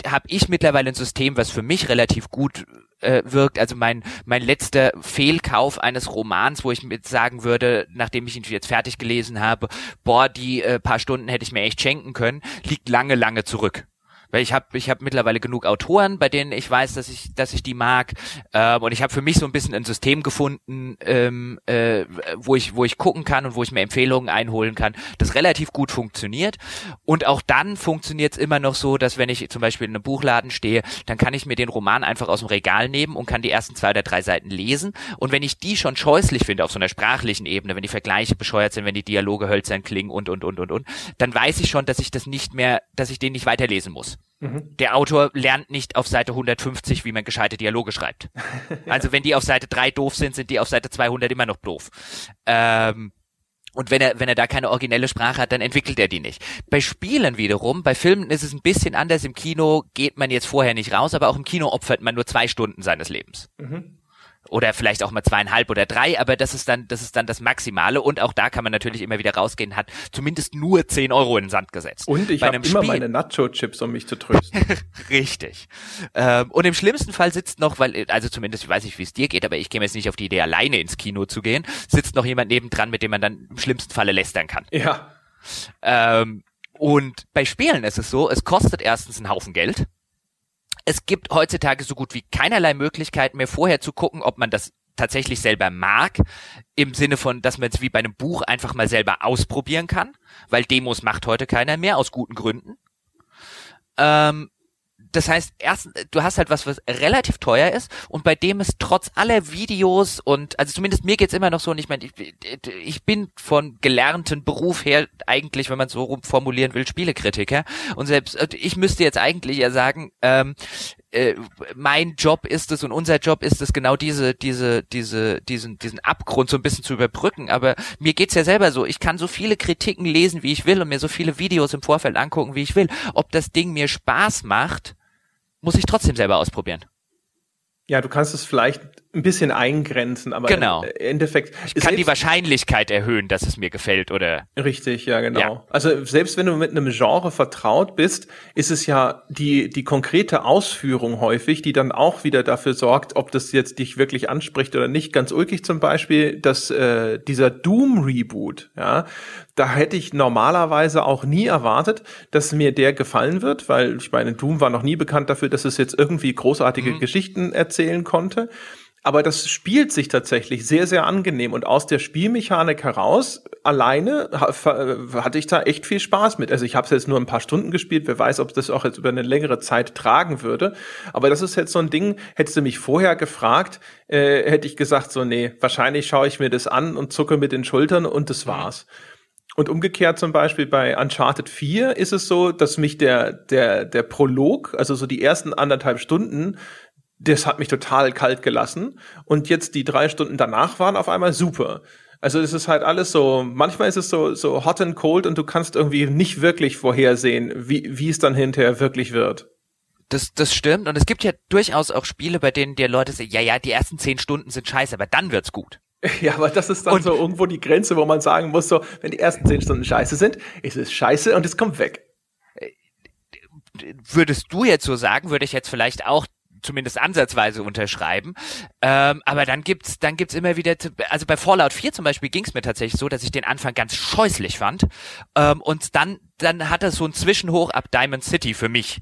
habe ich mittlerweile ein System, was für mich relativ gut äh, wirkt. Also mein mein letzter Fehlkauf eines Romans, wo ich mit sagen würde, nachdem ich ihn jetzt fertig gelesen habe, boah, die äh, paar Stunden hätte ich mir echt schenken können, liegt lange, lange zurück Weil ich habe ich hab mittlerweile genug Autoren, bei denen ich weiß, dass ich, dass ich die mag. Ähm, und ich habe für mich so ein bisschen ein System gefunden, ähm, äh, wo ich, wo ich gucken kann und wo ich mir Empfehlungen einholen kann, das relativ gut funktioniert. Und auch dann funktioniert es immer noch so, dass wenn ich zum Beispiel in einem Buchladen stehe, dann kann ich mir den Roman einfach aus dem Regal nehmen und kann die ersten zwei oder drei Seiten lesen. Und wenn ich die schon scheußlich finde auf so einer sprachlichen Ebene, wenn die Vergleiche bescheuert sind, wenn die Dialoge hölzern klingen und und und und und, dann weiß ich schon, dass ich das nicht mehr, dass ich den nicht weiterlesen muss. Mhm. Der Autor lernt nicht auf Seite 150, wie man gescheite Dialoge schreibt. ja. Also wenn die auf Seite 3 doof sind, sind die auf Seite 200 immer noch doof. Ähm, und wenn er, wenn er da keine originelle Sprache hat, dann entwickelt er die nicht. Bei Spielen wiederum, bei Filmen ist es ein bisschen anders. Im Kino geht man jetzt vorher nicht raus, aber auch im Kino opfert man nur zwei Stunden seines Lebens. Mhm oder vielleicht auch mal zweieinhalb oder drei, aber das ist dann, das ist dann das Maximale und auch da kann man natürlich immer wieder rausgehen, hat zumindest nur zehn Euro in den Sand gesetzt. Und ich habe immer meine Nacho-Chips, um mich zu trösten. Richtig. Ähm, und im schlimmsten Fall sitzt noch, weil, also zumindest, ich weiß nicht, wie es dir geht, aber ich käme jetzt nicht auf die Idee, alleine ins Kino zu gehen, sitzt noch jemand nebendran, mit dem man dann im schlimmsten Falle lästern kann. Ja. Ähm, und bei Spielen ist es so, es kostet erstens einen Haufen Geld es gibt heutzutage so gut wie keinerlei Möglichkeit mehr vorher zu gucken, ob man das tatsächlich selber mag, im Sinne von, dass man es wie bei einem Buch einfach mal selber ausprobieren kann, weil Demos macht heute keiner mehr, aus guten Gründen. Ähm, das heißt, erst, du hast halt was, was relativ teuer ist und bei dem es trotz aller Videos und, also zumindest mir geht's immer noch so und ich meine, ich, ich bin von gelernten Beruf her eigentlich, wenn man so formulieren will, Spielekritiker und selbst, ich müsste jetzt eigentlich ja sagen, ähm, äh, mein Job ist es und unser Job ist es, genau diese, diese, diese, diesen, diesen Abgrund so ein bisschen zu überbrücken. Aber mir geht's ja selber so. Ich kann so viele Kritiken lesen, wie ich will und mir so viele Videos im Vorfeld angucken, wie ich will. Ob das Ding mir Spaß macht, muss ich trotzdem selber ausprobieren. Ja, du kannst es vielleicht ein bisschen eingrenzen, aber genau. im Endeffekt. Ich kann die Wahrscheinlichkeit erhöhen, dass es mir gefällt, oder? Richtig, ja, genau. Ja. Also selbst wenn du mit einem Genre vertraut bist, ist es ja die, die konkrete Ausführung häufig, die dann auch wieder dafür sorgt, ob das jetzt dich wirklich anspricht oder nicht. Ganz ulkig zum Beispiel, dass äh, dieser Doom-Reboot, ja, da hätte ich normalerweise auch nie erwartet, dass mir der gefallen wird, weil ich meine, Doom war noch nie bekannt dafür, dass es jetzt irgendwie großartige mhm. Geschichten erzählen konnte. Aber das spielt sich tatsächlich sehr, sehr angenehm. Und aus der Spielmechanik heraus, alleine, hatte ich da echt viel Spaß mit. Also ich habe es jetzt nur ein paar Stunden gespielt. Wer weiß, ob das auch jetzt über eine längere Zeit tragen würde. Aber das ist jetzt so ein Ding, hättest du mich vorher gefragt, äh, hätte ich gesagt, so, nee, wahrscheinlich schaue ich mir das an und zucke mit den Schultern und das war's. Und umgekehrt zum Beispiel bei Uncharted 4 ist es so, dass mich der, der, der Prolog, also so die ersten anderthalb Stunden, das hat mich total kalt gelassen. Und jetzt die drei Stunden danach waren auf einmal super. Also es ist halt alles so, manchmal ist es so, so hot and cold und du kannst irgendwie nicht wirklich vorhersehen, wie, wie es dann hinterher wirklich wird. Das, das stimmt. Und es gibt ja durchaus auch Spiele, bei denen dir Leute sagen, ja, ja, die ersten zehn Stunden sind scheiße, aber dann wird's gut. Ja, aber das ist dann und so irgendwo die Grenze, wo man sagen muss, so, wenn die ersten zehn Stunden scheiße sind, ist es scheiße und es kommt weg. Würdest du jetzt so sagen, würde ich jetzt vielleicht auch zumindest ansatzweise unterschreiben. Ähm, aber dann gibt's, dann gibt's immer wieder, also bei Fallout 4 zum Beispiel ging's mir tatsächlich so, dass ich den Anfang ganz scheußlich fand. Ähm, und dann, dann hat er so ein Zwischenhoch ab Diamond City für mich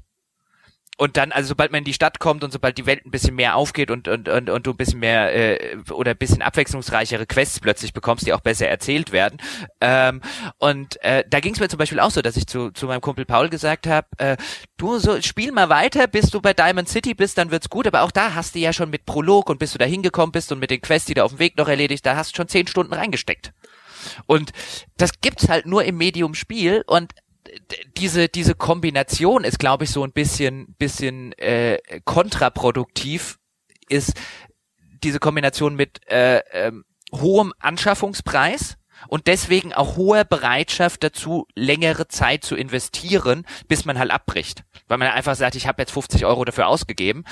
und dann, also sobald man in die Stadt kommt und sobald die Welt ein bisschen mehr aufgeht und, und, und, und du ein bisschen mehr äh, oder ein bisschen abwechslungsreichere Quests plötzlich bekommst, die auch besser erzählt werden. Ähm, und äh, da ging es mir zum Beispiel auch so, dass ich zu, zu meinem Kumpel Paul gesagt habe, äh, du so spiel mal weiter, bis du bei Diamond City bist, dann wird's gut. Aber auch da hast du ja schon mit Prolog und bis du da hingekommen bist und mit den Quests, die du auf dem Weg noch erledigt, da hast du schon zehn Stunden reingesteckt. Und das gibt's halt nur im Medium Spiel und diese diese Kombination ist, glaube ich, so ein bisschen bisschen äh, kontraproduktiv. Ist diese Kombination mit äh, ähm, hohem Anschaffungspreis und deswegen auch hoher Bereitschaft dazu, längere Zeit zu investieren, bis man halt abbricht, weil man einfach sagt, ich habe jetzt 50 Euro dafür ausgegeben.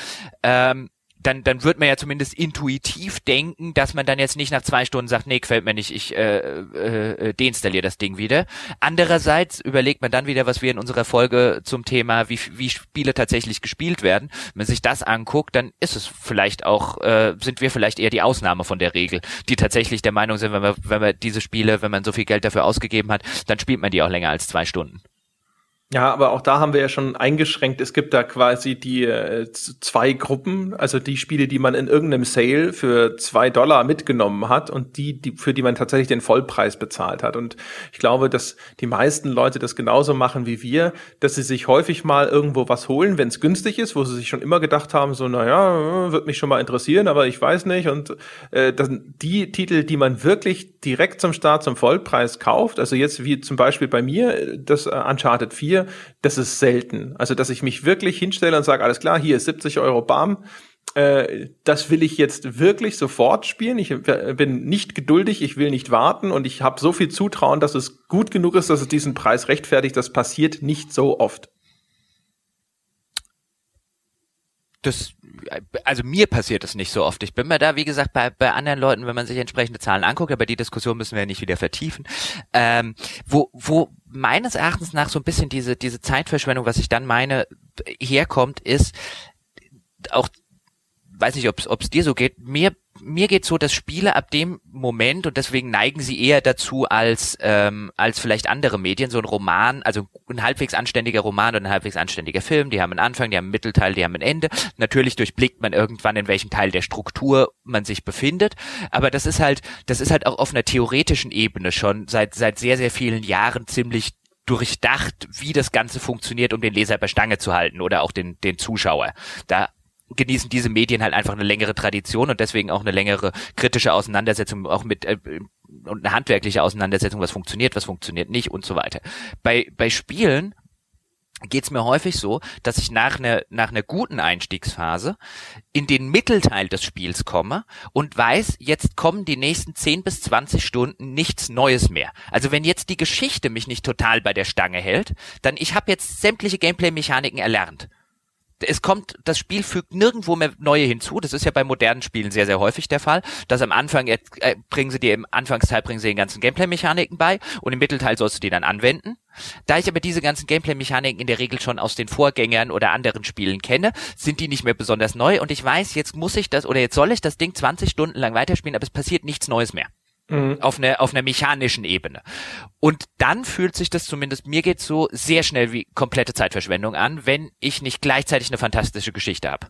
Ähm, dann, dann wird man ja zumindest intuitiv denken, dass man dann jetzt nicht nach zwei Stunden sagt, nee, gefällt mir nicht, ich äh, äh, äh, deinstalliere das Ding wieder. Andererseits überlegt man dann wieder, was wir in unserer Folge zum Thema, wie, wie Spiele tatsächlich gespielt werden. Wenn man sich das anguckt, dann ist es vielleicht auch, äh, sind wir vielleicht eher die Ausnahme von der Regel, die tatsächlich der Meinung sind, wenn man, wenn man diese Spiele, wenn man so viel Geld dafür ausgegeben hat, dann spielt man die auch länger als zwei Stunden. Ja, aber auch da haben wir ja schon eingeschränkt. Es gibt da quasi die äh, zwei Gruppen, also die Spiele, die man in irgendeinem Sale für zwei Dollar mitgenommen hat und die, die, für die man tatsächlich den Vollpreis bezahlt hat. Und ich glaube, dass die meisten Leute das genauso machen wie wir, dass sie sich häufig mal irgendwo was holen, wenn es günstig ist, wo sie sich schon immer gedacht haben, so, naja, wird mich schon mal interessieren, aber ich weiß nicht. Und äh, dann die Titel, die man wirklich direkt zum Start zum Vollpreis kauft, also jetzt wie zum Beispiel bei mir, das äh, Uncharted 4, hier, das ist selten. Also, dass ich mich wirklich hinstelle und sage, alles klar, hier ist 70 Euro Bam, äh, das will ich jetzt wirklich sofort spielen. Ich bin nicht geduldig, ich will nicht warten und ich habe so viel Zutrauen, dass es gut genug ist, dass es diesen Preis rechtfertigt. Das passiert nicht so oft. Das also mir passiert das nicht so oft. Ich bin mir da, wie gesagt, bei, bei anderen Leuten, wenn man sich entsprechende Zahlen anguckt, aber die Diskussion müssen wir ja nicht wieder vertiefen, ähm, wo, wo meines Erachtens nach so ein bisschen diese, diese Zeitverschwendung, was ich dann meine, herkommt, ist auch, weiß nicht, ob es dir so geht, mir mir geht's so, dass Spiele ab dem Moment und deswegen neigen sie eher dazu als ähm, als vielleicht andere Medien so ein Roman, also ein halbwegs anständiger Roman und ein halbwegs anständiger Film. Die haben einen Anfang, die haben einen Mittelteil, die haben ein Ende. Natürlich durchblickt man irgendwann in welchem Teil der Struktur man sich befindet, aber das ist halt das ist halt auch auf einer theoretischen Ebene schon seit seit sehr sehr vielen Jahren ziemlich durchdacht, wie das Ganze funktioniert, um den Leser bei Stange zu halten oder auch den, den Zuschauer. Da genießen diese Medien halt einfach eine längere Tradition und deswegen auch eine längere kritische Auseinandersetzung auch mit äh, und eine handwerkliche Auseinandersetzung, was funktioniert, was funktioniert nicht und so weiter. Bei bei Spielen geht's mir häufig so, dass ich nach einer nach einer guten Einstiegsphase in den Mittelteil des Spiels komme und weiß, jetzt kommen die nächsten 10 bis 20 Stunden nichts Neues mehr. Also wenn jetzt die Geschichte mich nicht total bei der Stange hält, dann ich habe jetzt sämtliche Gameplay-Mechaniken erlernt es kommt, das Spiel fügt nirgendwo mehr neue hinzu. Das ist ja bei modernen Spielen sehr, sehr häufig der Fall, dass am Anfang äh, bringen sie dir im Anfangsteil bringen sie den ganzen Gameplay-Mechaniken bei und im Mittelteil sollst du die dann anwenden. Da ich aber diese ganzen Gameplay-Mechaniken in der Regel schon aus den Vorgängern oder anderen Spielen kenne, sind die nicht mehr besonders neu und ich weiß, jetzt muss ich das oder jetzt soll ich das Ding 20 Stunden lang weiterspielen, aber es passiert nichts Neues mehr. Mhm. Auf einer auf einer mechanischen Ebene. Und dann fühlt sich das zumindest, mir geht so sehr schnell wie komplette Zeitverschwendung an, wenn ich nicht gleichzeitig eine fantastische Geschichte habe.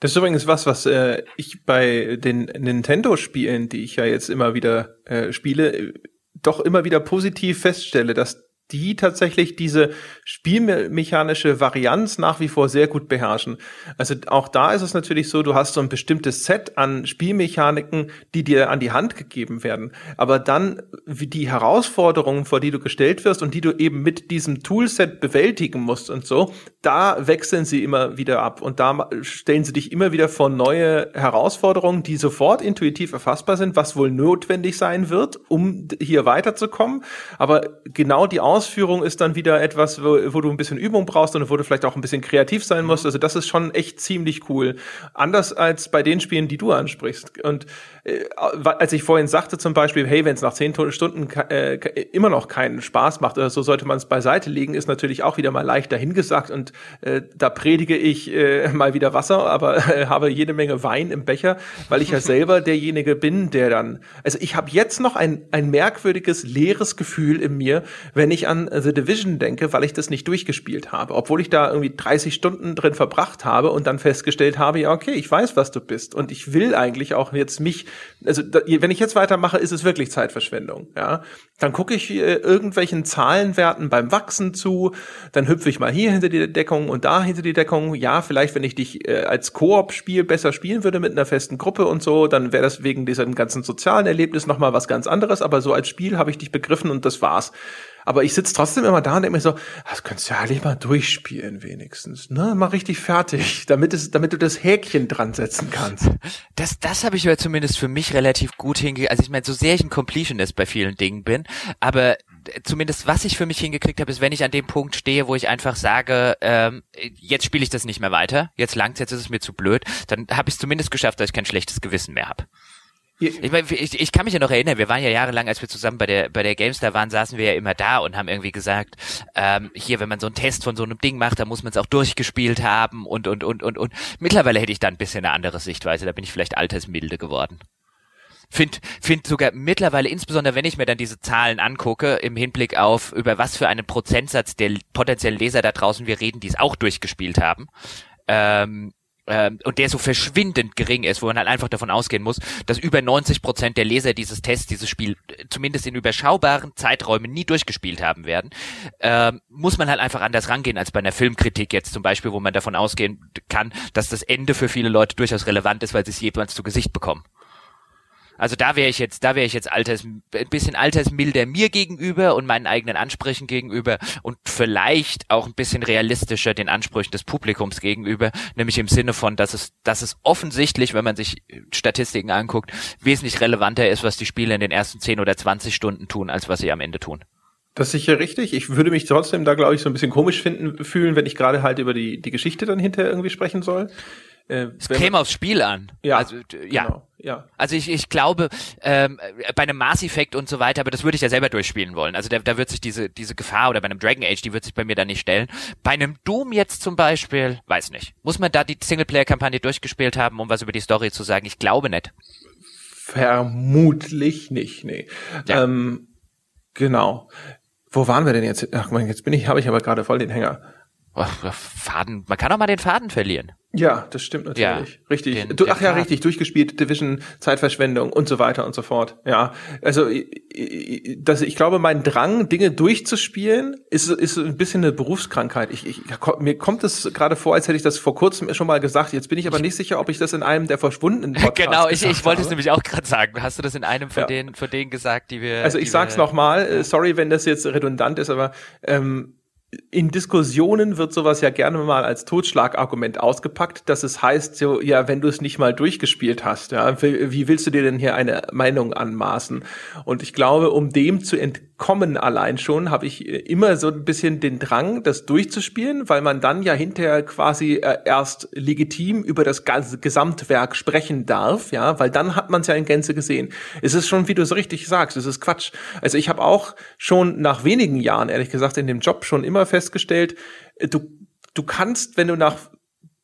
Das ist übrigens was, was äh, ich bei den Nintendo-Spielen, die ich ja jetzt immer wieder äh, spiele, doch immer wieder positiv feststelle, dass die tatsächlich diese spielmechanische Varianz nach wie vor sehr gut beherrschen. Also auch da ist es natürlich so, du hast so ein bestimmtes Set an Spielmechaniken, die dir an die Hand gegeben werden. Aber dann wie die Herausforderungen, vor die du gestellt wirst und die du eben mit diesem Toolset bewältigen musst und so, da wechseln sie immer wieder ab und da stellen sie dich immer wieder vor neue Herausforderungen, die sofort intuitiv erfassbar sind, was wohl notwendig sein wird, um hier weiterzukommen. Aber genau die Ausführung ist dann wieder etwas, wo, wo, du ein bisschen Übung brauchst und wo du vielleicht auch ein bisschen kreativ sein musst. Also das ist schon echt ziemlich cool. Anders als bei den Spielen, die du ansprichst. Und äh, als ich vorhin sagte zum Beispiel, hey, wenn es nach zehn Stunden äh, immer noch keinen Spaß macht oder so, sollte man es beiseite legen, ist natürlich auch wieder mal leicht dahingesagt und äh, da predige ich äh, mal wieder Wasser, aber äh, habe jede Menge Wein im Becher, weil ich ja selber derjenige bin, der dann, also ich habe jetzt noch ein, ein merkwürdiges, leeres Gefühl in mir, wenn ich an The Division denke, weil ich das nicht durchgespielt habe. Obwohl ich da irgendwie 30 Stunden drin verbracht habe und dann festgestellt habe, ja, okay, ich weiß, was du bist. Und ich will eigentlich auch jetzt mich, also da, wenn ich jetzt weitermache, ist es wirklich Zeitverschwendung. Ja, Dann gucke ich äh, irgendwelchen Zahlenwerten beim Wachsen zu, dann hüpfe ich mal hier hinter die Deckung und da hinter die Deckung. Ja, vielleicht, wenn ich dich äh, als Koop-Spiel besser spielen würde mit einer festen Gruppe und so, dann wäre das wegen diesem ganzen sozialen Erlebnis nochmal was ganz anderes. Aber so als Spiel habe ich dich begriffen und das war's. Aber ich sitze trotzdem immer da und denke mir so, das könntest du ja eigentlich mal durchspielen wenigstens. Ne? Mal richtig fertig, damit, es, damit du das Häkchen dran setzen kannst. Das, das habe ich aber zumindest für mich relativ gut hingekriegt. Also ich meine, so sehr ich ein Completionist bei vielen Dingen bin, aber zumindest was ich für mich hingekriegt habe, ist, wenn ich an dem Punkt stehe, wo ich einfach sage, ähm, jetzt spiele ich das nicht mehr weiter, jetzt langt's, jetzt ist es mir zu blöd, dann habe ich es zumindest geschafft, dass ich kein schlechtes Gewissen mehr habe. Ich, mein, ich, ich kann mich ja noch erinnern, wir waren ja jahrelang, als wir zusammen bei der bei der Gamestar waren, saßen wir ja immer da und haben irgendwie gesagt, ähm, hier, wenn man so einen Test von so einem Ding macht, dann muss man es auch durchgespielt haben und und und und und. Mittlerweile hätte ich da ein bisschen eine andere Sichtweise, da bin ich vielleicht altersmilde geworden. Find, find sogar mittlerweile, insbesondere wenn ich mir dann diese Zahlen angucke, im Hinblick auf, über was für einen Prozentsatz der potenziellen Leser da draußen wir reden, die es auch durchgespielt haben, ähm, ähm, und der so verschwindend gering ist, wo man halt einfach davon ausgehen muss, dass über 90 Prozent der Leser dieses Tests dieses Spiel äh, zumindest in überschaubaren Zeiträumen nie durchgespielt haben werden, ähm, muss man halt einfach anders rangehen als bei einer Filmkritik jetzt zum Beispiel, wo man davon ausgehen kann, dass das Ende für viele Leute durchaus relevant ist, weil sie es jemals zu Gesicht bekommen. Also da wäre ich jetzt, da wäre ich jetzt alters, ein bisschen altersmilder mir gegenüber und meinen eigenen Ansprüchen gegenüber und vielleicht auch ein bisschen realistischer den Ansprüchen des Publikums gegenüber, nämlich im Sinne von, dass es, dass es offensichtlich, wenn man sich Statistiken anguckt, wesentlich relevanter ist, was die Spieler in den ersten 10 oder 20 Stunden tun, als was sie am Ende tun. Das ist sicher richtig. Ich würde mich trotzdem da, glaube ich, so ein bisschen komisch finden, fühlen, wenn ich gerade halt über die, die Geschichte dann hinterher irgendwie sprechen soll. Äh, es käme aufs Spiel an. Ja, also, ja. Genau, ja. Also ich, ich glaube, ähm, bei einem Mass-Effekt und so weiter, aber das würde ich ja selber durchspielen wollen. Also da, da wird sich diese, diese Gefahr oder bei einem Dragon Age, die wird sich bei mir da nicht stellen. Bei einem Doom jetzt zum Beispiel, weiß nicht. Muss man da die Singleplayer-Kampagne durchgespielt haben, um was über die Story zu sagen? Ich glaube nicht. Vermutlich nicht, nee. Ja. Ähm, genau. Wo waren wir denn jetzt? Ach man, jetzt bin ich, habe ich aber gerade voll den Hänger. Faden, man kann auch mal den Faden verlieren. Ja, das stimmt natürlich. Ja, richtig. Den, du, ach ja, richtig, durchgespielt, Division, Zeitverschwendung und so weiter und so fort. Ja, also das, ich glaube, mein Drang, Dinge durchzuspielen, ist, ist ein bisschen eine Berufskrankheit. Ich, ich, mir kommt es gerade vor, als hätte ich das vor kurzem schon mal gesagt. Jetzt bin ich aber nicht sicher, ob ich das in einem der verschwundenen Podcasts Genau, ich, ich wollte es nämlich auch gerade sagen. Hast du das in einem von ja. denen, von denen gesagt, die wir. Also ich sag's nochmal, äh, sorry, wenn das jetzt redundant ist, aber ähm, in Diskussionen wird sowas ja gerne mal als Totschlagargument ausgepackt, dass es heißt, so, ja, wenn du es nicht mal durchgespielt hast, ja, wie willst du dir denn hier eine Meinung anmaßen? Und ich glaube, um dem zu entkommen allein schon, habe ich immer so ein bisschen den Drang, das durchzuspielen, weil man dann ja hinterher quasi äh, erst legitim über das ganze Gesamtwerk sprechen darf, ja, weil dann hat man es ja in Gänze gesehen. Es ist schon, wie du es richtig sagst, es ist Quatsch. Also ich habe auch schon nach wenigen Jahren, ehrlich gesagt, in dem Job schon immer festgestellt, äh, du, du kannst, wenn du nach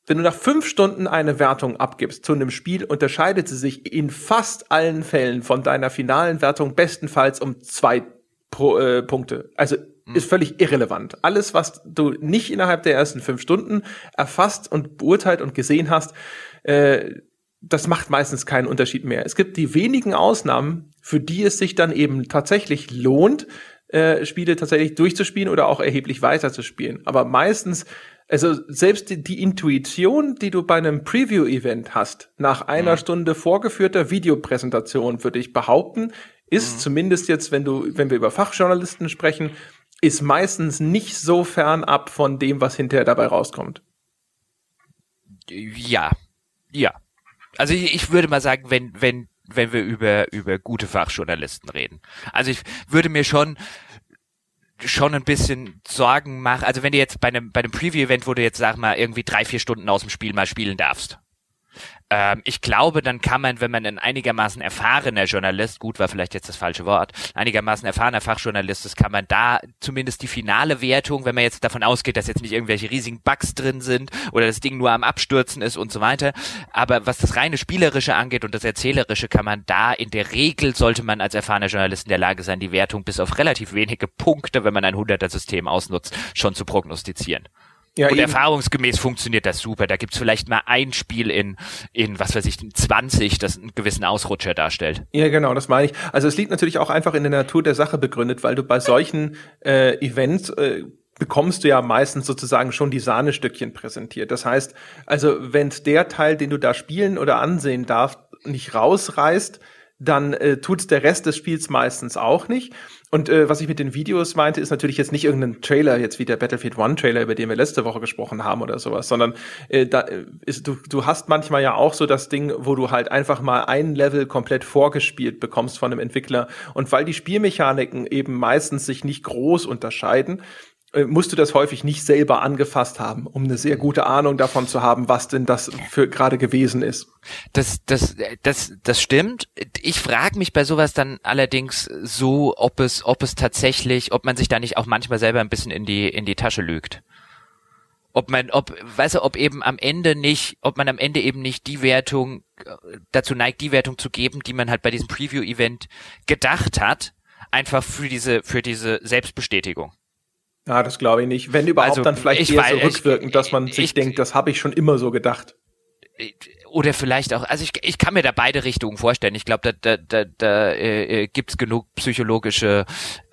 wenn du nach fünf Stunden eine Wertung abgibst zu einem Spiel, unterscheidet sie sich in fast allen Fällen von deiner finalen Wertung bestenfalls um zwei Pro, äh, Punkte. Also hm. ist völlig irrelevant. Alles, was du nicht innerhalb der ersten fünf Stunden erfasst und beurteilt und gesehen hast, äh, das macht meistens keinen Unterschied mehr. Es gibt die wenigen Ausnahmen, für die es sich dann eben tatsächlich lohnt, äh, Spiele tatsächlich durchzuspielen oder auch erheblich weiter zu spielen. Aber meistens, also selbst die, die Intuition, die du bei einem Preview-Event hast, nach einer mhm. Stunde vorgeführter Videopräsentation, würde ich behaupten, ist mhm. zumindest jetzt, wenn du, wenn wir über Fachjournalisten sprechen, ist meistens nicht so fern ab von dem, was hinterher dabei rauskommt. Ja, ja. Also ich, ich würde mal sagen, wenn, wenn wenn wir über, über gute Fachjournalisten reden. Also ich würde mir schon schon ein bisschen Sorgen machen. Also wenn du jetzt bei einem, bei einem Preview-Event, wo du jetzt, sag mal, irgendwie drei, vier Stunden aus dem Spiel mal spielen darfst, ähm, ich glaube, dann kann man, wenn man ein einigermaßen erfahrener Journalist, gut war vielleicht jetzt das falsche Wort, einigermaßen erfahrener Fachjournalist ist, kann man da zumindest die finale Wertung, wenn man jetzt davon ausgeht, dass jetzt nicht irgendwelche riesigen Bugs drin sind oder das Ding nur am Abstürzen ist und so weiter. Aber was das reine Spielerische angeht und das Erzählerische, kann man da in der Regel, sollte man als erfahrener Journalist in der Lage sein, die Wertung bis auf relativ wenige Punkte, wenn man ein 100er-System ausnutzt, schon zu prognostizieren. Ja, und eben. erfahrungsgemäß funktioniert das super. Da gibt's vielleicht mal ein Spiel in, in, was weiß ich, 20, das einen gewissen Ausrutscher darstellt. Ja, genau, das meine ich. Also es liegt natürlich auch einfach in der Natur der Sache begründet, weil du bei solchen äh, Events äh, bekommst du ja meistens sozusagen schon die Sahnestückchen präsentiert. Das heißt, also wenn der Teil, den du da spielen oder ansehen darfst, nicht rausreißt, dann äh, tut's der Rest des Spiels meistens auch nicht. Und äh, was ich mit den Videos meinte, ist natürlich jetzt nicht irgendein Trailer, jetzt wie der Battlefield One Trailer, über den wir letzte Woche gesprochen haben oder sowas, sondern äh, da äh, ist, du, du hast manchmal ja auch so das Ding, wo du halt einfach mal ein Level komplett vorgespielt bekommst von einem Entwickler. Und weil die Spielmechaniken eben meistens sich nicht groß unterscheiden, musst du das häufig nicht selber angefasst haben, um eine sehr gute Ahnung davon zu haben, was denn das für gerade gewesen ist. Das, das, das, das stimmt. Ich frage mich bei sowas dann allerdings so, ob es, ob es tatsächlich, ob man sich da nicht auch manchmal selber ein bisschen in die, in die Tasche lügt. ob man, ob, weißt du, ob eben am Ende nicht, ob man am Ende eben nicht die Wertung äh, dazu neigt, die Wertung zu geben, die man halt bei diesem Preview-Event gedacht hat, einfach für diese, für diese Selbstbestätigung. Ja, das glaube ich nicht. Wenn überhaupt, also, dann vielleicht eher weiß, so rückwirkend, dass man sich ich, denkt, das habe ich schon immer so gedacht. Oder vielleicht auch, also ich, ich kann mir da beide Richtungen vorstellen. Ich glaube, da, da, da, da äh, gibt's genug psychologische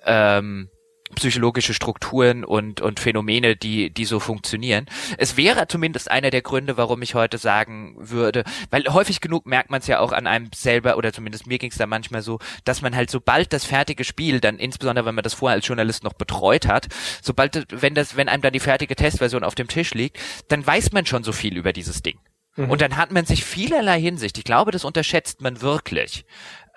ähm, psychologische Strukturen und, und Phänomene, die, die so funktionieren. Es wäre zumindest einer der Gründe, warum ich heute sagen würde, weil häufig genug merkt man es ja auch an einem selber, oder zumindest mir ging es da manchmal so, dass man halt sobald das fertige Spiel, dann insbesondere wenn man das vorher als Journalist noch betreut hat, sobald, wenn das, wenn einem dann die fertige Testversion auf dem Tisch liegt, dann weiß man schon so viel über dieses Ding. Mhm. Und dann hat man sich vielerlei Hinsicht, ich glaube, das unterschätzt man wirklich,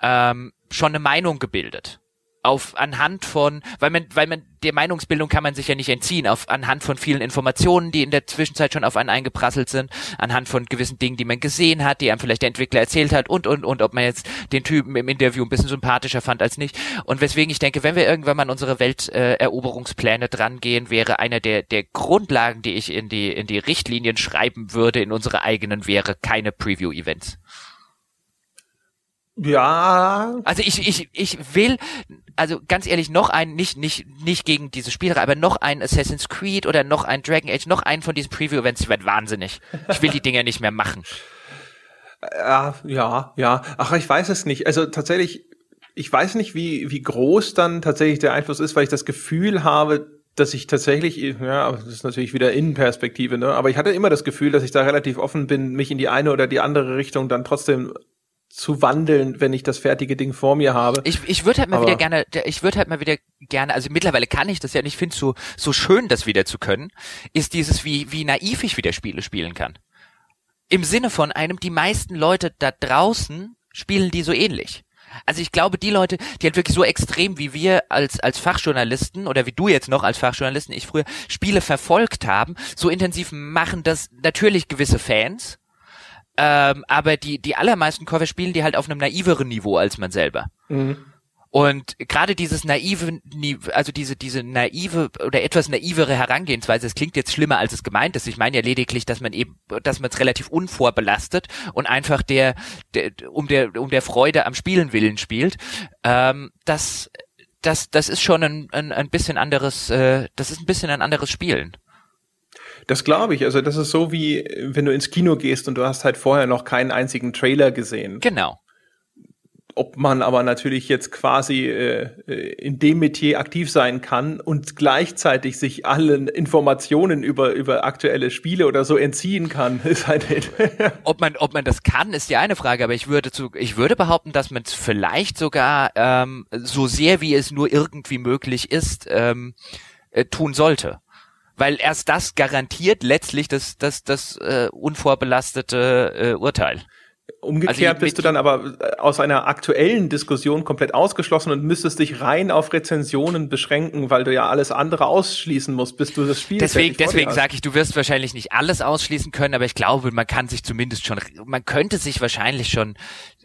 ähm, schon eine Meinung gebildet auf anhand von, weil man, weil man der Meinungsbildung kann man sich ja nicht entziehen, auf anhand von vielen Informationen, die in der Zwischenzeit schon auf einen eingeprasselt sind, anhand von gewissen Dingen, die man gesehen hat, die einem vielleicht der Entwickler erzählt hat und und und ob man jetzt den Typen im Interview ein bisschen sympathischer fand als nicht. Und weswegen ich denke, wenn wir irgendwann mal an unsere Welteroberungspläne äh, drangehen, wäre einer der der Grundlagen, die ich in die in die Richtlinien schreiben würde, in unsere eigenen, wäre keine Preview-Events. Ja. Also ich, ich, ich will, also ganz ehrlich, noch ein, nicht, nicht, nicht gegen diese Spielreihe, aber noch ein Assassin's Creed oder noch ein Dragon Age, noch einen von diesen Preview-Events, ich werde wahnsinnig. Ich will die Dinger nicht mehr machen. Ja, ja, ja. Ach, ich weiß es nicht. Also tatsächlich, ich weiß nicht, wie, wie groß dann tatsächlich der Einfluss ist, weil ich das Gefühl habe, dass ich tatsächlich, ja, das ist natürlich wieder Innenperspektive, ne? Aber ich hatte immer das Gefühl, dass ich da relativ offen bin, mich in die eine oder die andere Richtung dann trotzdem zu wandeln, wenn ich das fertige Ding vor mir habe. Ich, ich würde halt mal Aber wieder gerne, ich würde halt mal wieder gerne, also mittlerweile kann ich das ja und ich finde es so, so schön, das wieder zu können, ist dieses, wie, wie naiv ich wieder Spiele spielen kann. Im Sinne von einem, die meisten Leute da draußen spielen die so ähnlich. Also ich glaube, die Leute, die halt wirklich so extrem wie wir als, als Fachjournalisten oder wie du jetzt noch als Fachjournalisten, ich früher Spiele verfolgt haben, so intensiv machen das natürlich gewisse Fans, ähm, aber die, die allermeisten Käufer spielen die halt auf einem naiveren Niveau als man selber. Mhm. Und gerade dieses naive, also diese, diese naive oder etwas naivere Herangehensweise, es klingt jetzt schlimmer, als es gemeint ist. Ich meine ja lediglich, dass man eben, dass man es relativ unvorbelastet und einfach der, der, um der, um der Freude am Spielen willen spielt. Ähm, das, das, das ist schon ein, ein, ein bisschen anderes, äh, das ist ein bisschen ein anderes Spielen. Das glaube ich. Also das ist so wie, wenn du ins Kino gehst und du hast halt vorher noch keinen einzigen Trailer gesehen. Genau. Ob man aber natürlich jetzt quasi äh, in dem Metier aktiv sein kann und gleichzeitig sich allen Informationen über, über aktuelle Spiele oder so entziehen kann, ist halt. ob man, ob man das kann, ist die eine Frage, aber ich würde zu, ich würde behaupten, dass man es vielleicht sogar ähm, so sehr wie es nur irgendwie möglich ist, ähm, äh, tun sollte weil erst das garantiert letztlich das, das, das äh, unvorbelastete äh, Urteil. Umgekehrt also bist du dann aber äh, aus einer aktuellen Diskussion komplett ausgeschlossen und müsstest dich rein auf Rezensionen beschränken, weil du ja alles andere ausschließen musst, bis du das Spiel Deswegen, deswegen sage ich, du wirst wahrscheinlich nicht alles ausschließen können, aber ich glaube, man kann sich zumindest schon, man könnte sich wahrscheinlich schon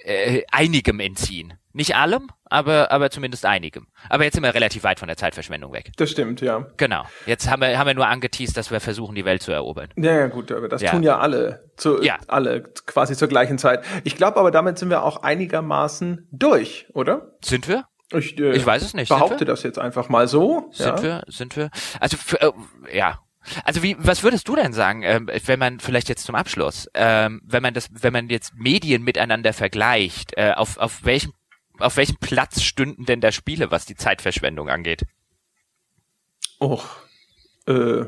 äh, einigem entziehen. Nicht allem, aber, aber zumindest einigem. Aber jetzt sind wir relativ weit von der Zeitverschwendung weg. Das stimmt, ja. Genau. Jetzt haben wir, haben wir nur angeteased, dass wir versuchen, die Welt zu erobern. Ja, ja gut, aber das ja. tun ja alle. Zu, ja. Alle quasi zur gleichen Zeit. Ich glaube aber, damit sind wir auch einigermaßen durch, oder? Sind wir? Ich, äh, ich weiß es nicht. Behaupte das jetzt einfach mal so. Sind ja. wir? Sind wir? Also, für, äh, ja, also wie, was würdest du denn sagen, ähm, wenn man vielleicht jetzt zum Abschluss, ähm, wenn man das, wenn man jetzt Medien miteinander vergleicht, äh, auf, auf welchem auf welchem Platz stünden denn da Spiele, was die Zeitverschwendung angeht? Och, äh,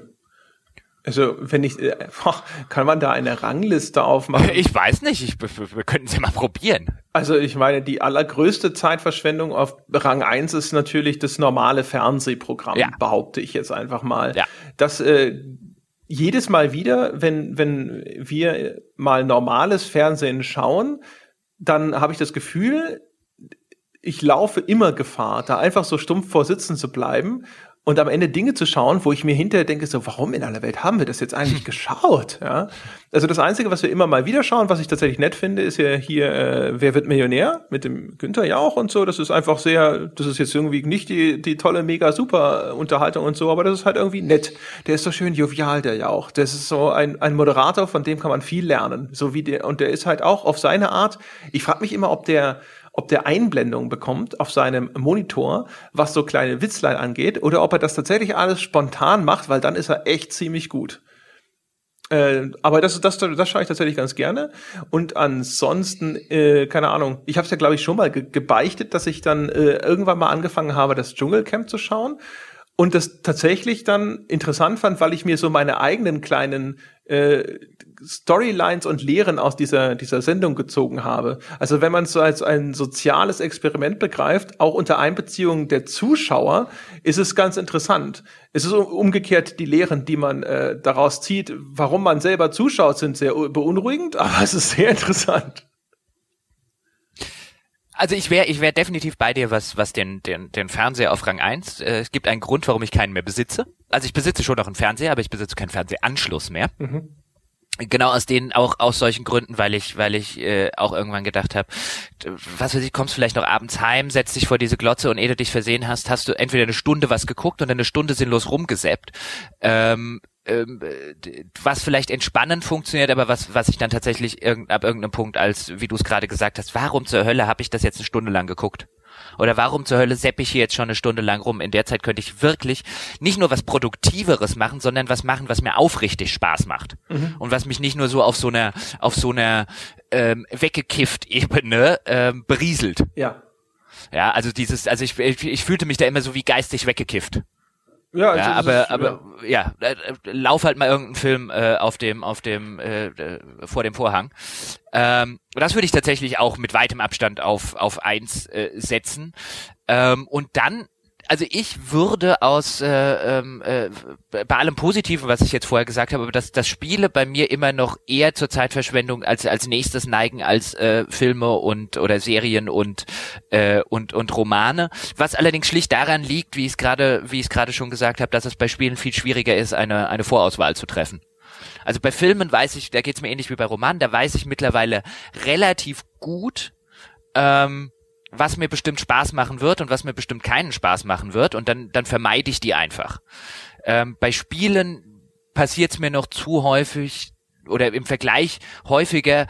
also wenn ich, äh, kann man da eine Rangliste aufmachen? Ich weiß nicht, ich, wir könnten sie mal probieren. Also ich meine, die allergrößte Zeitverschwendung auf Rang 1 ist natürlich das normale Fernsehprogramm, ja. behaupte ich jetzt einfach mal. Ja. Das äh, jedes Mal wieder, wenn, wenn wir mal normales Fernsehen schauen, dann habe ich das Gefühl, ich laufe immer Gefahr, da einfach so stumpf vor sitzen zu bleiben und am Ende Dinge zu schauen, wo ich mir hinterher denke, so, warum in aller Welt haben wir das jetzt eigentlich geschaut? Ja? Also das Einzige, was wir immer mal wieder schauen, was ich tatsächlich nett finde, ist ja hier, äh, wer wird Millionär mit dem Günther Jauch und so. Das ist einfach sehr, das ist jetzt irgendwie nicht die, die tolle, mega super Unterhaltung und so, aber das ist halt irgendwie nett. Der ist so schön jovial, der Jauch. Das ist so ein, ein Moderator, von dem kann man viel lernen. So wie der, und der ist halt auch auf seine Art. Ich frage mich immer, ob der, ob der Einblendung bekommt auf seinem Monitor, was so kleine Witzlein angeht, oder ob er das tatsächlich alles spontan macht, weil dann ist er echt ziemlich gut. Äh, aber das, das, das schaue ich tatsächlich ganz gerne. Und ansonsten, äh, keine Ahnung, ich habe es ja, glaube ich, schon mal ge gebeichtet, dass ich dann äh, irgendwann mal angefangen habe, das Dschungelcamp zu schauen. Und das tatsächlich dann interessant fand, weil ich mir so meine eigenen kleinen äh, Storylines und Lehren aus dieser, dieser Sendung gezogen habe. Also wenn man es so als ein soziales Experiment begreift, auch unter Einbeziehung der Zuschauer, ist es ganz interessant. Es ist umgekehrt die Lehren, die man äh, daraus zieht, warum man selber zuschaut, sind sehr beunruhigend, aber es ist sehr interessant. Also ich wäre ich wär definitiv bei dir, was, was den, den, den Fernseher auf Rang 1. Äh, es gibt einen Grund, warum ich keinen mehr besitze. Also ich besitze schon noch einen Fernseher, aber ich besitze keinen Fernsehanschluss mehr. Mhm. Genau aus denen auch aus solchen Gründen, weil ich weil ich äh, auch irgendwann gedacht habe, was weiß ich, kommst vielleicht noch abends heim, setzt dich vor diese Glotze und ehe du dich versehen hast, hast du entweder eine Stunde was geguckt und eine Stunde sinnlos rumgesäppt. Ähm, ähm, was vielleicht entspannend funktioniert, aber was was ich dann tatsächlich irg ab irgendeinem Punkt als, wie du es gerade gesagt hast, warum zur Hölle habe ich das jetzt eine Stunde lang geguckt? Oder warum zur Hölle sepp ich hier jetzt schon eine Stunde lang rum? In der Zeit könnte ich wirklich nicht nur was Produktiveres machen, sondern was machen, was mir aufrichtig Spaß macht. Mhm. Und was mich nicht nur so auf so einer, auf so einer ähm, weggekifft Ebene ähm, berieselt. Ja. Ja, also dieses, also ich, ich, ich fühlte mich da immer so wie geistig weggekifft. Ja, also ja aber ist, aber ja. ja, äh, lauf halt mal irgendeinen Film äh, auf dem auf dem äh, äh, vor dem Vorhang. Ähm, das würde ich tatsächlich auch mit weitem Abstand auf auf eins äh, setzen. Ähm, und dann also ich würde aus äh, ähm, äh, bei allem Positiven, was ich jetzt vorher gesagt habe, dass das Spiele bei mir immer noch eher zur Zeitverschwendung als als nächstes neigen als äh, Filme und oder Serien und äh, und und Romane. Was allerdings schlicht daran liegt, wie ich gerade wie ich gerade schon gesagt habe, dass es bei Spielen viel schwieriger ist, eine eine Vorauswahl zu treffen. Also bei Filmen weiß ich, da geht's mir ähnlich wie bei Romanen, da weiß ich mittlerweile relativ gut. Ähm, was mir bestimmt Spaß machen wird und was mir bestimmt keinen Spaß machen wird und dann, dann vermeide ich die einfach. Ähm, bei Spielen passiert es mir noch zu häufig oder im Vergleich häufiger,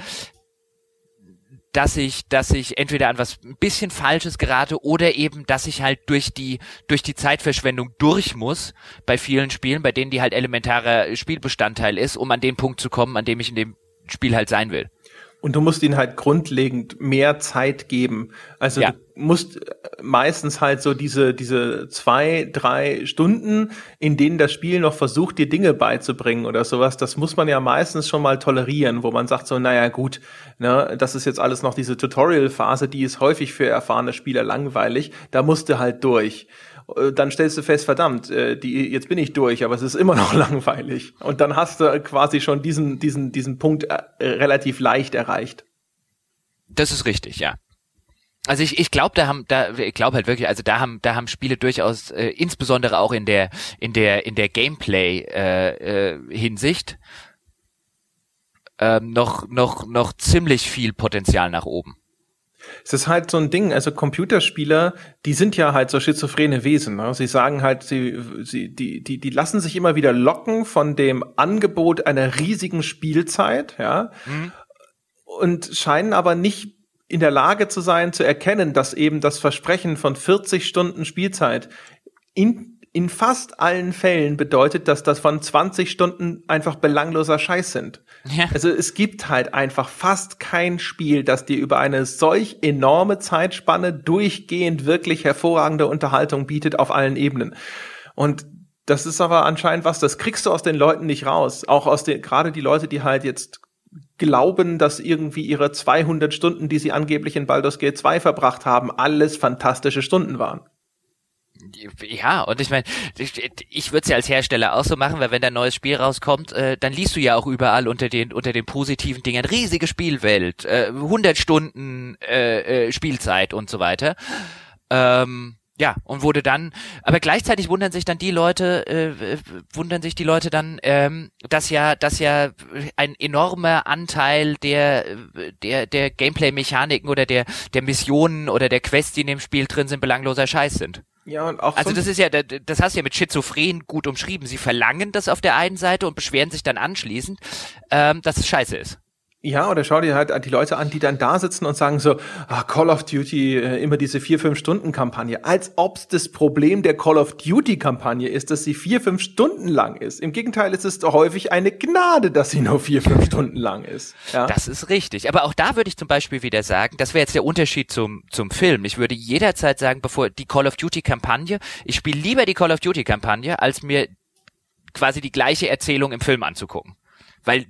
dass ich, dass ich entweder an was ein bisschen Falsches gerate oder eben, dass ich halt durch die, durch die Zeitverschwendung durch muss bei vielen Spielen, bei denen die halt elementarer Spielbestandteil ist, um an den Punkt zu kommen, an dem ich in dem Spiel halt sein will. Und du musst ihnen halt grundlegend mehr Zeit geben. Also ja. du musst meistens halt so diese, diese zwei, drei Stunden, in denen das Spiel noch versucht, dir Dinge beizubringen oder sowas, das muss man ja meistens schon mal tolerieren, wo man sagt so, naja, gut, ne, das ist jetzt alles noch diese Tutorial-Phase, die ist häufig für erfahrene Spieler langweilig, da musst du halt durch. Äh, dann stellst du fest, verdammt, äh, die, jetzt bin ich durch, aber es ist immer noch langweilig. Und dann hast du quasi schon diesen, diesen, diesen Punkt äh, relativ leicht erreicht. Das ist richtig, ja. Also ich, ich glaube, da haben, da, ich glaube halt wirklich, also da haben, da haben Spiele durchaus, äh, insbesondere auch in der, in der, in der Gameplay äh, äh, Hinsicht ähm, noch, noch, noch ziemlich viel Potenzial nach oben. Es ist halt so ein Ding, also Computerspieler, die sind ja halt so schizophrene Wesen. Ne? Sie sagen halt, sie, sie, die, die, die lassen sich immer wieder locken von dem Angebot einer riesigen Spielzeit, ja, mhm. und scheinen aber nicht in der Lage zu sein, zu erkennen, dass eben das Versprechen von 40 Stunden Spielzeit in in fast allen Fällen bedeutet, dass das von 20 Stunden einfach belangloser Scheiß sind. Ja. Also es gibt halt einfach fast kein Spiel, das dir über eine solch enorme Zeitspanne durchgehend wirklich hervorragende Unterhaltung bietet auf allen Ebenen. Und das ist aber anscheinend was, das kriegst du aus den Leuten nicht raus. Auch aus den, gerade die Leute, die halt jetzt glauben, dass irgendwie ihre 200 Stunden, die sie angeblich in Baldur's Gate 2 verbracht haben, alles fantastische Stunden waren. Ja, und ich meine, ich, ich würde es ja als Hersteller auch so machen, weil wenn da ein neues Spiel rauskommt, äh, dann liest du ja auch überall unter den unter den positiven Dingen riesige Spielwelt, äh, 100 Stunden äh, äh, Spielzeit und so weiter. Ähm, Ja, und wurde dann, aber gleichzeitig wundern sich dann die Leute, äh, wundern sich die Leute dann, ähm, dass ja, dass ja ein enormer Anteil der, der, der Gameplay-Mechaniken oder der, der Missionen oder der Quests, die in dem Spiel drin sind, belangloser Scheiß sind. Ja, und auch also das ist ja, das hast du ja mit Schizophren gut umschrieben. Sie verlangen das auf der einen Seite und beschweren sich dann anschließend, ähm, dass es scheiße ist. Ja, oder schau dir halt die Leute an, die dann da sitzen und sagen so, ah, Call of Duty, äh, immer diese vier, fünf Stunden Kampagne. Als ob's das Problem der Call of Duty Kampagne ist, dass sie vier, fünf Stunden lang ist. Im Gegenteil, es ist häufig eine Gnade, dass sie nur vier, fünf Stunden lang ist. Ja? Das ist richtig. Aber auch da würde ich zum Beispiel wieder sagen, das wäre jetzt der Unterschied zum, zum Film. Ich würde jederzeit sagen, bevor die Call of Duty Kampagne, ich spiele lieber die Call of Duty Kampagne, als mir quasi die gleiche Erzählung im Film anzugucken. Weil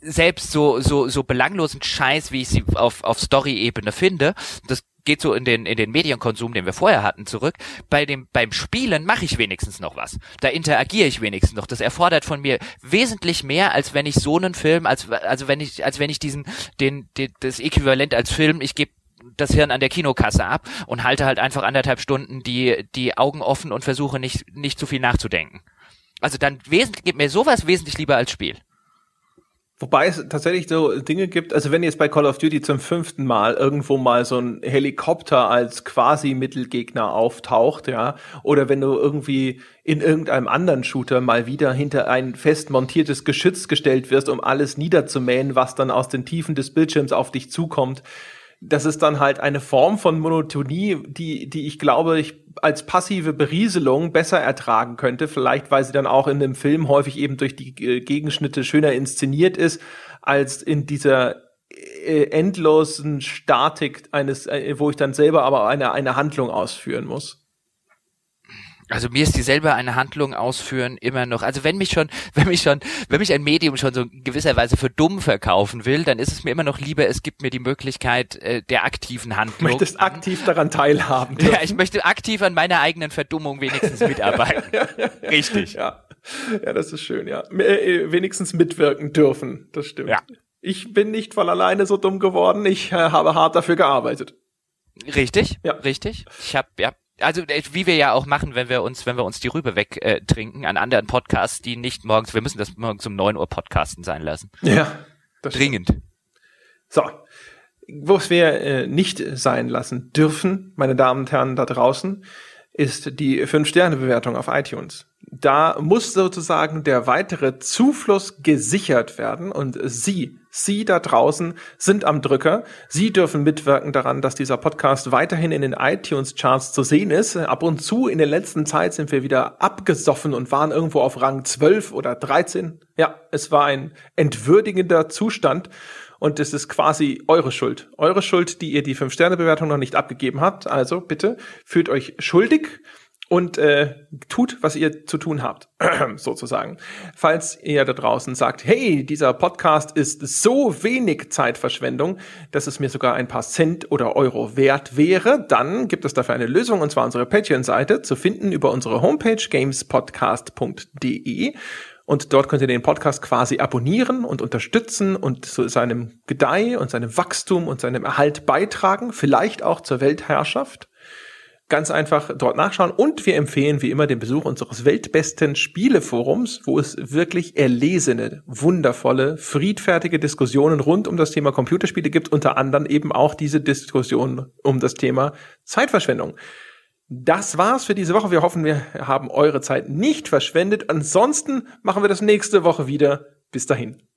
selbst so, so, so belanglosen Scheiß, wie ich sie auf, auf Story-Ebene finde, das geht so in den, in den Medienkonsum, den wir vorher hatten, zurück. Bei dem, beim Spielen mache ich wenigstens noch was. Da interagiere ich wenigstens noch. Das erfordert von mir wesentlich mehr, als wenn ich so einen Film, als, also wenn ich, als wenn ich diesen, den, den das Äquivalent als Film, ich gebe das Hirn an der Kinokasse ab und halte halt einfach anderthalb Stunden die, die Augen offen und versuche nicht, nicht zu viel nachzudenken. Also dann wesentlich, gibt mir sowas wesentlich lieber als Spiel. Wobei es tatsächlich so Dinge gibt, also wenn jetzt bei Call of Duty zum fünften Mal irgendwo mal so ein Helikopter als quasi Mittelgegner auftaucht, ja, oder wenn du irgendwie in irgendeinem anderen Shooter mal wieder hinter ein fest montiertes Geschütz gestellt wirst, um alles niederzumähen, was dann aus den Tiefen des Bildschirms auf dich zukommt, das ist dann halt eine Form von Monotonie, die, die ich glaube, ich als passive Berieselung besser ertragen könnte. Vielleicht, weil sie dann auch in dem Film häufig eben durch die äh, Gegenschnitte schöner inszeniert ist, als in dieser äh, endlosen Statik eines, äh, wo ich dann selber aber eine, eine Handlung ausführen muss. Also mir ist dieselbe eine Handlung ausführen immer noch. Also wenn mich schon, wenn mich schon, wenn mich ein Medium schon so in gewisser Weise für dumm verkaufen will, dann ist es mir immer noch lieber, es gibt mir die Möglichkeit äh, der aktiven Handlung. Du möchtest aktiv daran teilhaben. Dürfen. Ja, ich möchte aktiv an meiner eigenen Verdummung wenigstens mitarbeiten. ja, ja, ja, Richtig. Ja. ja, das ist schön, ja. Äh, wenigstens mitwirken dürfen, das stimmt. Ja. Ich bin nicht von alleine so dumm geworden, ich äh, habe hart dafür gearbeitet. Richtig, ja. richtig. Ich habe ja also äh, wie wir ja auch machen, wenn wir uns, wenn wir uns die Rübe wegtrinken äh, an anderen Podcasts, die nicht morgens, wir müssen das morgens um neun Uhr Podcasten sein lassen. Ja. Dringend. Stimmt. So. Was wir äh, nicht sein lassen dürfen, meine Damen und Herren da draußen, ist die Fünf-Sterne-Bewertung auf iTunes. Da muss sozusagen der weitere Zufluss gesichert werden und Sie, Sie da draußen sind am Drücker. Sie dürfen mitwirken daran, dass dieser Podcast weiterhin in den iTunes-Charts zu sehen ist. Ab und zu in der letzten Zeit sind wir wieder abgesoffen und waren irgendwo auf Rang 12 oder 13. Ja, es war ein entwürdigender Zustand. Und es ist quasi eure Schuld. Eure Schuld, die ihr die Fünf-Sterne-Bewertung noch nicht abgegeben habt. Also bitte fühlt euch schuldig und äh, tut, was ihr zu tun habt, sozusagen. Falls ihr da draußen sagt, hey, dieser Podcast ist so wenig Zeitverschwendung, dass es mir sogar ein paar Cent oder Euro wert wäre, dann gibt es dafür eine Lösung, und zwar unsere Patreon-Seite, zu finden über unsere Homepage gamespodcast.de. Und dort könnt ihr den Podcast quasi abonnieren und unterstützen und zu seinem Gedeih und seinem Wachstum und seinem Erhalt beitragen, vielleicht auch zur Weltherrschaft ganz einfach dort nachschauen und wir empfehlen wie immer den Besuch unseres weltbesten Spieleforums, wo es wirklich erlesene, wundervolle, friedfertige Diskussionen rund um das Thema Computerspiele gibt, unter anderem eben auch diese Diskussion um das Thema Zeitverschwendung. Das war's für diese Woche. Wir hoffen, wir haben eure Zeit nicht verschwendet. Ansonsten machen wir das nächste Woche wieder. Bis dahin.